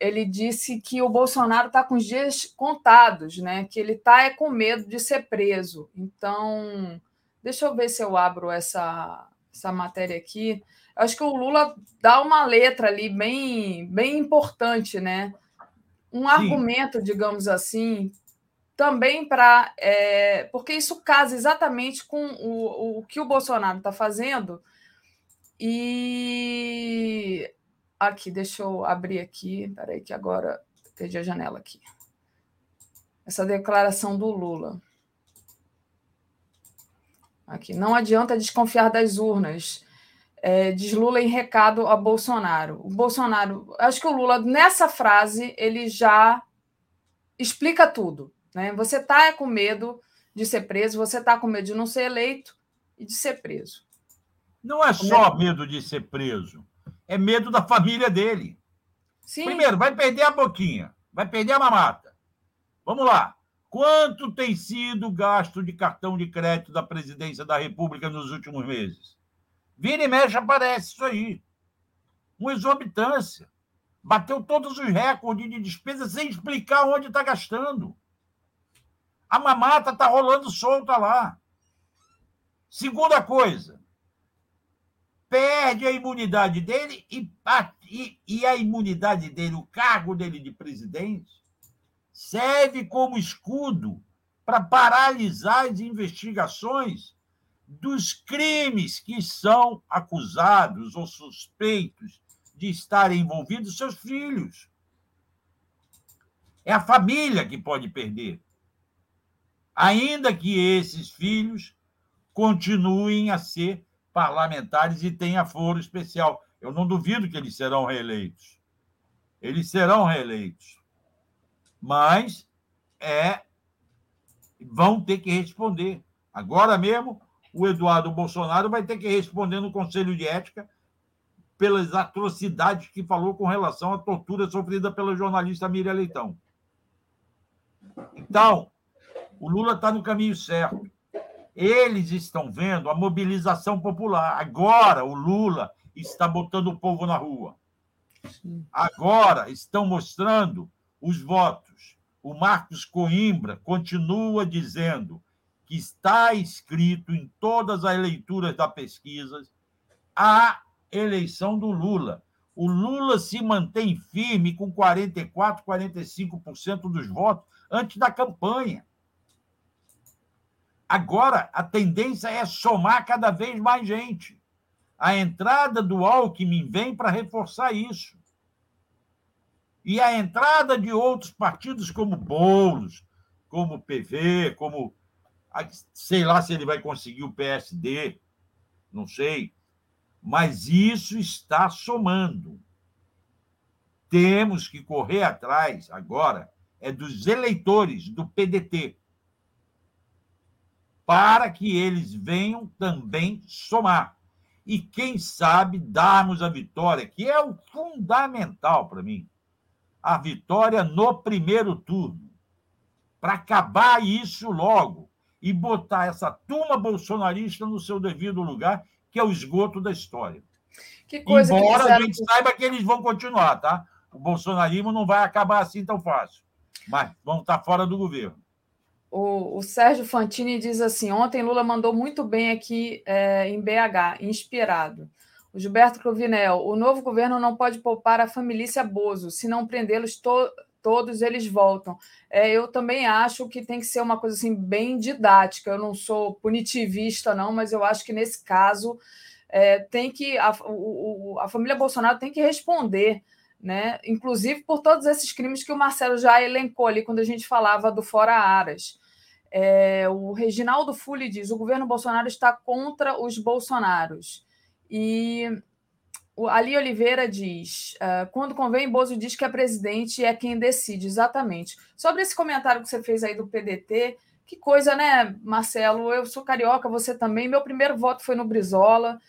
ele disse que o Bolsonaro está com os dias contados, né? Que ele está é com medo de ser preso. Então, deixa eu ver se eu abro essa, essa matéria aqui. Acho que o Lula dá uma letra ali bem, bem importante, né? Um Sim. argumento, digamos assim, também para. É, porque isso casa exatamente com o, o que o Bolsonaro está fazendo. E Aqui, deixa eu abrir aqui. Peraí, que agora perdi a janela aqui. Essa declaração do Lula. Aqui. Não adianta desconfiar das urnas. É, diz Lula em recado a Bolsonaro. O Bolsonaro, acho que o Lula, nessa frase, ele já explica tudo. Né? Você está com medo de ser preso, você está com medo de não ser eleito e de ser preso. Não é só medo de ser preso é medo da família dele. Sim. Primeiro, vai perder a boquinha, vai perder a mamata. Vamos lá. Quanto tem sido o gasto de cartão de crédito da presidência da República nos últimos meses? Vira e mexe aparece isso aí. Uma exorbitância. Bateu todos os recordes de despesa sem explicar onde está gastando. A mamata está rolando solta lá. Segunda coisa, perde a imunidade dele e, e, e, a imunidade dele, o cargo dele de presidente, serve como escudo para paralisar as investigações dos crimes que são acusados ou suspeitos de estarem envolvidos seus filhos. É a família que pode perder. Ainda que esses filhos continuem a ser parlamentares e tenham foro especial. Eu não duvido que eles serão reeleitos. Eles serão reeleitos. Mas é vão ter que responder. Agora mesmo, o Eduardo Bolsonaro vai ter que responder no Conselho de Ética pelas atrocidades que falou com relação à tortura sofrida pela jornalista Miriam Leitão. Então, o Lula está no caminho certo. Eles estão vendo a mobilização popular. Agora o Lula está botando o povo na rua. Agora estão mostrando os votos. O Marcos Coimbra continua dizendo que está escrito em todas as leituras da pesquisa a eleição do Lula. O Lula se mantém firme com 44, 45% dos votos antes da campanha. Agora, a tendência é somar cada vez mais gente. A entrada do Alckmin vem para reforçar isso. E a entrada de outros partidos como Boulos, como PV, como. Sei lá se ele vai conseguir o PSD, não sei. Mas isso está somando. Temos que correr atrás agora é dos eleitores do PDT para que eles venham também somar. E, quem sabe, darmos a vitória, que é o fundamental para mim, a vitória no primeiro turno, para acabar isso logo e botar essa turma bolsonarista no seu devido lugar, que é o esgoto da história. Embora a gente saiba que eles vão continuar, tá? O bolsonarismo não vai acabar assim tão fácil, mas vão estar fora do governo. O, o, Sérgio Fantini diz assim: ontem Lula mandou muito bem aqui é, em BH, inspirado. O Gilberto Cruvinel, o novo governo não pode poupar a família Bozo, se não prendê-los to todos, eles voltam. É, eu também acho que tem que ser uma coisa assim bem didática. Eu não sou punitivista, não, mas eu acho que nesse caso é, tem que a, o, a família Bolsonaro tem que responder né? Inclusive por todos esses crimes que o Marcelo já elencou ali quando a gente falava do Fora Aras. É, o Reginaldo Fulli diz: o governo Bolsonaro está contra os Bolsonaros. E Ali Oliveira diz: uh, quando convém, Bozo diz que é presidente é quem decide, exatamente. Sobre esse comentário que você fez aí do PDT, que coisa, né, Marcelo? Eu sou carioca, você também. Meu primeiro voto foi no Brizola,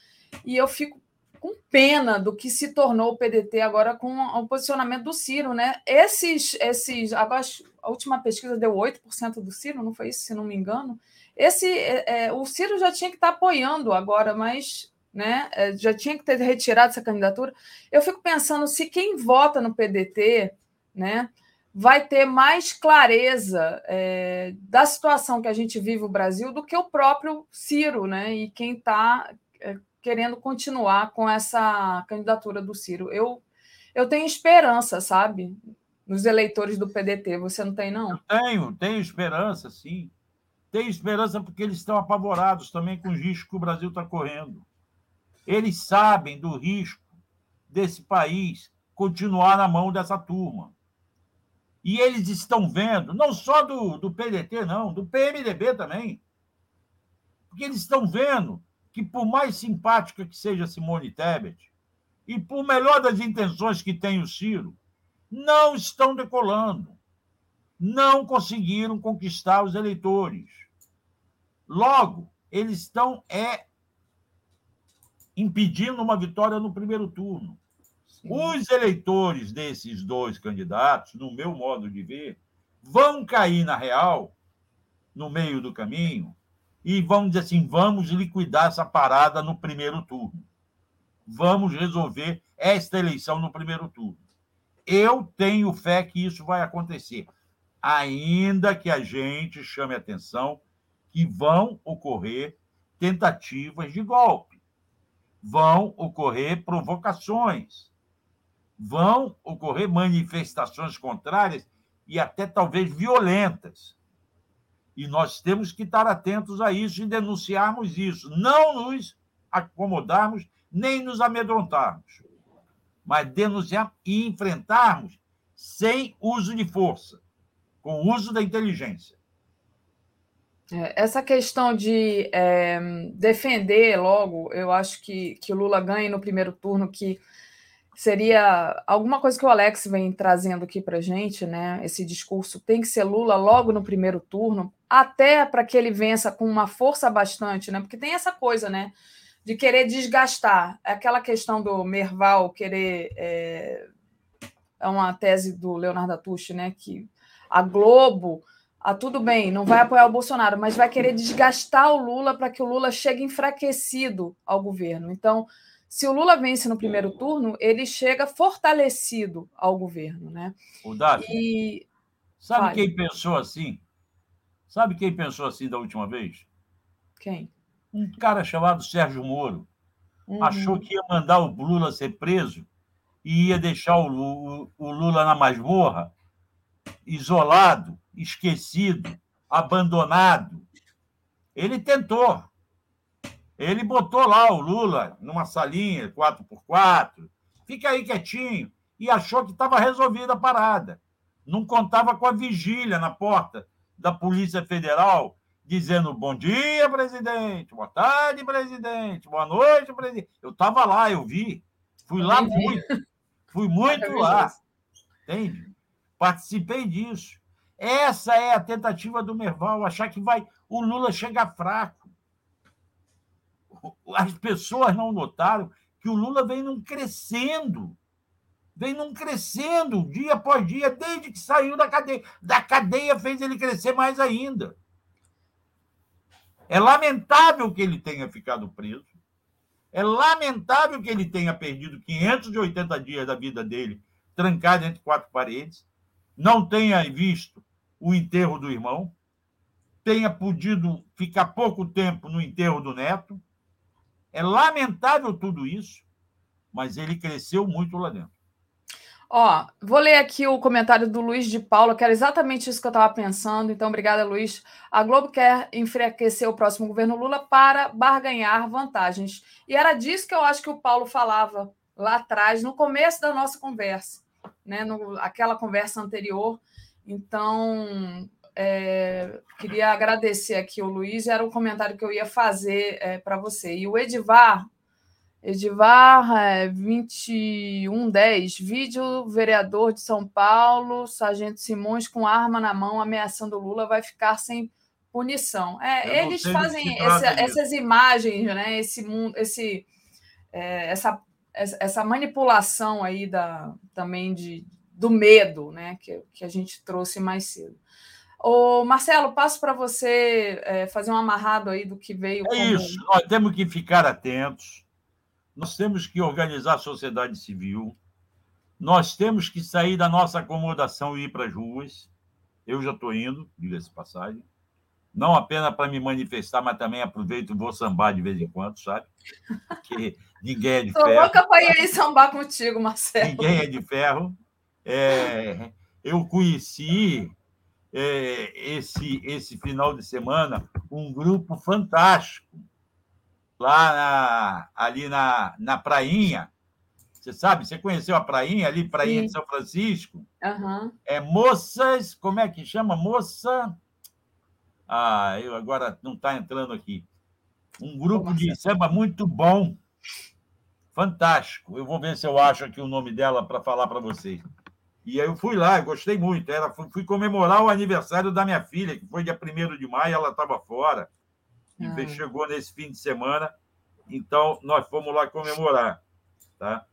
e eu fico com pena do que se tornou o PDT agora com o posicionamento do Ciro, né? Esses, esses agora a última pesquisa deu 8% do Ciro, não foi isso, se não me engano. Esse, é, é, o Ciro já tinha que estar apoiando agora, mas né, é, já tinha que ter retirado essa candidatura. Eu fico pensando se quem vota no PDT, né, vai ter mais clareza é, da situação que a gente vive no Brasil do que o próprio Ciro, né, e quem está é, querendo continuar com essa candidatura do Ciro. Eu, eu tenho esperança, sabe? nos eleitores do PDT. Você não tem, não? Eu tenho, tenho esperança, sim. Tenho esperança porque eles estão apavorados também com o risco que o Brasil está correndo. Eles sabem do risco desse país continuar na mão dessa turma. E eles estão vendo, não só do, do PDT, não, do PMDB também. Porque eles estão vendo que, por mais simpática que seja Simone Tebet, e por melhor das intenções que tem o Ciro, não estão decolando. Não conseguiram conquistar os eleitores. Logo, eles estão é, impedindo uma vitória no primeiro turno. Sim. Os eleitores desses dois candidatos, no meu modo de ver, vão cair na real no meio do caminho e vamos dizer assim, vamos liquidar essa parada no primeiro turno. Vamos resolver esta eleição no primeiro turno. Eu tenho fé que isso vai acontecer, ainda que a gente chame atenção que vão ocorrer tentativas de golpe, vão ocorrer provocações, vão ocorrer manifestações contrárias e até talvez violentas. E nós temos que estar atentos a isso e denunciarmos isso, não nos acomodarmos nem nos amedrontarmos, mas denunciar e enfrentarmos sem uso de força, com uso da inteligência. É, essa questão de é, defender logo, eu acho que, que o Lula ganhe no primeiro turno, que seria alguma coisa que o Alex vem trazendo aqui para gente, né? Esse discurso tem que ser Lula logo no primeiro turno, até para que ele vença com uma força bastante, né? Porque tem essa coisa, né? De querer desgastar. É aquela questão do Merval querer. É, é uma tese do Leonardo Atushi, né? Que a Globo. Ah, tudo bem, não vai apoiar o Bolsonaro, mas vai querer desgastar o Lula para que o Lula chegue enfraquecido ao governo. Então, se o Lula vence no primeiro turno, ele chega fortalecido ao governo, né? O Davi, e... sabe Fale. quem pensou assim? Sabe quem pensou assim da última vez? Quem? Um cara chamado Sérgio Moro. Uhum. Achou que ia mandar o Lula ser preso e ia deixar o, o, o Lula na masmorra, isolado, esquecido, abandonado. Ele tentou. Ele botou lá o Lula numa salinha 4x4, fica aí quietinho, e achou que estava resolvida a parada. Não contava com a vigília na porta da Polícia Federal, dizendo bom dia, presidente, boa tarde, presidente, boa noite, presidente. Eu estava lá, eu vi. Fui lá muito. Fui muito lá. Entende? Participei disso. Essa é a tentativa do Merval, achar que vai o Lula chegar fraco as pessoas não notaram que o Lula vem num crescendo, vem num crescendo dia após dia, desde que saiu da cadeia. Da cadeia fez ele crescer mais ainda. É lamentável que ele tenha ficado preso. É lamentável que ele tenha perdido 580 dias da vida dele trancado entre quatro paredes, não tenha visto o enterro do irmão, tenha podido ficar pouco tempo no enterro do neto, é lamentável tudo isso, mas ele cresceu muito lá dentro. Ó, vou ler aqui o comentário do Luiz de Paula, que era exatamente isso que eu estava pensando. Então, obrigada, Luiz. A Globo quer enfraquecer o próximo governo Lula para barganhar vantagens. E era disso que eu acho que o Paulo falava lá atrás, no começo da nossa conversa, né? No, aquela conversa anterior. Então, é, queria agradecer aqui o Luiz, era um comentário que eu ia fazer é, para você. E o Edivar, Edivar é, 2110, vídeo vereador de São Paulo, Sargento Simões com arma na mão ameaçando Lula vai ficar sem punição. É, eles fazem essa, essas imagens, né? Esse mundo, esse, é, essa, essa manipulação aí da, também de, do medo, né? Que, que a gente trouxe mais cedo. Ô, Marcelo, passo para você é, fazer um amarrado aí do que veio. É como... isso, nós temos que ficar atentos, nós temos que organizar a sociedade civil, nós temos que sair da nossa acomodação e ir para as ruas. Eu já estou indo, diga-se passagem. Não apenas para me manifestar, mas também aproveito e vou sambar de vez em quando, sabe? Porque ninguém é de ferro. Estou louca para ir sambar contigo, Marcelo. Ninguém é de ferro. É... Eu conheci é, esse, esse final de semana um grupo fantástico lá na, ali na, na Prainha. Você sabe, você conheceu a Prainha ali, Prainha Sim. de São Francisco? Uhum. É moças, como é que chama? Moça. Ah, eu agora não está entrando aqui. Um grupo de samba muito bom, fantástico. Eu vou ver se eu acho aqui o nome dela para falar para vocês. E aí eu fui lá, gostei muito. Era, fui comemorar o aniversário da minha filha, que foi dia 1 de maio, ela estava fora. E ah. chegou nesse fim de semana. Então, nós fomos lá comemorar. Tá?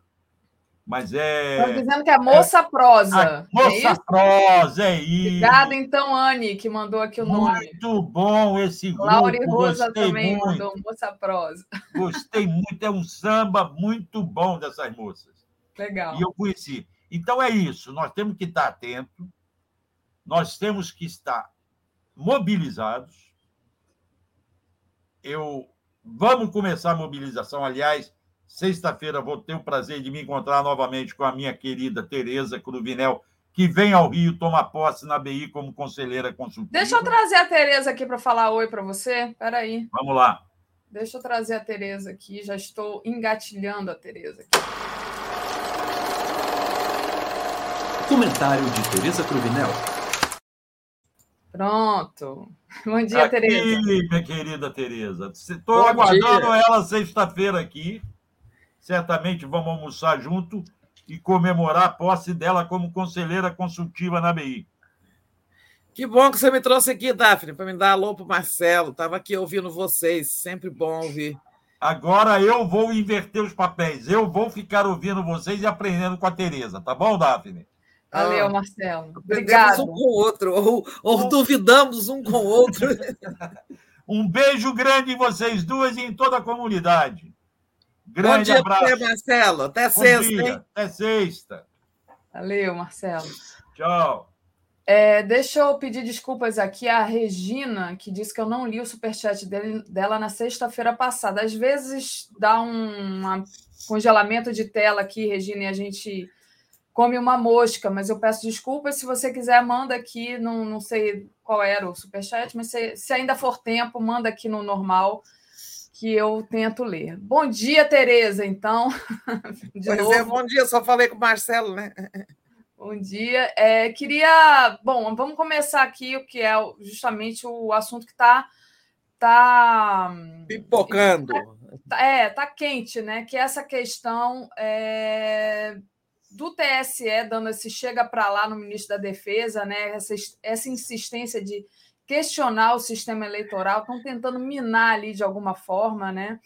Mas é. Estão dizendo que é moça é... prosa. moça é prosa, é isso. Obrigada, então, Anne, que mandou aqui o nome. Muito bom esse grupo. Laura e Rosa Gostei também muito. mandou moça prosa. Gostei muito, é um samba muito bom dessas moças. Legal. E eu conheci. Então é isso, nós temos que estar atentos, nós temos que estar mobilizados. Eu vamos começar a mobilização, aliás, Sexta-feira vou ter o prazer de me encontrar novamente com a minha querida Tereza Cruvinel, que vem ao Rio tomar posse na BI como conselheira consultiva. Deixa eu trazer a Tereza aqui para falar oi para você. Espera aí. Vamos lá. Deixa eu trazer a Tereza aqui. Já estou engatilhando a Tereza aqui. Comentário de Tereza Cruvinel. Pronto. Bom dia, aqui, Tereza. minha querida Tereza. Estou aguardando dia. ela sexta-feira aqui certamente vamos almoçar junto e comemorar a posse dela como conselheira consultiva na BI. Que bom que você me trouxe aqui, Daphne, para me dar alô para o Marcelo. Estava aqui ouvindo vocês, sempre bom ouvir. Agora eu vou inverter os papéis. Eu vou ficar ouvindo vocês e aprendendo com a Tereza, tá bom, Daphne? Valeu, ah, Marcelo. Obrigado. um com o outro, ou, ou duvidamos um com o outro. um beijo grande em vocês duas e em toda a comunidade. Grande Bom dia abraço. Você, Marcelo. Até Bom sexta, dia. hein? Até sexta. Valeu, Marcelo. Tchau. É, deixa eu pedir desculpas aqui à Regina, que disse que eu não li o superchat dele, dela na sexta-feira passada. Às vezes dá um, um congelamento de tela aqui, Regina, e a gente come uma mosca, mas eu peço desculpas. Se você quiser, manda aqui. Não, não sei qual era o superchat, mas se, se ainda for tempo, manda aqui no normal que eu tento ler. Bom dia, Tereza, então. De pois é, novo. é, bom dia, só falei com o Marcelo, né? Bom dia. É, queria. Bom, vamos começar aqui o que é justamente o assunto que está. Tá, Pipocando. Tá, é, tá quente, né? Que é essa questão é, do TSE dando esse chega para lá no ministro da Defesa, né? Essa, essa insistência de questionar o sistema eleitoral, estão tentando minar ali de alguma forma, né?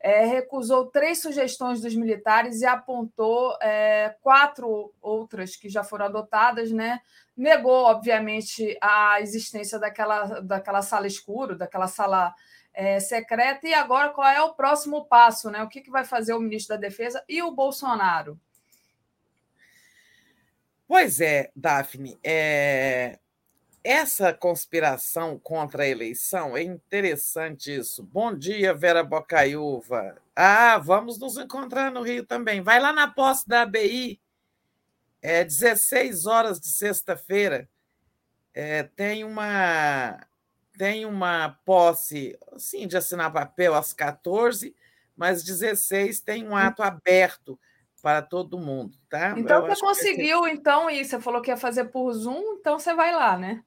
É, recusou três sugestões dos militares e apontou é, quatro outras que já foram adotadas, né? Negou, obviamente, a existência daquela, daquela sala escura, daquela sala é, secreta. E agora, qual é o próximo passo, né? O que, que vai fazer o ministro da Defesa e o Bolsonaro? Pois é, Daphne. É essa conspiração contra a eleição é interessante isso. Bom dia, Vera Bocaiúva. Ah, vamos nos encontrar no Rio também. Vai lá na posse da ABI, é 16 horas de sexta-feira. É, tem uma tem uma posse, sim, de assinar papel às 14, mas 16 tem um ato aberto para todo mundo, tá? Então Eu você conseguiu, esse... então, e você falou que ia fazer por Zoom, então você vai lá, né?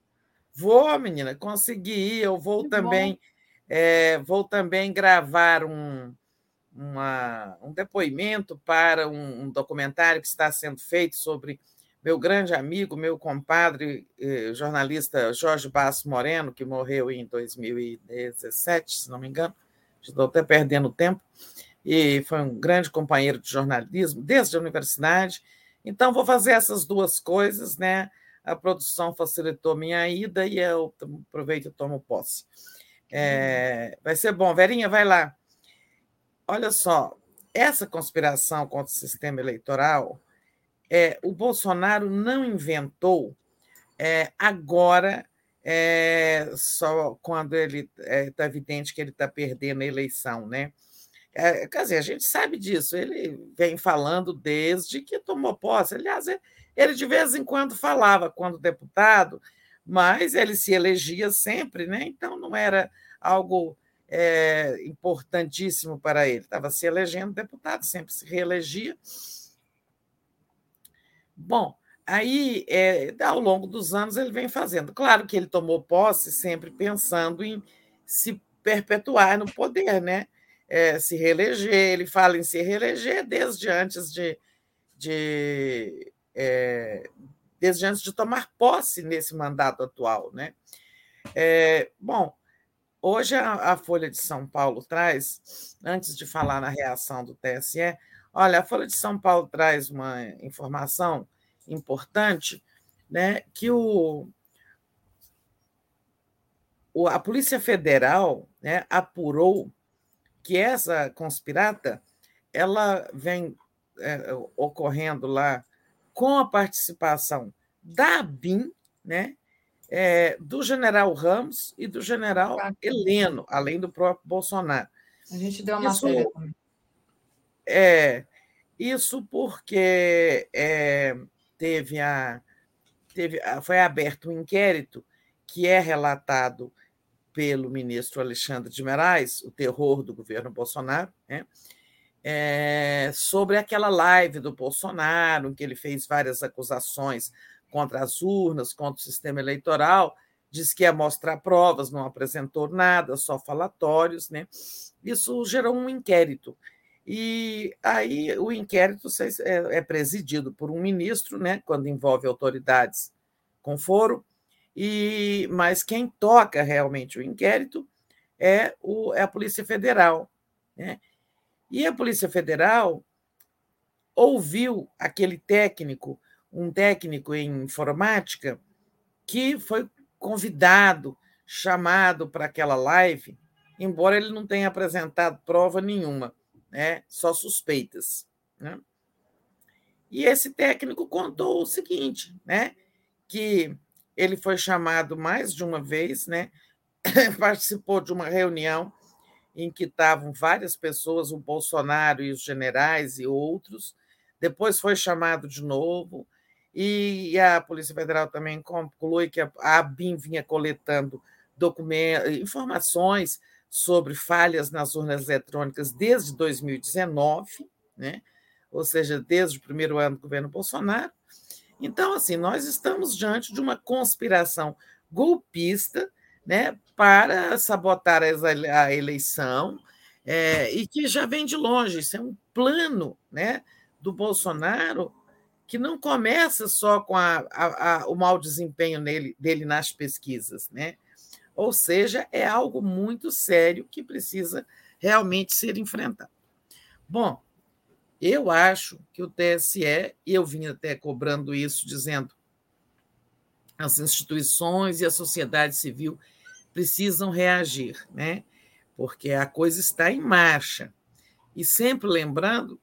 Vou, menina, consegui. Eu vou que também, é, vou também gravar um, uma, um depoimento para um, um, documentário que está sendo feito sobre meu grande amigo, meu compadre, eh, jornalista Jorge Basso Moreno, que morreu em 2017, se não me engano. Estou até perdendo tempo. E foi um grande companheiro de jornalismo desde a universidade. Então, vou fazer essas duas coisas, né? a produção facilitou minha ida e eu aproveito e tomo posse. É, vai ser bom. Verinha, vai lá. Olha só, essa conspiração contra o sistema eleitoral, é, o Bolsonaro não inventou é, agora, é, só quando ele está é, evidente que ele está perdendo a eleição, né? É, quer dizer, a gente sabe disso, ele vem falando desde que tomou posse. Aliás, é, ele de vez em quando falava quando deputado, mas ele se elegia sempre, né? então não era algo é, importantíssimo para ele. Estava se elegendo deputado, sempre se reelegia. Bom, aí é, ao longo dos anos ele vem fazendo. Claro que ele tomou posse sempre pensando em se perpetuar no poder, né? É, se reeleger. Ele fala em se reeleger desde antes de, de é, desde antes de tomar posse nesse mandato atual. Né? É, bom, hoje a, a, Folha de São Paulo traz, antes de falar na reação do TSE, Olha, a Folha de São Paulo traz uma informação importante, né, que o, o a Polícia Federal né, apurou que essa conspirata ela vem é, ocorrendo lá com a participação da BIM, né, é, do general Ramos e do general Heleno, além do próprio Bolsonaro. A gente deu uma isso. É, isso porque é, teve a, teve, foi aberto um inquérito que é relatado pelo ministro Alexandre de Moraes, o terror do governo Bolsonaro, né? É, sobre aquela live do Bolsonaro, em que ele fez várias acusações contra as urnas, contra o sistema eleitoral, disse que ia mostrar provas, não apresentou nada, só falatórios, né? Isso gerou um inquérito. E aí o inquérito é, é presidido por um ministro, né, quando envolve autoridades com foro, e mas quem toca realmente o inquérito é, o, é a Polícia Federal. Né? E a Polícia Federal ouviu aquele técnico um técnico em informática que foi convidado, chamado para aquela live, embora ele não tenha apresentado prova nenhuma, né? só suspeitas. Né? E esse técnico contou o seguinte, né? que ele foi chamado mais de uma vez, né? participou de uma reunião em que estavam várias pessoas, o Bolsonaro e os generais e outros, depois foi chamado de novo, e a Polícia Federal também conclui que a ABIN vinha coletando documentos, informações sobre falhas nas urnas eletrônicas desde 2019, né? ou seja, desde o primeiro ano do governo Bolsonaro. Então, assim, nós estamos diante de uma conspiração golpista né, para sabotar a eleição é, e que já vem de longe. Isso é um plano né, do Bolsonaro que não começa só com a, a, a, o mau desempenho nele, dele nas pesquisas, né? Ou seja, é algo muito sério que precisa realmente ser enfrentado. Bom, eu acho que o TSE, e eu vim até cobrando isso, dizendo as instituições e a sociedade civil precisam reagir, né? Porque a coisa está em marcha. E sempre lembrando,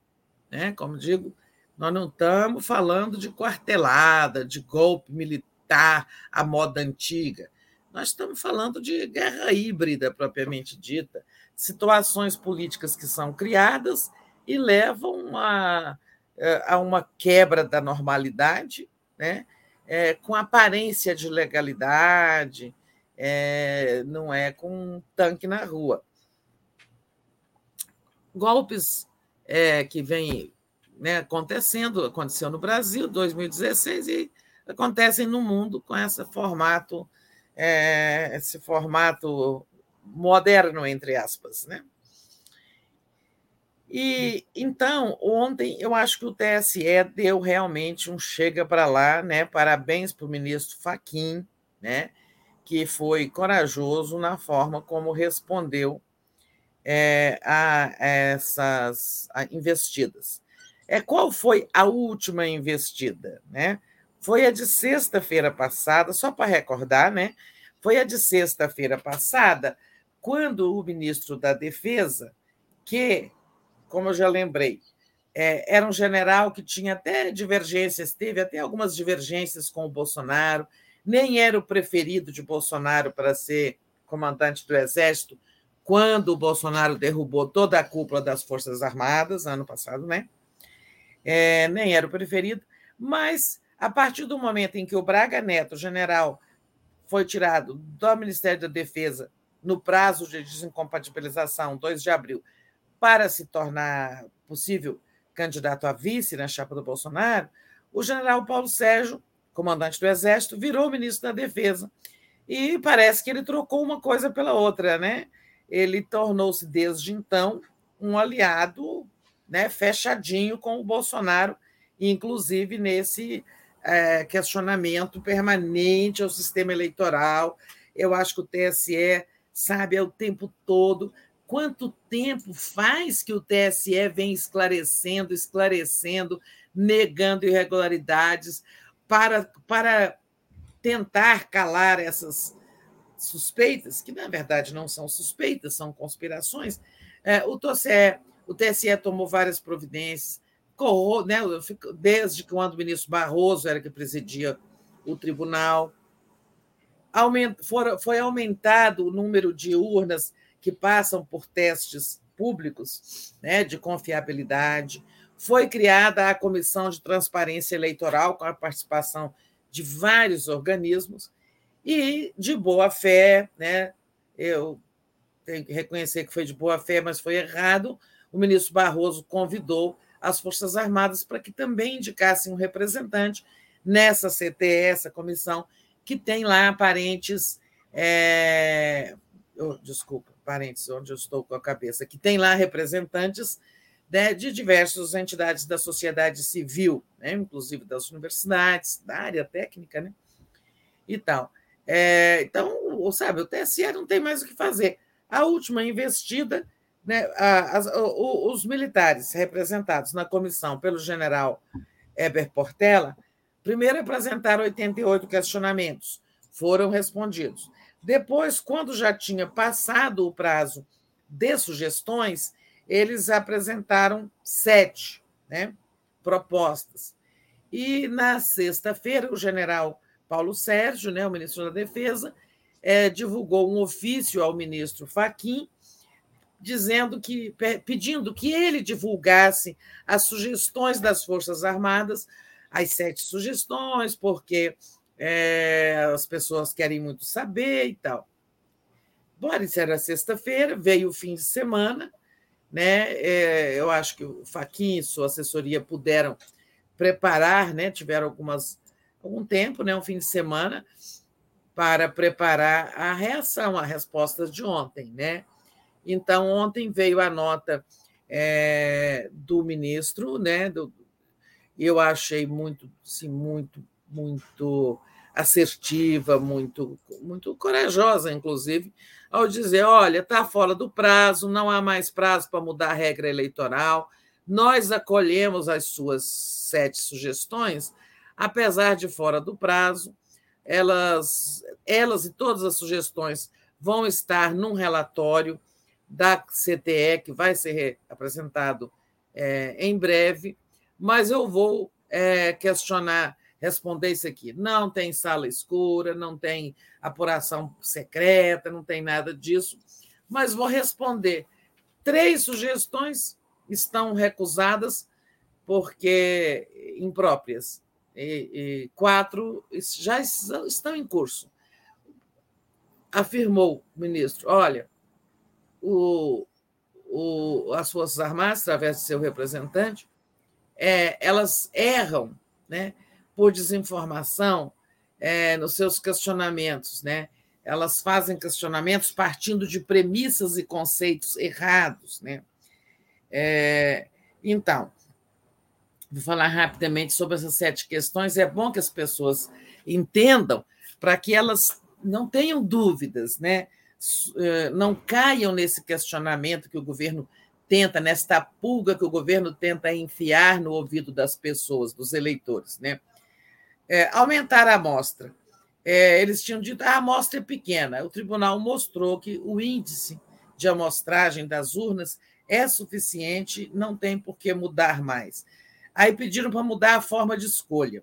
né, como digo, nós não estamos falando de quartelada, de golpe militar à moda antiga. Nós estamos falando de guerra híbrida, propriamente dita, situações políticas que são criadas e levam a, a uma quebra da normalidade, né? É, com aparência de legalidade, é, não é com um tanque na rua. Golpes é, que vêm né, acontecendo, aconteceu no Brasil, 2016, e acontecem no mundo com esse formato, é, esse formato moderno, entre aspas. Né? E então, ontem eu acho que o TSE deu realmente um chega para lá, né? Parabéns para o ministro Faquim, né? Que foi corajoso na forma como respondeu é, a essas investidas. É, qual foi a última investida? Né? Foi a de sexta-feira passada, só para recordar, né? Foi a de sexta-feira passada, quando o ministro da Defesa, que, como eu já lembrei, é, era um general que tinha até divergências, teve até algumas divergências com o Bolsonaro, nem era o preferido de Bolsonaro para ser comandante do Exército, quando o Bolsonaro derrubou toda a cúpula das Forças Armadas, ano passado, né? é, nem era o preferido, mas a partir do momento em que o Braga Neto, general, foi tirado do Ministério da Defesa no prazo de desincompatibilização, 2 de abril, para se tornar possível candidato a vice na chapa do Bolsonaro, o general Paulo Sérgio, comandante do Exército, virou ministro da Defesa. E parece que ele trocou uma coisa pela outra, né? Ele tornou-se, desde então, um aliado né, fechadinho com o Bolsonaro, inclusive nesse é, questionamento permanente ao sistema eleitoral. Eu acho que o TSE sabe é o tempo todo quanto tempo faz que o TSE vem esclarecendo, esclarecendo, negando irregularidades para, para tentar calar essas suspeitas, que na verdade não são suspeitas, são conspirações. É, o, TSE, o TSE tomou várias providências, né, desde quando o ministro Barroso era que presidia o tribunal. foi aumentado o número de urnas que passam por testes públicos né, de confiabilidade. Foi criada a Comissão de Transparência Eleitoral, com a participação de vários organismos, e de boa fé, né? eu tenho que reconhecer que foi de boa fé, mas foi errado. O ministro Barroso convidou as Forças Armadas para que também indicassem um representante nessa CTE, essa comissão, que tem lá parentes. É... Oh, desculpa, parentes, onde eu estou com a cabeça, que tem lá representantes né, de diversas entidades da sociedade civil, né, inclusive das universidades, da área técnica, né, e tal. É, então, sabe, o TSE não tem mais o que fazer. A última investida, né, a, a, os militares representados na comissão pelo general Eber Portela, primeiro apresentaram 88 questionamentos, foram respondidos. Depois, quando já tinha passado o prazo de sugestões, eles apresentaram sete né, propostas. E na sexta-feira, o general Paulo Sérgio, né, o ministro da Defesa, é, divulgou um ofício ao ministro Faquim, dizendo que pedindo que ele divulgasse as sugestões das Forças Armadas, as sete sugestões, porque é, as pessoas querem muito saber e tal. Bom, isso era sexta-feira, veio o fim de semana, né? É, eu acho que o Faquin e sua assessoria puderam preparar, né? Tiveram algumas algum tempo, né? Um fim de semana para preparar a reação, a resposta de ontem, né? Então ontem veio a nota é, do ministro, né? Do, eu achei muito, sim, muito, muito assertiva, muito, muito corajosa, inclusive, ao dizer: olha, está fora do prazo, não há mais prazo para mudar a regra eleitoral. Nós acolhemos as suas sete sugestões, apesar de fora do prazo. Elas, elas e todas as sugestões vão estar num relatório da CTE, que vai ser apresentado é, em breve, mas eu vou é, questionar responder isso aqui. Não tem sala escura, não tem apuração secreta, não tem nada disso, mas vou responder. Três sugestões estão recusadas porque impróprias, e, e quatro já estão em curso. Afirmou o ministro: olha, o, o, as Forças Armadas, através de seu representante, é, elas erram, né? Por desinformação é, nos seus questionamentos, né? Elas fazem questionamentos partindo de premissas e conceitos errados, né? É, então, vou falar rapidamente sobre essas sete questões. É bom que as pessoas entendam para que elas não tenham dúvidas, né? É, não caiam nesse questionamento que o governo tenta, nesta pulga que o governo tenta enfiar no ouvido das pessoas, dos eleitores, né? É, aumentar a amostra. É, eles tinham dito ah, a amostra é pequena. O tribunal mostrou que o índice de amostragem das urnas é suficiente, não tem por que mudar mais. Aí pediram para mudar a forma de escolha.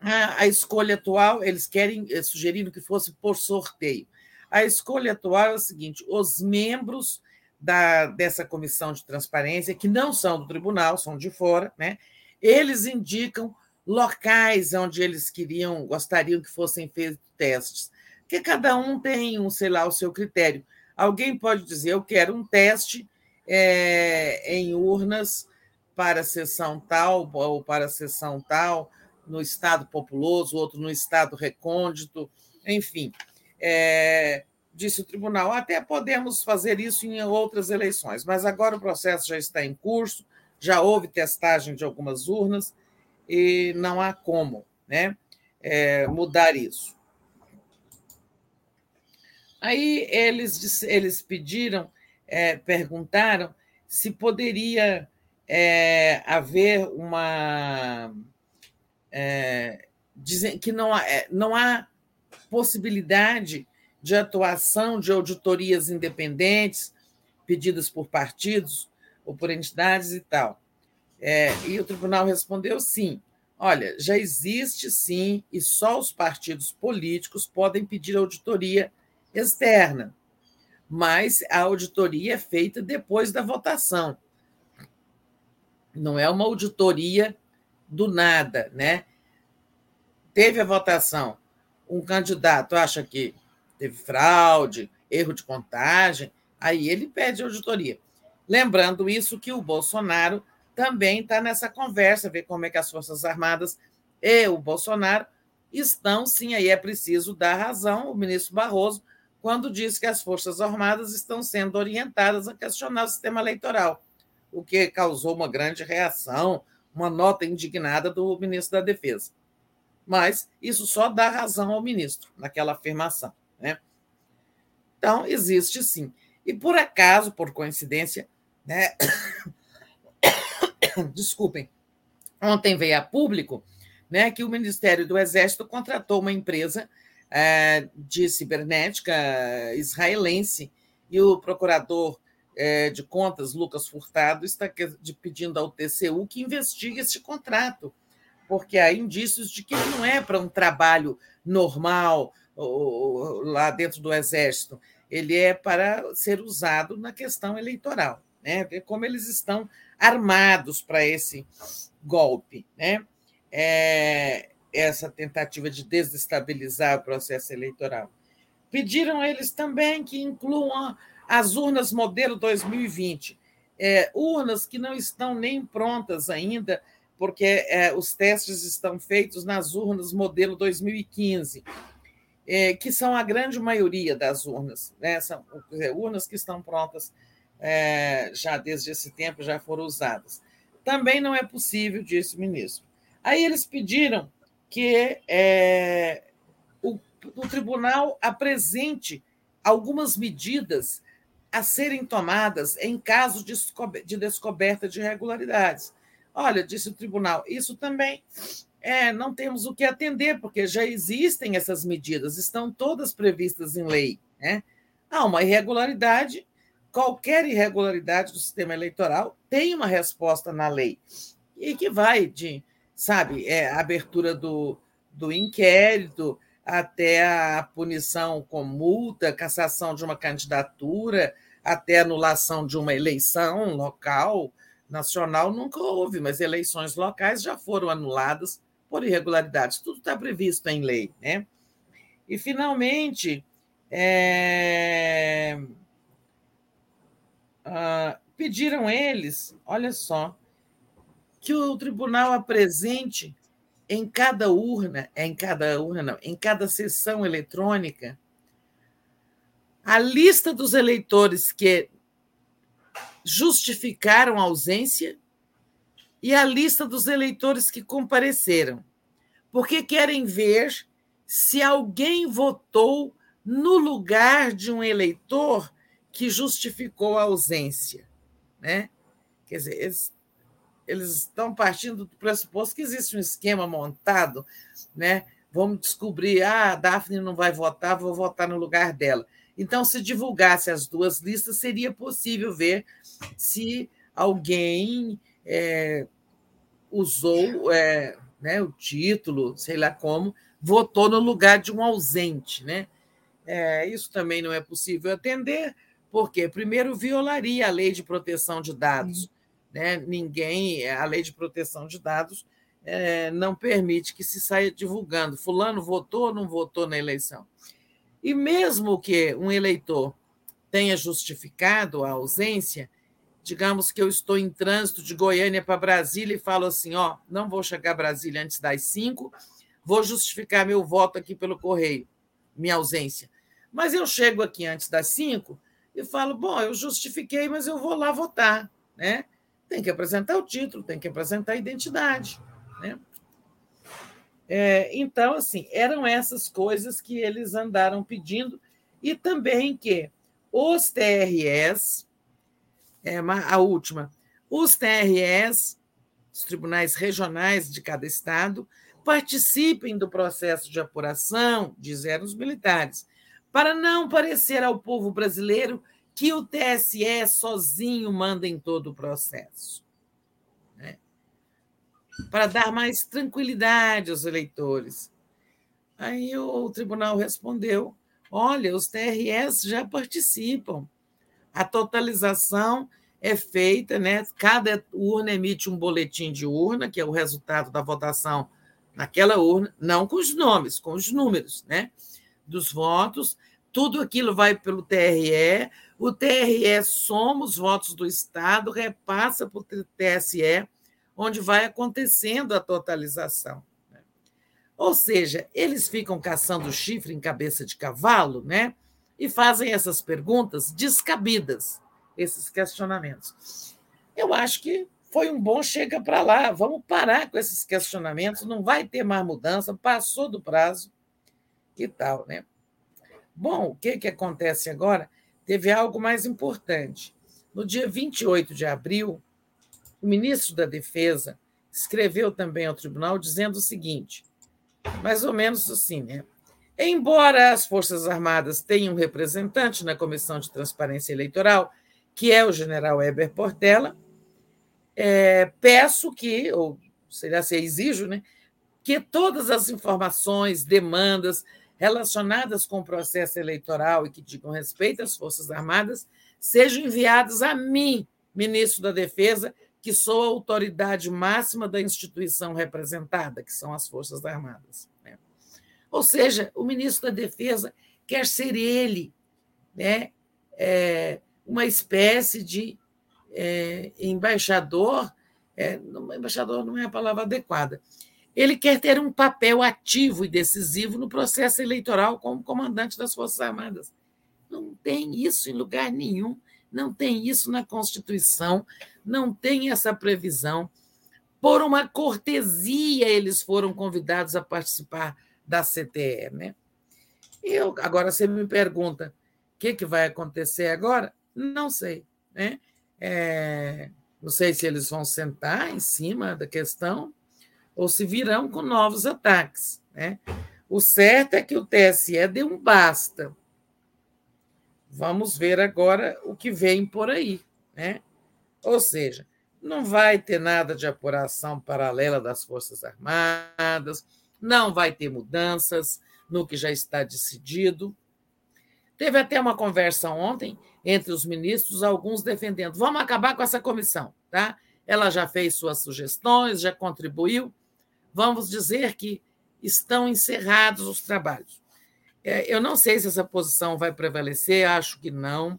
A, a escolha atual, eles querem, eh, sugeriram que fosse por sorteio. A escolha atual é o seguinte: os membros da, dessa comissão de transparência, que não são do tribunal, são de fora, né, eles indicam locais onde eles queriam, gostariam que fossem feitos testes. Porque cada um tem, um, sei lá, o seu critério. Alguém pode dizer, eu quero um teste é, em urnas para a sessão tal ou para a sessão tal, no estado populoso, outro no estado recôndito, enfim. É, disse o tribunal, até podemos fazer isso em outras eleições, mas agora o processo já está em curso, já houve testagem de algumas urnas, e não há como né, é, mudar isso. Aí eles, eles pediram é, perguntaram se poderia é, haver uma. É, dizem que não há, é, não há possibilidade de atuação de auditorias independentes pedidas por partidos ou por entidades e tal. É, e o tribunal respondeu sim. Olha, já existe sim, e só os partidos políticos podem pedir auditoria externa, mas a auditoria é feita depois da votação. Não é uma auditoria do nada, né? Teve a votação, um candidato acha que teve fraude, erro de contagem, aí ele pede auditoria. Lembrando isso que o Bolsonaro também está nessa conversa, ver como é que as Forças Armadas e o Bolsonaro estão, sim, aí é preciso dar razão ao ministro Barroso quando diz que as Forças Armadas estão sendo orientadas a questionar o sistema eleitoral, o que causou uma grande reação, uma nota indignada do ministro da Defesa. Mas isso só dá razão ao ministro naquela afirmação. Né? Então, existe sim. E por acaso, por coincidência, né, desculpem, ontem veio a público né, que o Ministério do Exército contratou uma empresa é, de cibernética israelense e o procurador é, de contas, Lucas Furtado, está pedindo ao TCU que investigue esse contrato, porque há indícios de que ele não é para um trabalho normal lá dentro do Exército, ele é para ser usado na questão eleitoral, né? como eles estão armados para esse golpe, né? É, essa tentativa de desestabilizar o processo eleitoral. Pediram eles também que incluam as urnas modelo 2020, é, urnas que não estão nem prontas ainda, porque é, os testes estão feitos nas urnas modelo 2015, é, que são a grande maioria das urnas, né? são urnas que estão prontas é, já desde esse tempo já foram usadas. Também não é possível, disse o ministro. Aí eles pediram que é, o, o tribunal apresente algumas medidas a serem tomadas em caso de, de descoberta de irregularidades. Olha, disse o tribunal, isso também é, não temos o que atender, porque já existem essas medidas, estão todas previstas em lei. Né? Há uma irregularidade, qualquer irregularidade do sistema eleitoral tem uma resposta na lei e que vai de, sabe, é, abertura do, do inquérito até a punição com multa, cassação de uma candidatura, até anulação de uma eleição local, nacional nunca houve, mas eleições locais já foram anuladas por irregularidades. Tudo está previsto em lei, né? E finalmente é... Ah, pediram eles, olha só, que o tribunal apresente em cada urna, em cada urna não, em cada sessão eletrônica, a lista dos eleitores que justificaram a ausência e a lista dos eleitores que compareceram, porque querem ver se alguém votou no lugar de um eleitor que justificou a ausência. Né? Quer dizer, eles, eles estão partindo do pressuposto que existe um esquema montado, né? Vamos descobrir, ah, a Daphne não vai votar, vou votar no lugar dela. Então, se divulgasse as duas listas, seria possível ver se alguém é, usou é, né, o título, sei lá como, votou no lugar de um ausente. Né? É, isso também não é possível atender, porque, primeiro, violaria a lei de proteção de dados. Né? Ninguém, a lei de proteção de dados é, não permite que se saia divulgando. Fulano votou ou não votou na eleição. E mesmo que um eleitor tenha justificado a ausência, digamos que eu estou em trânsito de Goiânia para Brasília e falo assim: ó, não vou chegar a Brasília antes das cinco, vou justificar meu voto aqui pelo correio, minha ausência. Mas eu chego aqui antes das cinco, e falo: bom, eu justifiquei, mas eu vou lá votar. Né? Tem que apresentar o título, tem que apresentar a identidade. Né? É, então, assim, eram essas coisas que eles andaram pedindo, e também que os TRS, é, a última. Os TREs, os tribunais regionais de cada estado, participem do processo de apuração, disseram os militares, para não parecer ao povo brasileiro que o TSE sozinho manda em todo o processo. Né? Para dar mais tranquilidade aos eleitores. Aí o tribunal respondeu: olha, os TRS já participam. A totalização é feita, né? Cada urna emite um boletim de urna, que é o resultado da votação naquela urna, não com os nomes, com os números, né? Dos votos. Tudo aquilo vai pelo TRE. O TRE soma os votos do Estado, repassa para o TSE, onde vai acontecendo a totalização. Né? Ou seja, eles ficam caçando chifre em cabeça de cavalo, né? E fazem essas perguntas descabidas esses questionamentos. Eu acho que foi um bom chega para lá, vamos parar com esses questionamentos, não vai ter mais mudança, passou do prazo e tal, né? Bom, o que, que acontece agora? Teve algo mais importante. No dia 28 de abril, o ministro da Defesa escreveu também ao tribunal dizendo o seguinte, mais ou menos assim, né? Embora as Forças Armadas tenham um representante na Comissão de Transparência Eleitoral, que é o general Heber Portela, é, peço que, ou seria se exijo, né, que todas as informações, demandas relacionadas com o processo eleitoral e que digam respeito às Forças Armadas sejam enviadas a mim, ministro da Defesa, que sou a autoridade máxima da instituição representada, que são as Forças Armadas. Né? Ou seja, o ministro da Defesa quer ser ele, né, é, uma espécie de é, embaixador, é, embaixador não é a palavra adequada, ele quer ter um papel ativo e decisivo no processo eleitoral como comandante das Forças Armadas. Não tem isso em lugar nenhum, não tem isso na Constituição, não tem essa previsão. Por uma cortesia, eles foram convidados a participar da CTE. Né? Eu, agora você me pergunta o que, que vai acontecer agora? Não sei. Né? É, não sei se eles vão sentar em cima da questão ou se virão com novos ataques. Né? O certo é que o TSE deu um basta. Vamos ver agora o que vem por aí. Né? Ou seja, não vai ter nada de apuração paralela das Forças Armadas, não vai ter mudanças no que já está decidido. Teve até uma conversa ontem entre os ministros, alguns defendendo: vamos acabar com essa comissão, tá? Ela já fez suas sugestões, já contribuiu. Vamos dizer que estão encerrados os trabalhos. É, eu não sei se essa posição vai prevalecer, acho que não,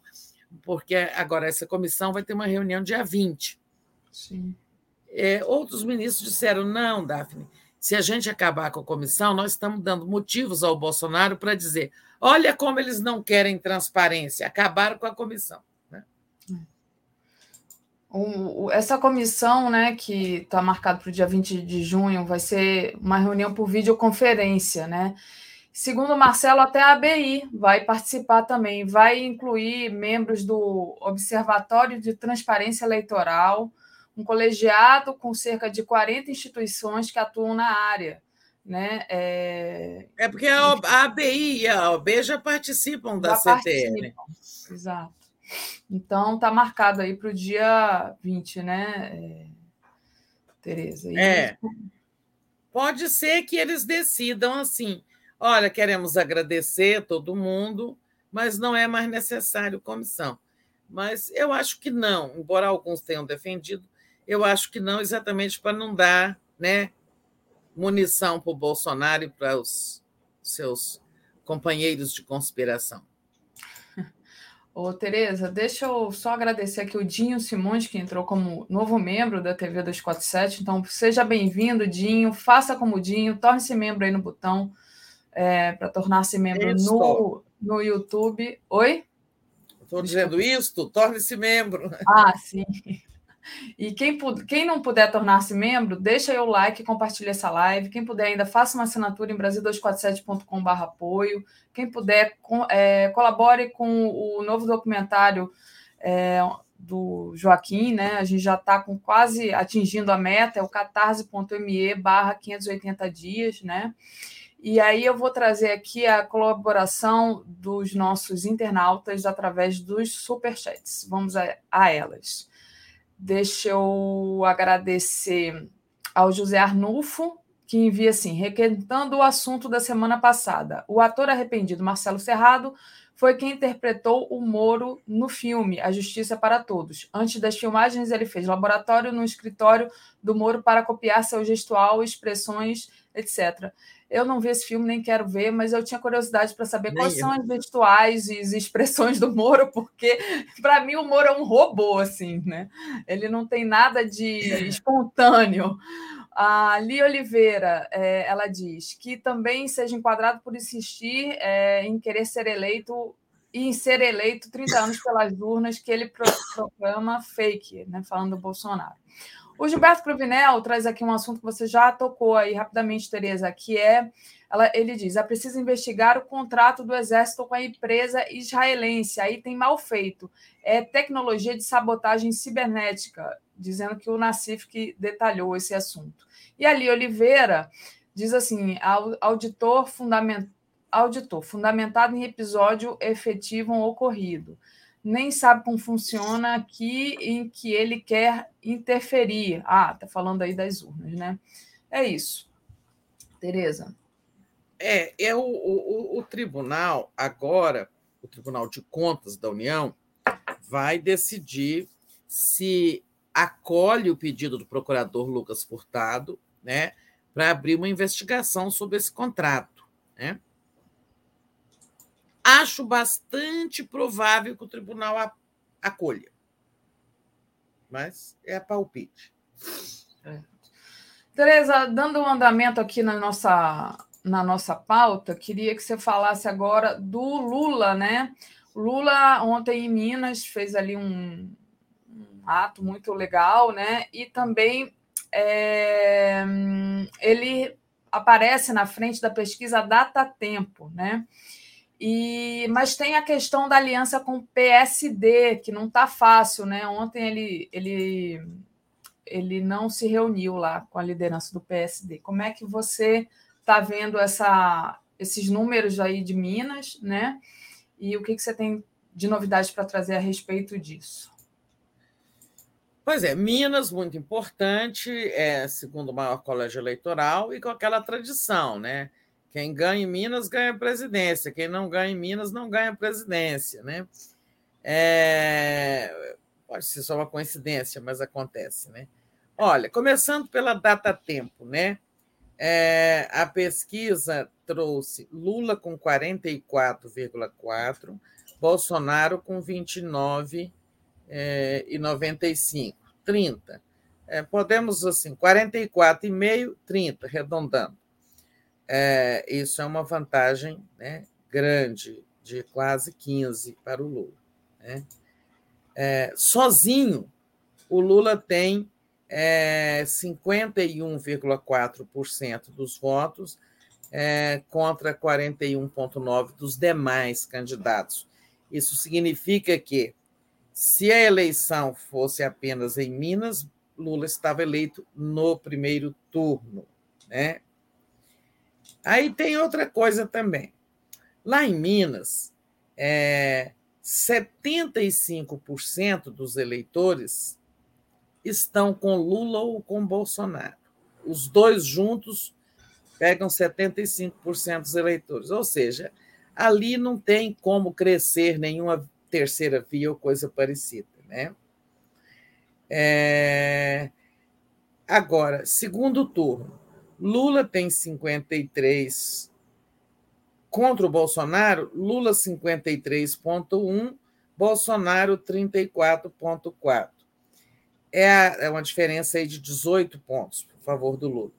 porque agora essa comissão vai ter uma reunião dia 20. Sim. É, outros ministros disseram: não, Daphne, se a gente acabar com a comissão, nós estamos dando motivos ao Bolsonaro para dizer: olha como eles não querem transparência, acabaram com a comissão. Essa comissão, né, que está marcada para o dia 20 de junho, vai ser uma reunião por videoconferência, né? Segundo o Marcelo, até a ABI vai participar também, vai incluir membros do Observatório de Transparência Eleitoral, um colegiado com cerca de 40 instituições que atuam na área. Né? É, é porque a, a ABI e a OB já participam da já CTN. Participam. Exato. Então, está marcado aí para o dia 20, né, é, Tereza? É. Pode ser que eles decidam assim: olha, queremos agradecer todo mundo, mas não é mais necessário comissão. Mas eu acho que não, embora alguns tenham defendido, eu acho que não, exatamente para não dar né, munição para o Bolsonaro e para os seus companheiros de conspiração. Ô, Tereza, deixa eu só agradecer aqui o Dinho Simões, que entrou como novo membro da TV 247. Então, seja bem-vindo, Dinho. Faça como o Dinho, torne-se membro aí no botão é, para tornar-se membro no, no YouTube. Oi? Estou dizendo isto, torne-se membro. Ah, sim. E quem, quem não puder tornar-se membro, deixa aí o like, compartilha essa live. Quem puder ainda, faça uma assinatura em brasil247.com.br apoio. Quem puder, com, é, colabore com o novo documentário é, do Joaquim, né? A gente já está com quase atingindo a meta, é o catarse.me barra 580 dias, né? E aí eu vou trazer aqui a colaboração dos nossos internautas através dos superchats. Vamos a, a elas. Deixa eu agradecer ao José Arnulfo, que envia assim, requentando o assunto da semana passada. O ator arrependido Marcelo Serrado foi quem interpretou o Moro no filme A Justiça para Todos. Antes das filmagens, ele fez laboratório no escritório do Moro para copiar seu gestual, expressões, etc. Eu não vi esse filme, nem quero ver, mas eu tinha curiosidade para saber nem quais eu. são as vestuais e as expressões do Moro, porque para mim o Moro é um robô, assim, né? Ele não tem nada de espontâneo. A Lia Oliveira, é, ela diz que também seja enquadrado por insistir é, em querer ser eleito e em ser eleito 30 anos pelas urnas que ele proclama fake, né, falando do Bolsonaro. O Gilberto Cruvinel traz aqui um assunto que você já tocou aí rapidamente, Tereza, que é, ela, ele diz, é preciso investigar o contrato do Exército com a empresa israelense, aí tem mal feito, é tecnologia de sabotagem cibernética, dizendo que o Nassif que detalhou esse assunto. E ali Oliveira diz assim, auditor auditor, fundamentado em episódio efetivo ou ocorrido nem sabe como funciona aqui em que ele quer interferir. Ah, tá falando aí das urnas, né? É isso. Tereza. É, é o, o, o tribunal agora, o Tribunal de Contas da União, vai decidir se acolhe o pedido do procurador Lucas Furtado, né, para abrir uma investigação sobre esse contrato, né? Acho bastante provável que o tribunal acolha. Mas é palpite. É. Tereza, dando um andamento aqui na nossa, na nossa pauta, queria que você falasse agora do Lula, né? Lula, ontem em Minas, fez ali um, um ato muito legal, né? E também é, ele aparece na frente da pesquisa Data Tempo, né? E, mas tem a questão da aliança com o PSD, que não está fácil, né? Ontem ele, ele, ele não se reuniu lá com a liderança do PSD. Como é que você está vendo essa, esses números aí de Minas, né? E o que, que você tem de novidades para trazer a respeito disso? Pois é, Minas, muito importante, é segundo maior colégio eleitoral e com aquela tradição, né? Quem ganha em Minas ganha presidência, quem não ganha em Minas não ganha presidência, né? É... Pode ser só uma coincidência, mas acontece, né? Olha, começando pela data tempo, né? É, a pesquisa trouxe Lula com 44,4, Bolsonaro com 29 é, e 95, 30. É, podemos assim, 44,5, 30, arredondando é, isso é uma vantagem né, grande, de quase 15 para o Lula. Né? É, sozinho, o Lula tem é, 51,4% dos votos é, contra 41,9% dos demais candidatos. Isso significa que, se a eleição fosse apenas em Minas, Lula estava eleito no primeiro turno. Né? Aí tem outra coisa também. Lá em Minas, é, 75% dos eleitores estão com Lula ou com Bolsonaro. Os dois juntos pegam 75% dos eleitores. Ou seja, ali não tem como crescer nenhuma terceira via ou coisa parecida. Né? É... Agora, segundo turno. Lula tem 53 contra o Bolsonaro, Lula 53,1, Bolsonaro 34,4. É, é uma diferença aí de 18 pontos a favor do Lula.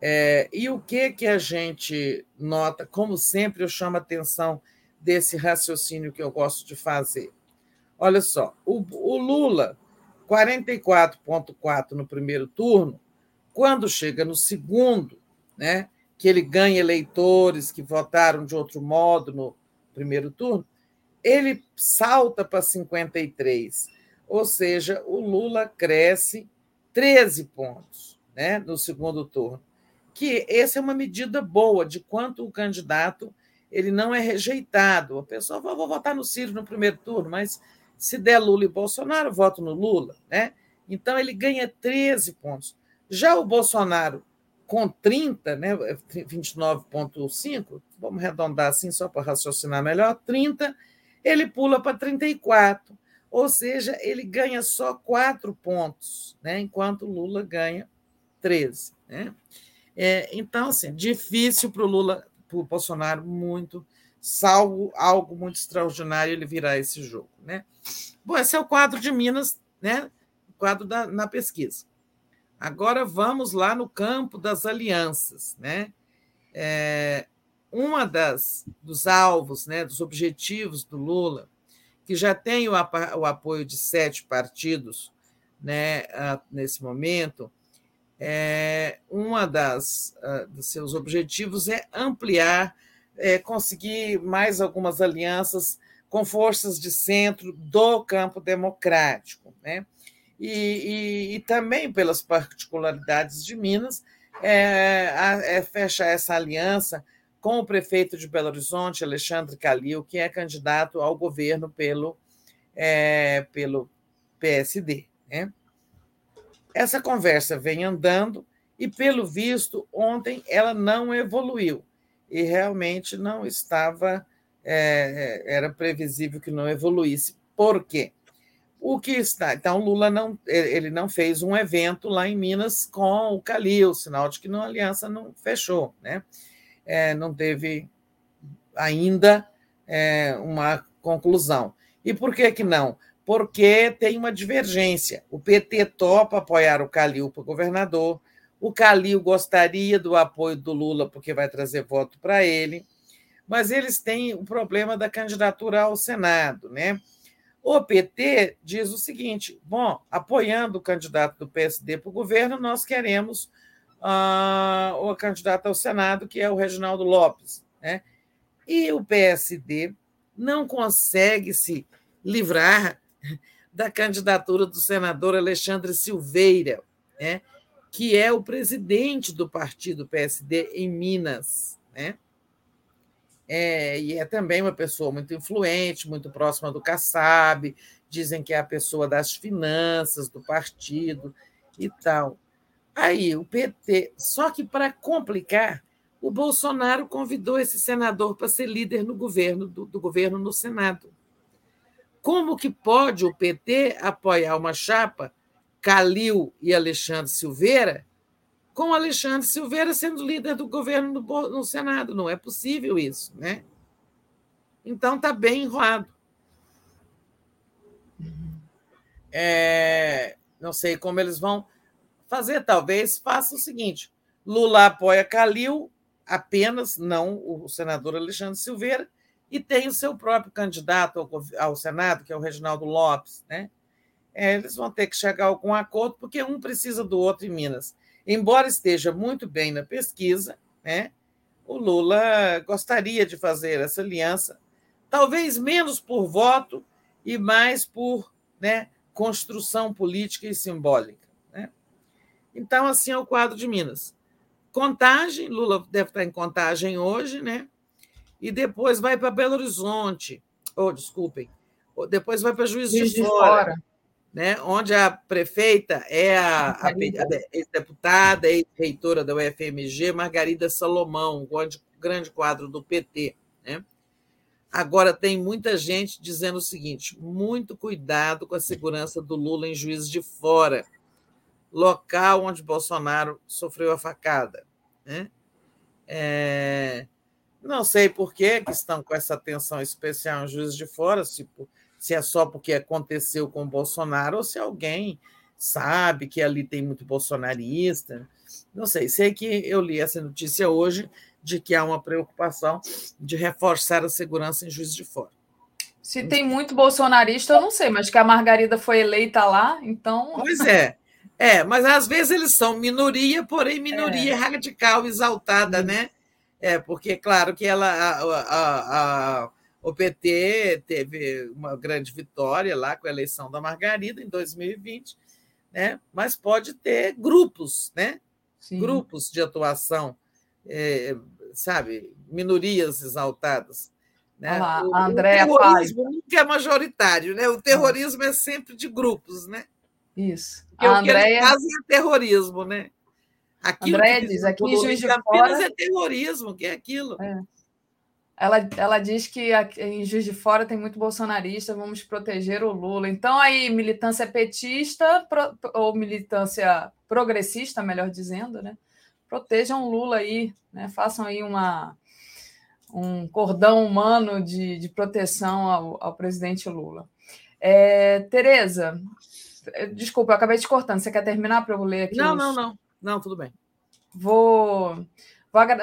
É, e o que que a gente nota? Como sempre, eu chamo a atenção desse raciocínio que eu gosto de fazer. Olha só, o, o Lula, 44,4 no primeiro turno, quando chega no segundo, né, que ele ganha eleitores que votaram de outro modo no primeiro turno, ele salta para 53. Ou seja, o Lula cresce 13 pontos né, no segundo turno. Que essa é uma medida boa de quanto o candidato ele não é rejeitado. A pessoa vai vou votar no Ciro no primeiro turno, mas se der Lula e Bolsonaro, voto no Lula. Né? Então, ele ganha 13 pontos. Já o Bolsonaro, com 30, né, 29,5, vamos arredondar assim só para raciocinar melhor, 30, ele pula para 34. Ou seja, ele ganha só quatro pontos, né? enquanto Lula ganha 13. Né? É, então, assim, difícil para o Lula, para o Bolsonaro, muito, salvo algo muito extraordinário ele virar esse jogo. Né? Bom, esse é o quadro de Minas, né? o quadro da, na pesquisa. Agora vamos lá no campo das alianças. Né? É, uma das dos alvos, né, dos objetivos do Lula que já tem o, o apoio de sete partidos né, nesse momento, é, uma das uh, dos seus objetivos é ampliar, é, conseguir mais algumas alianças com forças de centro do campo democrático, né? E, e, e também pelas particularidades de Minas, é, é fechar essa aliança com o prefeito de Belo Horizonte, Alexandre Calil, que é candidato ao governo pelo, é, pelo PSD. Né? Essa conversa vem andando e, pelo visto, ontem ela não evoluiu e realmente não estava, é, era previsível que não evoluísse. Por quê? O que está? Então, Lula não, ele não fez um evento lá em Minas com o Calil, sinal de que a aliança não fechou, né? é, não teve ainda é, uma conclusão. E por que, que não? Porque tem uma divergência. O PT topa apoiar o Calil para governador, o Calil gostaria do apoio do Lula, porque vai trazer voto para ele, mas eles têm o problema da candidatura ao Senado. Né? O PT diz o seguinte: bom, apoiando o candidato do PSD para o governo, nós queremos uh, o candidato ao Senado, que é o Reginaldo Lopes. Né? E o PSD não consegue se livrar da candidatura do senador Alexandre Silveira, né? que é o presidente do partido PSD em Minas. Né? É, e é também uma pessoa muito influente, muito próxima do Kassab, dizem que é a pessoa das finanças do partido e tal. Aí o PT. Só que, para complicar, o Bolsonaro convidou esse senador para ser líder no governo, do, do governo no Senado. Como que pode o PT apoiar uma chapa, Calil e Alexandre Silveira, com Alexandre Silveira sendo líder do governo no, no Senado? Não é possível isso, né? Então está bem enrolado. É, não sei como eles vão fazer, talvez faça o seguinte: Lula apoia Calil apenas, não o senador Alexandre Silveira, e tem o seu próprio candidato ao, ao Senado, que é o Reginaldo Lopes. Né? É, eles vão ter que chegar a algum acordo, porque um precisa do outro em Minas. Embora esteja muito bem na pesquisa, né, o Lula gostaria de fazer essa aliança, talvez menos por voto e mais por né, construção política e simbólica. Então, assim é o quadro de Minas. Contagem, Lula deve estar em contagem hoje, né? E depois vai para Belo Horizonte, ou oh, desculpem, depois vai para Juiz, Juiz de, de Fora, Fora, né? onde a prefeita é a, a, a ex-deputada, ex-reitora da UFMG, Margarida Salomão, um grande, grande quadro do PT. Né? Agora, tem muita gente dizendo o seguinte: muito cuidado com a segurança do Lula em Juiz de Fora local onde Bolsonaro sofreu a facada. Né? É, não sei por que, que estão com essa atenção especial em Juiz de Fora, se, se é só porque aconteceu com Bolsonaro ou se alguém sabe que ali tem muito bolsonarista. Não sei, sei que eu li essa notícia hoje de que há uma preocupação de reforçar a segurança em Juiz de Fora. Se tem muito bolsonarista, eu não sei, mas que a Margarida foi eleita lá, então. Pois é. É, mas às vezes eles são minoria, porém minoria é. radical, exaltada, né? É, porque, claro, que ela, a, a, a, O PT teve uma grande vitória lá com a eleição da Margarida em 2020, né? mas pode ter grupos, né? Sim. grupos de atuação, é, sabe, minorias exaltadas. Né? Olá, o, Andréa o terrorismo nunca é majoritário, né? o terrorismo é sempre de grupos. Né? Isso. Porque a o Andrea... que eles fazem é terrorismo, né? Aquilo Andréia diz, aqui em Juiz de Fora... é terrorismo, que é aquilo. É. Ela, ela diz que em Juiz de Fora tem muito bolsonarista, vamos proteger o Lula. Então, aí, militância petista pro, ou militância progressista, melhor dizendo, né? Protejam o Lula aí, né? façam aí uma, um cordão humano de, de proteção ao, ao presidente Lula. É, Tereza, desculpa, eu acabei te cortando. Você quer terminar para eu ler aqui? Não, os... não, não. Não, tudo bem. Vou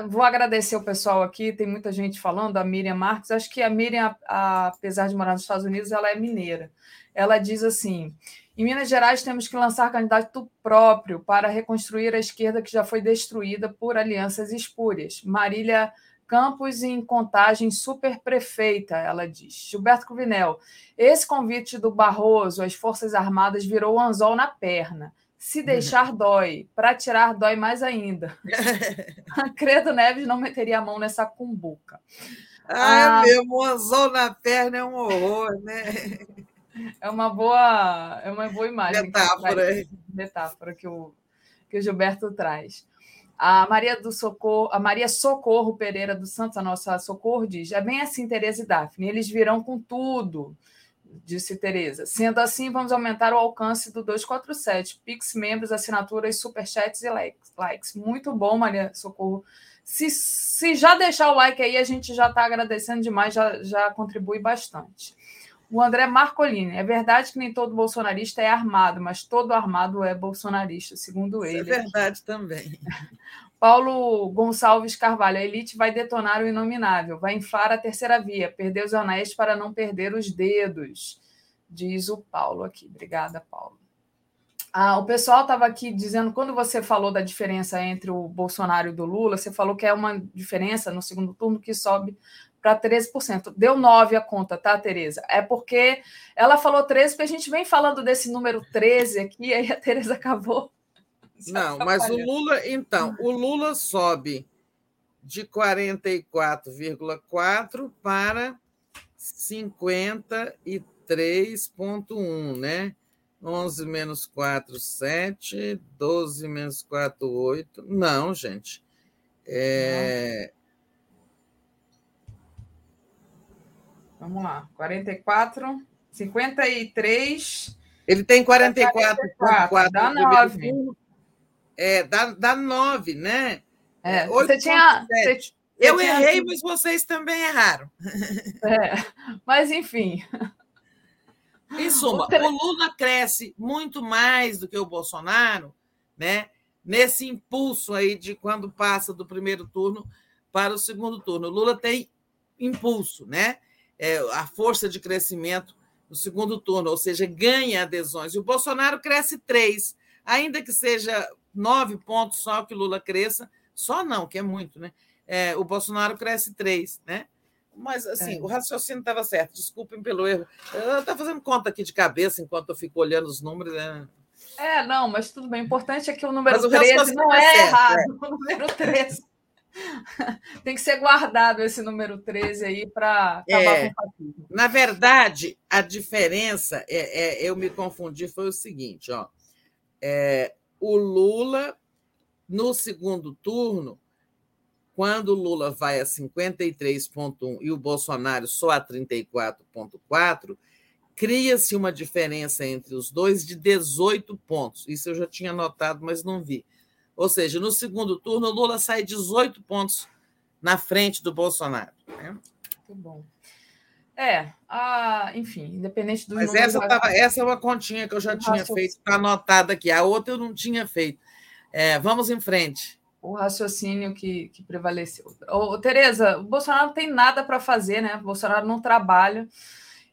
Vou, agradecer o pessoal aqui, tem muita gente falando, a Miriam Marques. Acho que a Miriam, apesar de morar nos Estados Unidos, ela é mineira. Ela diz assim: em Minas Gerais temos que lançar candidato próprio para reconstruir a esquerda que já foi destruída por alianças espúrias. Marília Campos em contagem super prefeita, ela diz. Gilberto Cruvinel, esse convite do Barroso às Forças Armadas virou um anzol na perna. Se deixar dói, para tirar dói mais ainda. Credo Neves não meteria a mão nessa cumbuca. Ah, ah meu, mozão na perna é um horror, né? É uma boa, é uma boa imagem. Metáfora. Que metáfora que o, que o Gilberto traz. A Maria do Socorro, a Maria Socorro Pereira dos Santos, a nossa Socorro, diz: é bem assim, Tereza e Daphne, eles virão com tudo disse Tereza. Sendo assim, vamos aumentar o alcance do 247. Pix, membros, assinaturas, superchats e likes. Muito bom, Maria Socorro. Se, se já deixar o like aí, a gente já está agradecendo demais, já, já contribui bastante. O André Marcolini. É verdade que nem todo bolsonarista é armado, mas todo armado é bolsonarista, segundo ele. Isso é verdade também. Paulo Gonçalves Carvalho, a elite vai detonar o inominável, vai inflar a terceira via, perder os anéis para não perder os dedos, diz o Paulo aqui. Obrigada, Paulo. Ah, o pessoal estava aqui dizendo, quando você falou da diferença entre o Bolsonaro e o Lula, você falou que é uma diferença no segundo turno que sobe para 13%. Deu 9 a conta, tá, Tereza? É porque ela falou 13, porque a gente vem falando desse número 13 aqui, aí a Tereza acabou não, mas o Lula, então, o Lula sobe de 44,4 para 53,1, né? 11 menos 4, 7, 12 menos 4, 8. Não, gente. É... Vamos lá, 44, 53. Ele tem 44,4. Dá 9. É, dá, dá nove, né? É, 8, você tinha. Você, eu errei, mas vocês também erraram. É, mas, enfim. Em suma, o Lula cresce muito mais do que o Bolsonaro, né? Nesse impulso aí de quando passa do primeiro turno para o segundo turno. O Lula tem impulso, né? É, a força de crescimento no segundo turno, ou seja, ganha adesões. E o Bolsonaro cresce três, ainda que seja nove pontos só que Lula cresça, só não, que é muito, né? É, o Bolsonaro cresce três, né? Mas, assim, é. o raciocínio estava certo, desculpem pelo erro. Eu estou fazendo conta aqui de cabeça enquanto eu fico olhando os números. Né? É, não, mas tudo bem. O importante é que o número mas 13 não tá é certo, errado. É. O número 13. Tem que ser guardado esse número 13 aí para acabar é, com o Na verdade, a diferença, é, é, eu me confundi, foi o seguinte: ó, é, o Lula, no segundo turno, quando o Lula vai a 53,1 e o Bolsonaro só a 34,4, cria-se uma diferença entre os dois de 18 pontos. Isso eu já tinha notado, mas não vi. Ou seja, no segundo turno, o Lula sai 18 pontos na frente do Bolsonaro. Né? Muito bom. É, a, enfim, independente do. Mas essa, tava, essa é uma continha que eu já tinha feito, está anotada aqui. A outra eu não tinha feito. É, vamos em frente. O raciocínio que, que prevaleceu. Ô, Tereza, o Bolsonaro não tem nada para fazer, né? O Bolsonaro não trabalha.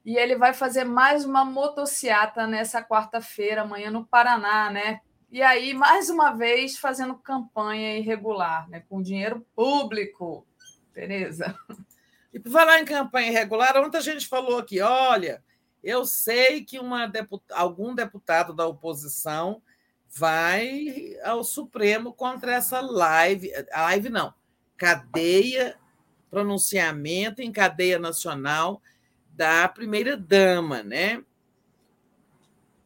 E ele vai fazer mais uma motociata nessa quarta-feira, amanhã, no Paraná, né? E aí, mais uma vez, fazendo campanha irregular, né? com dinheiro público. Tereza. E por falar em campanha irregular, ontem a gente falou aqui: olha, eu sei que deput... algum deputado da oposição vai ao Supremo contra essa live, live não, cadeia, pronunciamento em cadeia nacional da primeira dama, né?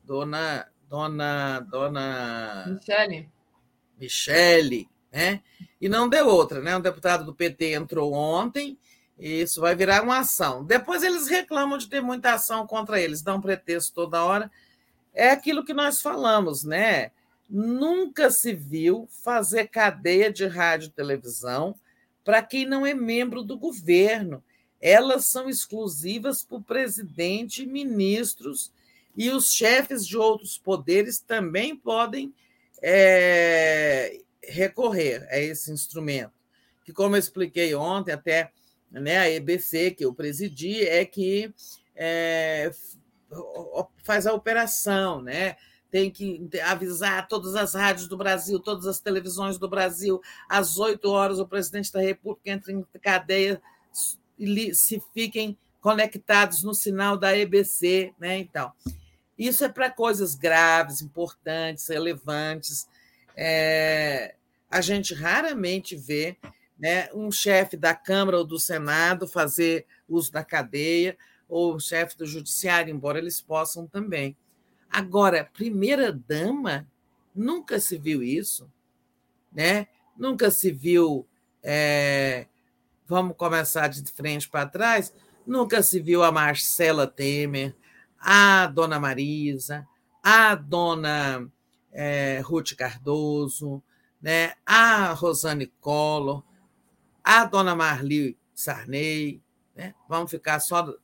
Dona Dona Dona Michele. Michele, né? E não deu outra, né? Um deputado do PT entrou ontem, isso vai virar uma ação. Depois eles reclamam de ter muita ação contra eles, dão pretexto toda hora. É aquilo que nós falamos, né? Nunca se viu fazer cadeia de rádio e televisão para quem não é membro do governo. Elas são exclusivas para o presidente, ministros e os chefes de outros poderes também podem é, recorrer a esse instrumento. Que, como eu expliquei ontem, até né, a EBC, que eu presidi, é que é, faz a operação, né? tem que avisar todas as rádios do Brasil, todas as televisões do Brasil, às 8 horas o presidente da República entra em cadeia e se fiquem conectados no sinal da EBC, né? Então, isso é para coisas graves, importantes, relevantes. É, a gente raramente vê né, um chefe da Câmara ou do Senado fazer uso da cadeia, ou chefe do Judiciário, embora eles possam também. Agora, primeira-dama, nunca se viu isso, né? nunca se viu. É, vamos começar de frente para trás, nunca se viu a Marcela Temer, a dona Marisa, a dona é, Ruth Cardoso, né? a Rosane Collor, a dona Marli Sarney, né? vamos ficar só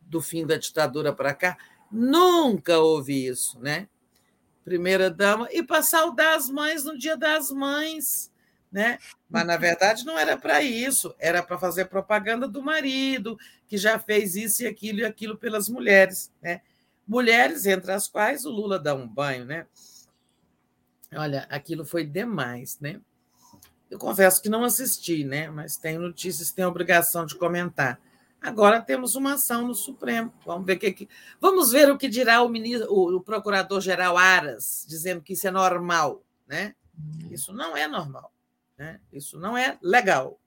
do, fim da ditadura para cá Nunca houve isso, né? Primeira dama, e para saudar as mães no dia das mães, né? Mas na verdade não era para isso, era para fazer propaganda do marido, que já fez isso e aquilo e aquilo pelas mulheres, né? Mulheres entre as quais o Lula dá um banho, né? Olha, aquilo foi demais, né? Eu confesso que não assisti, né? Mas tenho notícias, tenho obrigação de comentar. Agora temos uma ação no Supremo. Vamos ver que, que vamos ver o que dirá o, ministro, o, o procurador-geral Aras, dizendo que isso é normal, né? Hum. Isso não é normal, né? Isso não é legal.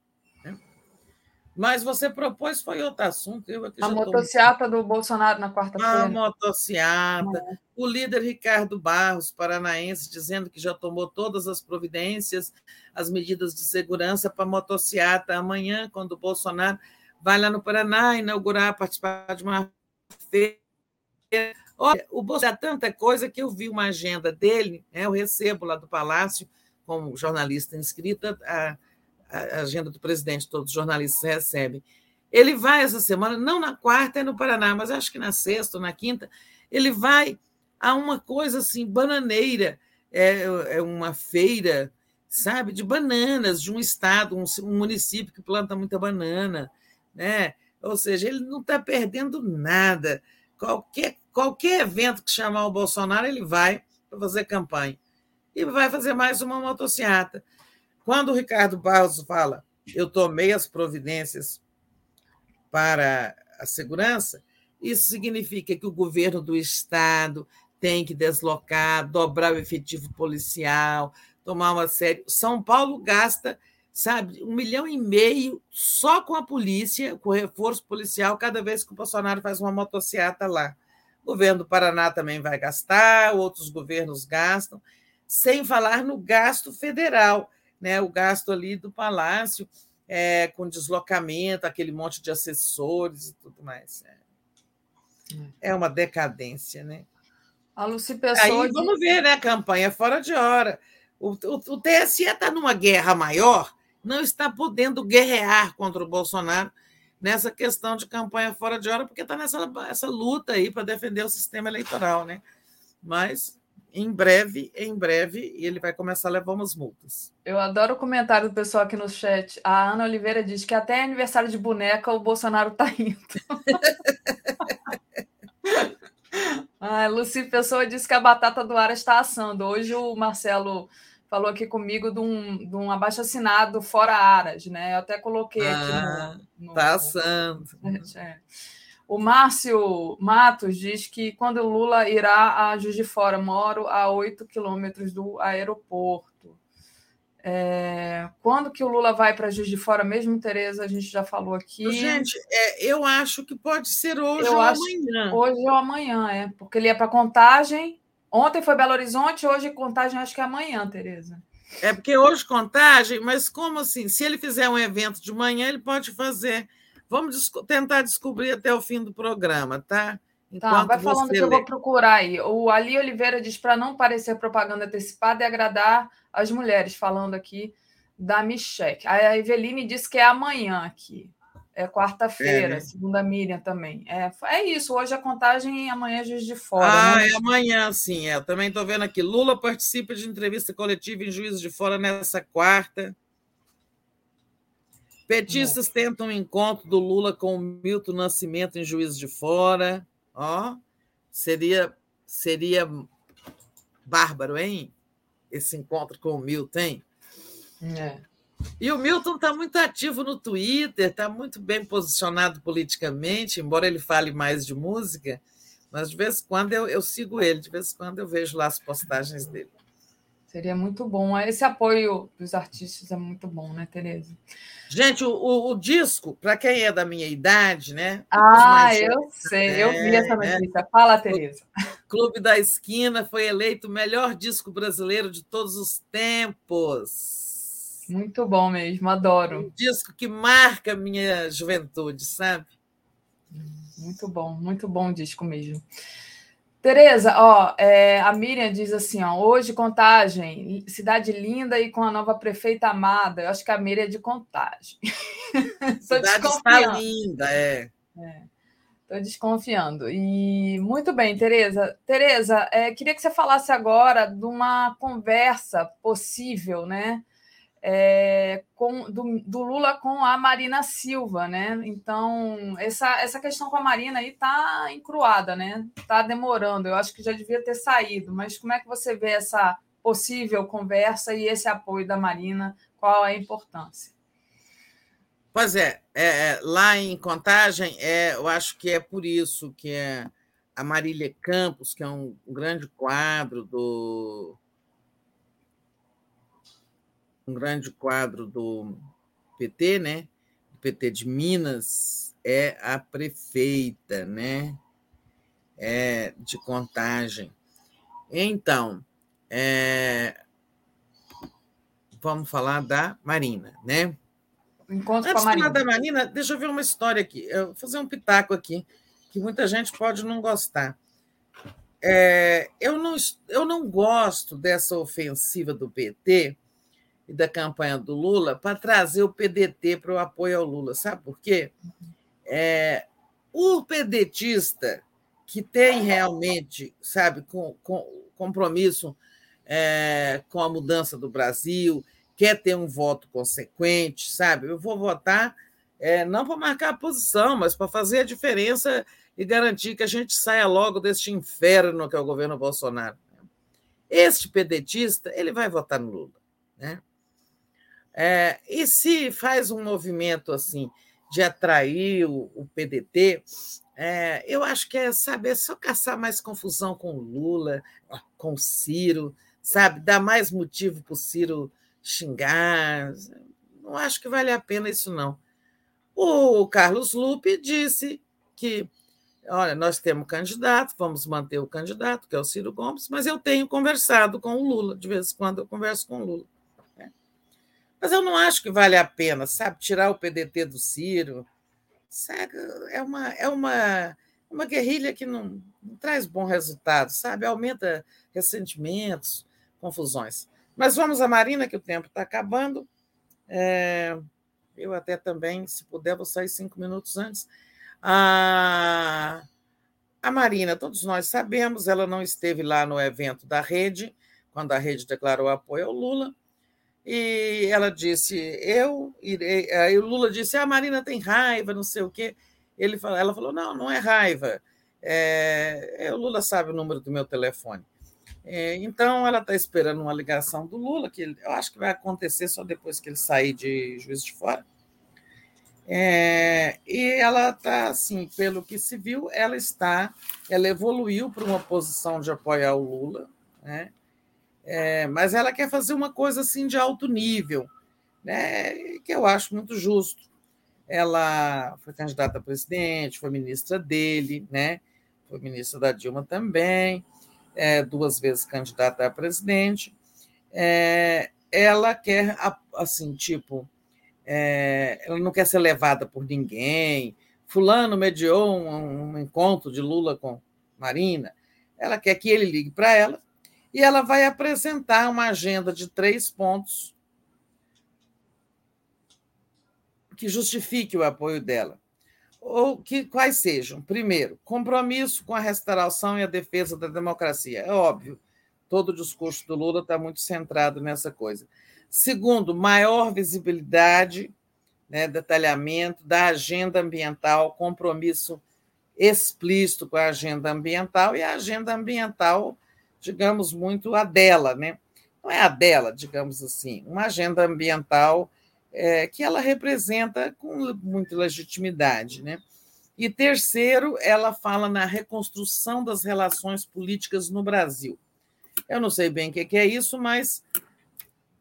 Mas você propôs foi outro assunto. Eu a motociata tô... do Bolsonaro na quarta-feira. A motociata. É. O líder Ricardo Barros, paranaense, dizendo que já tomou todas as providências, as medidas de segurança para a motociata amanhã, quando o Bolsonaro vai lá no Paraná inaugurar, participar de uma feira. Olha, o Bolsonaro é tanta coisa que eu vi uma agenda dele, né, eu recebo lá do Palácio, como jornalista inscrita, a, a agenda do presidente, todos os jornalistas recebem. Ele vai essa semana, não na quarta, é no Paraná, mas acho que na sexta ou na quinta, ele vai a uma coisa assim, bananeira, é, é uma feira, sabe, de bananas, de um estado, um, um município que planta muita banana né? Ou seja, ele não está perdendo nada. Qualquer, qualquer evento que chamar o Bolsonaro, ele vai para fazer campanha. E vai fazer mais uma motociata. Quando o Ricardo Barros fala, eu tomei as providências para a segurança, isso significa que o governo do Estado tem que deslocar, dobrar o efetivo policial, tomar uma série. São Paulo gasta sabe, um milhão e meio só com a polícia, com reforço policial, cada vez que o Bolsonaro faz uma motociata lá. O governo do Paraná também vai gastar, outros governos gastam, sem falar no gasto federal, né? o gasto ali do Palácio, é, com deslocamento, aquele monte de assessores e tudo mais. É, é uma decadência, né? A Luci Pessoa... Aí vamos ver, né? Campanha fora de hora. O, o, o TSE está numa guerra maior não está podendo guerrear contra o Bolsonaro nessa questão de campanha fora de hora, porque está nessa essa luta aí para defender o sistema eleitoral, né? Mas em breve, em breve, ele vai começar a levar umas multas. Eu adoro o comentário do pessoal aqui no chat. A Ana Oliveira diz que até aniversário de boneca o Bolsonaro está indo. a Luci Pessoa disse que a batata do ar está assando. Hoje o Marcelo falou aqui comigo de um, de um abaixo-assinado fora Aras, né? Eu até coloquei aqui Ah, no. no Tá santo. é. O Márcio Matos diz que quando o Lula irá a Juiz de Fora, moro a 8 quilômetros do aeroporto. É, quando que o Lula vai para Juiz de Fora mesmo, Tereza? A gente já falou aqui. Gente, é, eu acho que pode ser hoje Eu ou amanhã. Hoje ou amanhã, é. Porque ele é para Contagem. Ontem foi Belo Horizonte, hoje Contagem acho que é amanhã, Tereza. É porque hoje contagem, mas como assim? Se ele fizer um evento de manhã, ele pode fazer. Vamos desco- tentar descobrir até o fim do programa, tá? Tá, vai falando que eu lê. vou procurar aí. O Ali Oliveira diz para não parecer propaganda antecipada e agradar as mulheres, falando aqui da Micheque. A Eveline disse que é amanhã aqui. É quarta-feira, É, né? segundo a Miriam também. É, é isso, hoje a contagem e amanhã é Juiz de Fora. Ah, né? é amanhã, sim. É. Eu também estou vendo aqui. Lula participa de entrevista coletiva em Juiz de Fora nessa quarta. Petistas tentam um encontro do Lula com o Milton Nascimento em Juiz de Fora. Ó, seria, seria bárbaro, hein? Esse encontro com o Milton, hein? É. E o Milton está muito ativo no Twitter, está muito bem posicionado politicamente, embora ele fale mais de música, mas de vez em quando eu, eu sigo ele, de vez em quando eu vejo lá as postagens dele. Seria muito bom. Esse apoio dos artistas é muito bom, né, Tereza? Gente, o, o- o disco, para quem é da minha idade, né? Ah, eu jovens, sei, eu vi essa é, notícia. Fala, Tereza. Clube da Esquina foi eleito o melhor disco brasileiro de todos os tempos. Muito bom mesmo, adoro. Um disco que marca a minha juventude, sabe? Muito bom, muito bom o disco mesmo. Tereza, ó, é, a Miriam diz assim, ó, hoje Contagem, cidade linda e com a nova prefeita amada. Eu acho que a Miriam é de Contagem. Cidade está desconfiando. linda, é. Estou desconfiando. E muito bem, Tereza. Tereza, é, queria que você falasse agora de uma conversa possível, né? É, com, do, do Lula com a Marina Silva, né? Então, essa, essa questão com a Marina aí está encruada, né? Está demorando. Eu acho que já devia ter saído, mas como é que você vê essa possível conversa e esse apoio da Marina? Qual a importância? Pois é, é, é, lá em Contagem, é, eu acho que é por isso que é a Marília Campos, que é um grande quadro do um grande quadro do PT, né? Do PT de Minas, é a prefeita, né? É, de Contagem. Então, é, vamos falar da Marina, né? Encontro Antes com a de falar Marina. da Marina, deixa eu ver uma história aqui. Eu vou fazer um pitaco aqui, que muita gente pode não gostar. É, eu, não, eu não gosto dessa ofensiva do PT e da campanha do Lula para trazer o PDT para o apoio ao Lula. Sabe por quê? É, o pedetista que tem realmente, sabe, com, com compromisso é, com a mudança do Brasil, quer ter um voto consequente, sabe? Eu vou votar é, não para marcar a posição, mas para fazer a diferença e garantir que a gente saia logo deste inferno que é o governo Bolsonaro. Este pedetista, ele vai votar no Lula, né? É, e se faz um movimento assim de atrair o, o PDT, é, eu acho que é, sabe, é só caçar mais confusão com o Lula, com o Ciro, sabe? Dar mais motivo para o Ciro xingar. Não acho que vale a pena isso, não. O Carlos Lupe disse que, olha, nós temos candidato, vamos manter o candidato, que é o Ciro Gomes, mas eu tenho conversado com o Lula, de vez em quando eu converso com o Lula. Mas eu não acho que vale a pena, sabe, tirar o PDT do Ciro. Sabe? É uma, é uma, uma guerrilha que não, não traz bom resultado, sabe? Aumenta ressentimentos, confusões. Mas vamos à Marina, que o tempo está acabando. É, eu até também, se puder, vou sair cinco minutos antes. A, a Marina, todos nós sabemos, ela não esteve lá no evento da rede, quando a rede declarou apoio ao Lula, e ela disse: Eu irei. Aí o Lula disse: ah, A Marina tem raiva, não sei o quê. Ele falou, ela falou: Não, não é raiva. É, o Lula sabe o número do meu telefone. É, então, ela está esperando uma ligação do Lula, que eu acho que vai acontecer só depois que ele sair de Juiz de Fora. É, e ela está, assim, pelo que se viu, ela está, ela evoluiu para uma posição de apoiar o Lula, né? É, mas ela quer fazer uma coisa assim de alto nível, né? que eu acho muito justo. Ela foi candidata a presidente, foi ministra dele, né? foi ministra da Dilma também, é, duas vezes candidata a presidente. É, ela quer, assim, tipo, é, ela não quer ser levada por ninguém. Fulano mediou um, um encontro de Lula com Marina. Ela quer que ele ligue para ela e ela vai apresentar uma agenda de três pontos que justifique o apoio dela. Ou que quais sejam? Primeiro, compromisso com a restauração e a defesa da democracia. É óbvio, todo o discurso do Lula está muito centrado nessa coisa. Segundo, maior visibilidade, né, detalhamento da agenda ambiental, compromisso explícito com a agenda ambiental e a agenda ambiental, digamos, muito a dela, né? Não é a dela, digamos assim, uma agenda ambiental é, que ela representa com muita legitimidade, né? E terceiro, ela fala na reconstrução das relações políticas no Brasil. Eu não sei bem o que é isso, mas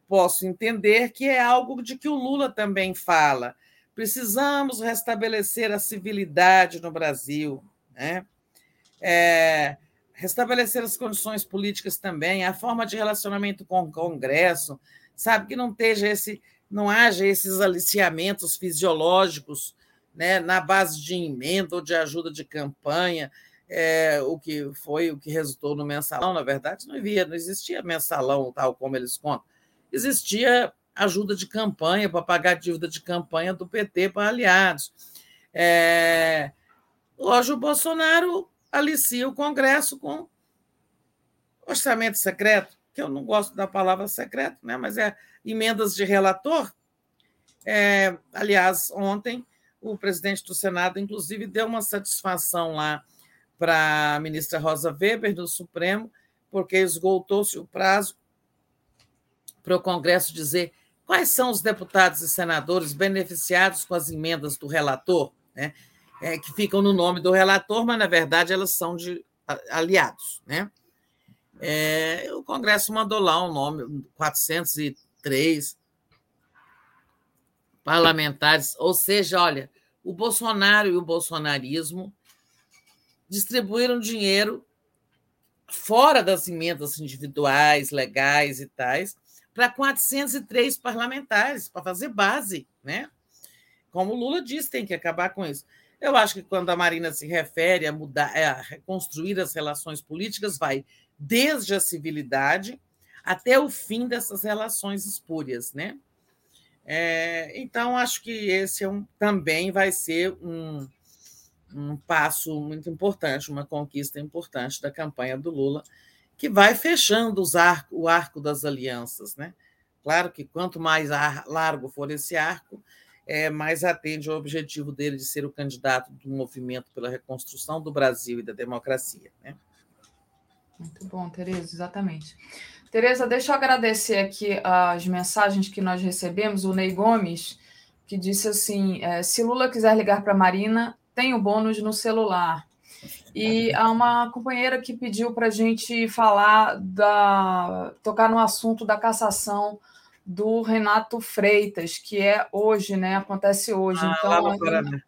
posso entender que é algo de que o Lula também fala. Precisamos restabelecer a civilidade no Brasil, né? É, restabelecer as condições políticas também, a forma de relacionamento com o Congresso, sabe que não esteja esse, não haja esses aliciamentos fisiológicos, né, na base de emenda ou de ajuda de campanha, é, o que foi o que resultou no mensalão, na verdade, não havia, não existia mensalão tal como eles contam existia ajuda de campanha para pagar a dívida de campanha do PT para aliados. É, hoje o Bolsonaro alicia o Congresso com orçamento secreto, que eu não gosto da palavra secreto, né? mas é emendas de relator. É, aliás, ontem o presidente do Senado, inclusive, deu uma satisfação lá para a ministra Rosa Weber, do Supremo, porque esgotou-se o prazo para o Congresso dizer quais são os deputados e senadores beneficiados com as emendas do relator, né? É, que ficam no nome do relator, mas, na verdade, elas são de aliados. Né? É, o Congresso mandou lá um nome, 403 parlamentares, ou seja, olha, o Bolsonaro e o bolsonarismo distribuíram dinheiro fora das emendas individuais, legais e tais, para 403 parlamentares, para fazer base, né? Como o Lula disse, tem que acabar com isso. Eu acho que quando a Marina se refere a mudar, a reconstruir as relações políticas, vai desde a civilidade até o fim dessas relações espúrias, né? É, então, acho que esse é um, também vai ser um, um passo muito importante, uma conquista importante da campanha do Lula, que vai fechando o arco das alianças. Né? Claro que quanto mais largo for esse arco, é, mais atende ao objetivo dele de ser o candidato do movimento pela reconstrução do Brasil e da democracia. Né? Muito bom, Tereza, exatamente. Tereza, deixa eu agradecer aqui as mensagens que nós recebemos. O Ney Gomes, que disse assim: é, se Lula quiser ligar para Marina, tem o bônus no celular. E há uma companheira que pediu para a gente falar da tocar no assunto da cassação do Renato Freitas, que é hoje, né? Acontece hoje. Ah, então, lá no Paraná.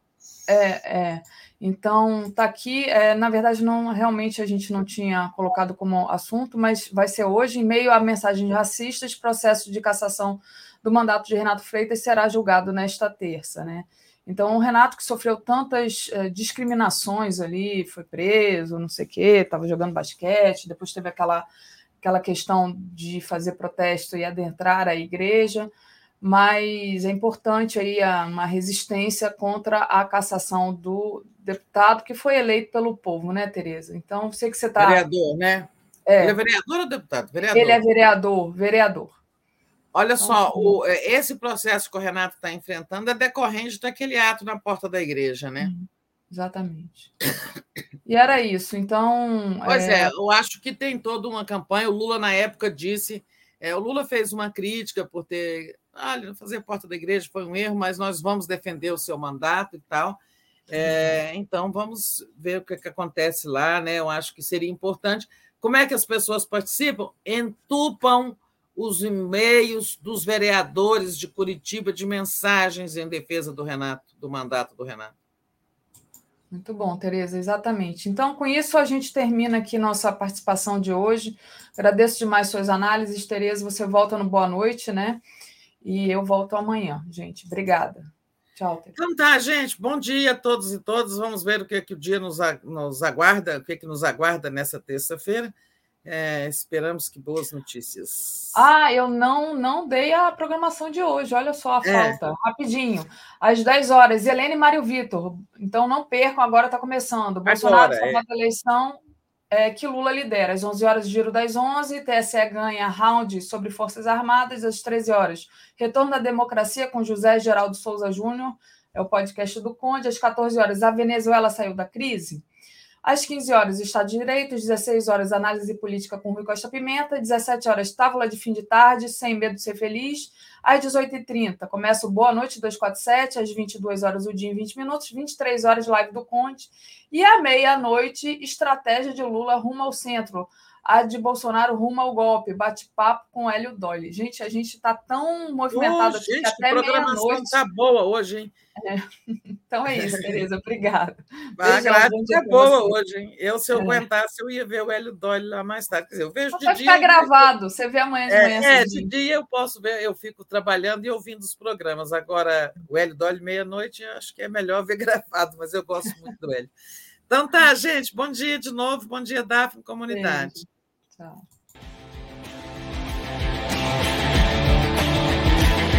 É, é. Então, tá aqui. É, na verdade, não realmente a gente não tinha colocado como assunto, mas vai ser hoje, em meio a mensagens racistas, processo de cassação do mandato de Renato Freitas será julgado nesta terça, né? Então, o Renato, que sofreu tantas uh, discriminações ali, foi preso, não sei o quê, estava jogando basquete, depois teve aquela, aquela questão de fazer protesto e adentrar a igreja, mas é importante aí uma resistência contra a cassação do deputado que foi eleito pelo povo, né, Tereza? Então, sei que você está. Vereador, né? É. Ele é vereador ou deputado? Vereador. Ele é vereador, vereador. Olha só, o, é, esse processo que o Renato está enfrentando é decorrente daquele ato na porta da igreja, né? Exatamente. E era isso. Então. Pois é... é, eu acho que tem toda uma campanha. O Lula, na época, disse. É, o Lula fez uma crítica por ter. Ah, fazer porta da igreja foi um erro, mas nós vamos defender o seu mandato e tal. É, então, vamos ver o que, que acontece lá, né? Eu acho que seria importante. Como é que as pessoas participam? Entupam os e-mails dos vereadores de Curitiba de mensagens em defesa do Renato, do mandato do Renato. Muito bom, Tereza, exatamente. Então, com isso, a gente termina aqui nossa participação de hoje. Agradeço demais suas análises, Tereza. Você volta no Boa Noite, né? E eu volto amanhã, gente. Obrigada. Tchau. Tereza. Então tá, gente. Bom dia a todos e todas. Vamos ver o que, é que o dia nos, nos aguarda, o que, é que nos aguarda nessa terça-feira. É, esperamos que boas notícias. Ah, eu não não dei a programação de hoje. Olha só a é. falta. Rapidinho. Às 10 horas, Helene e Mário Vitor. Então não percam, agora está começando. Bolsonaro agora, é. a eleição é, que Lula lidera. Às 11 horas, giro das 11. TSE ganha round sobre Forças Armadas. Às 13 horas, retorno da democracia com José Geraldo Souza Júnior. É o podcast do Conde. Às 14 horas, a Venezuela saiu da crise. Às 15 horas, Estado de Direito. Às 16 horas, Análise Política com Rui Costa Pimenta. Às 17 horas, Távola de Fim de Tarde, Sem Medo de Ser Feliz. Às 18h30, começa o Boa Noite 247. Às 22 horas, o dia em 20 minutos. 23 horas, Live do Conte. E à meia-noite, Estratégia de Lula rumo ao centro a de Bolsonaro rumo ao golpe, bate-papo com Hélio Dolly. Gente, a gente está tão movimentado oh, gente, até programação está boa hoje, hein? É. Então é isso, Tereza, obrigada. A grade é boa hoje, hein? Eu, se eu é. aguentasse, eu ia ver o Hélio Dolly lá mais tarde. Quer dizer, eu vejo Mas de vai dia. ficar gravado, você vê amanhã de é, manhã. É, de dia eu posso ver, eu fico trabalhando e ouvindo os programas. Agora, o Hélio Dolly, meia-noite, acho que é melhor ver gravado, mas eu gosto muito do Hélio. Então tá, gente. Bom dia de novo. Bom dia, Daphne, comunidade. Tchau.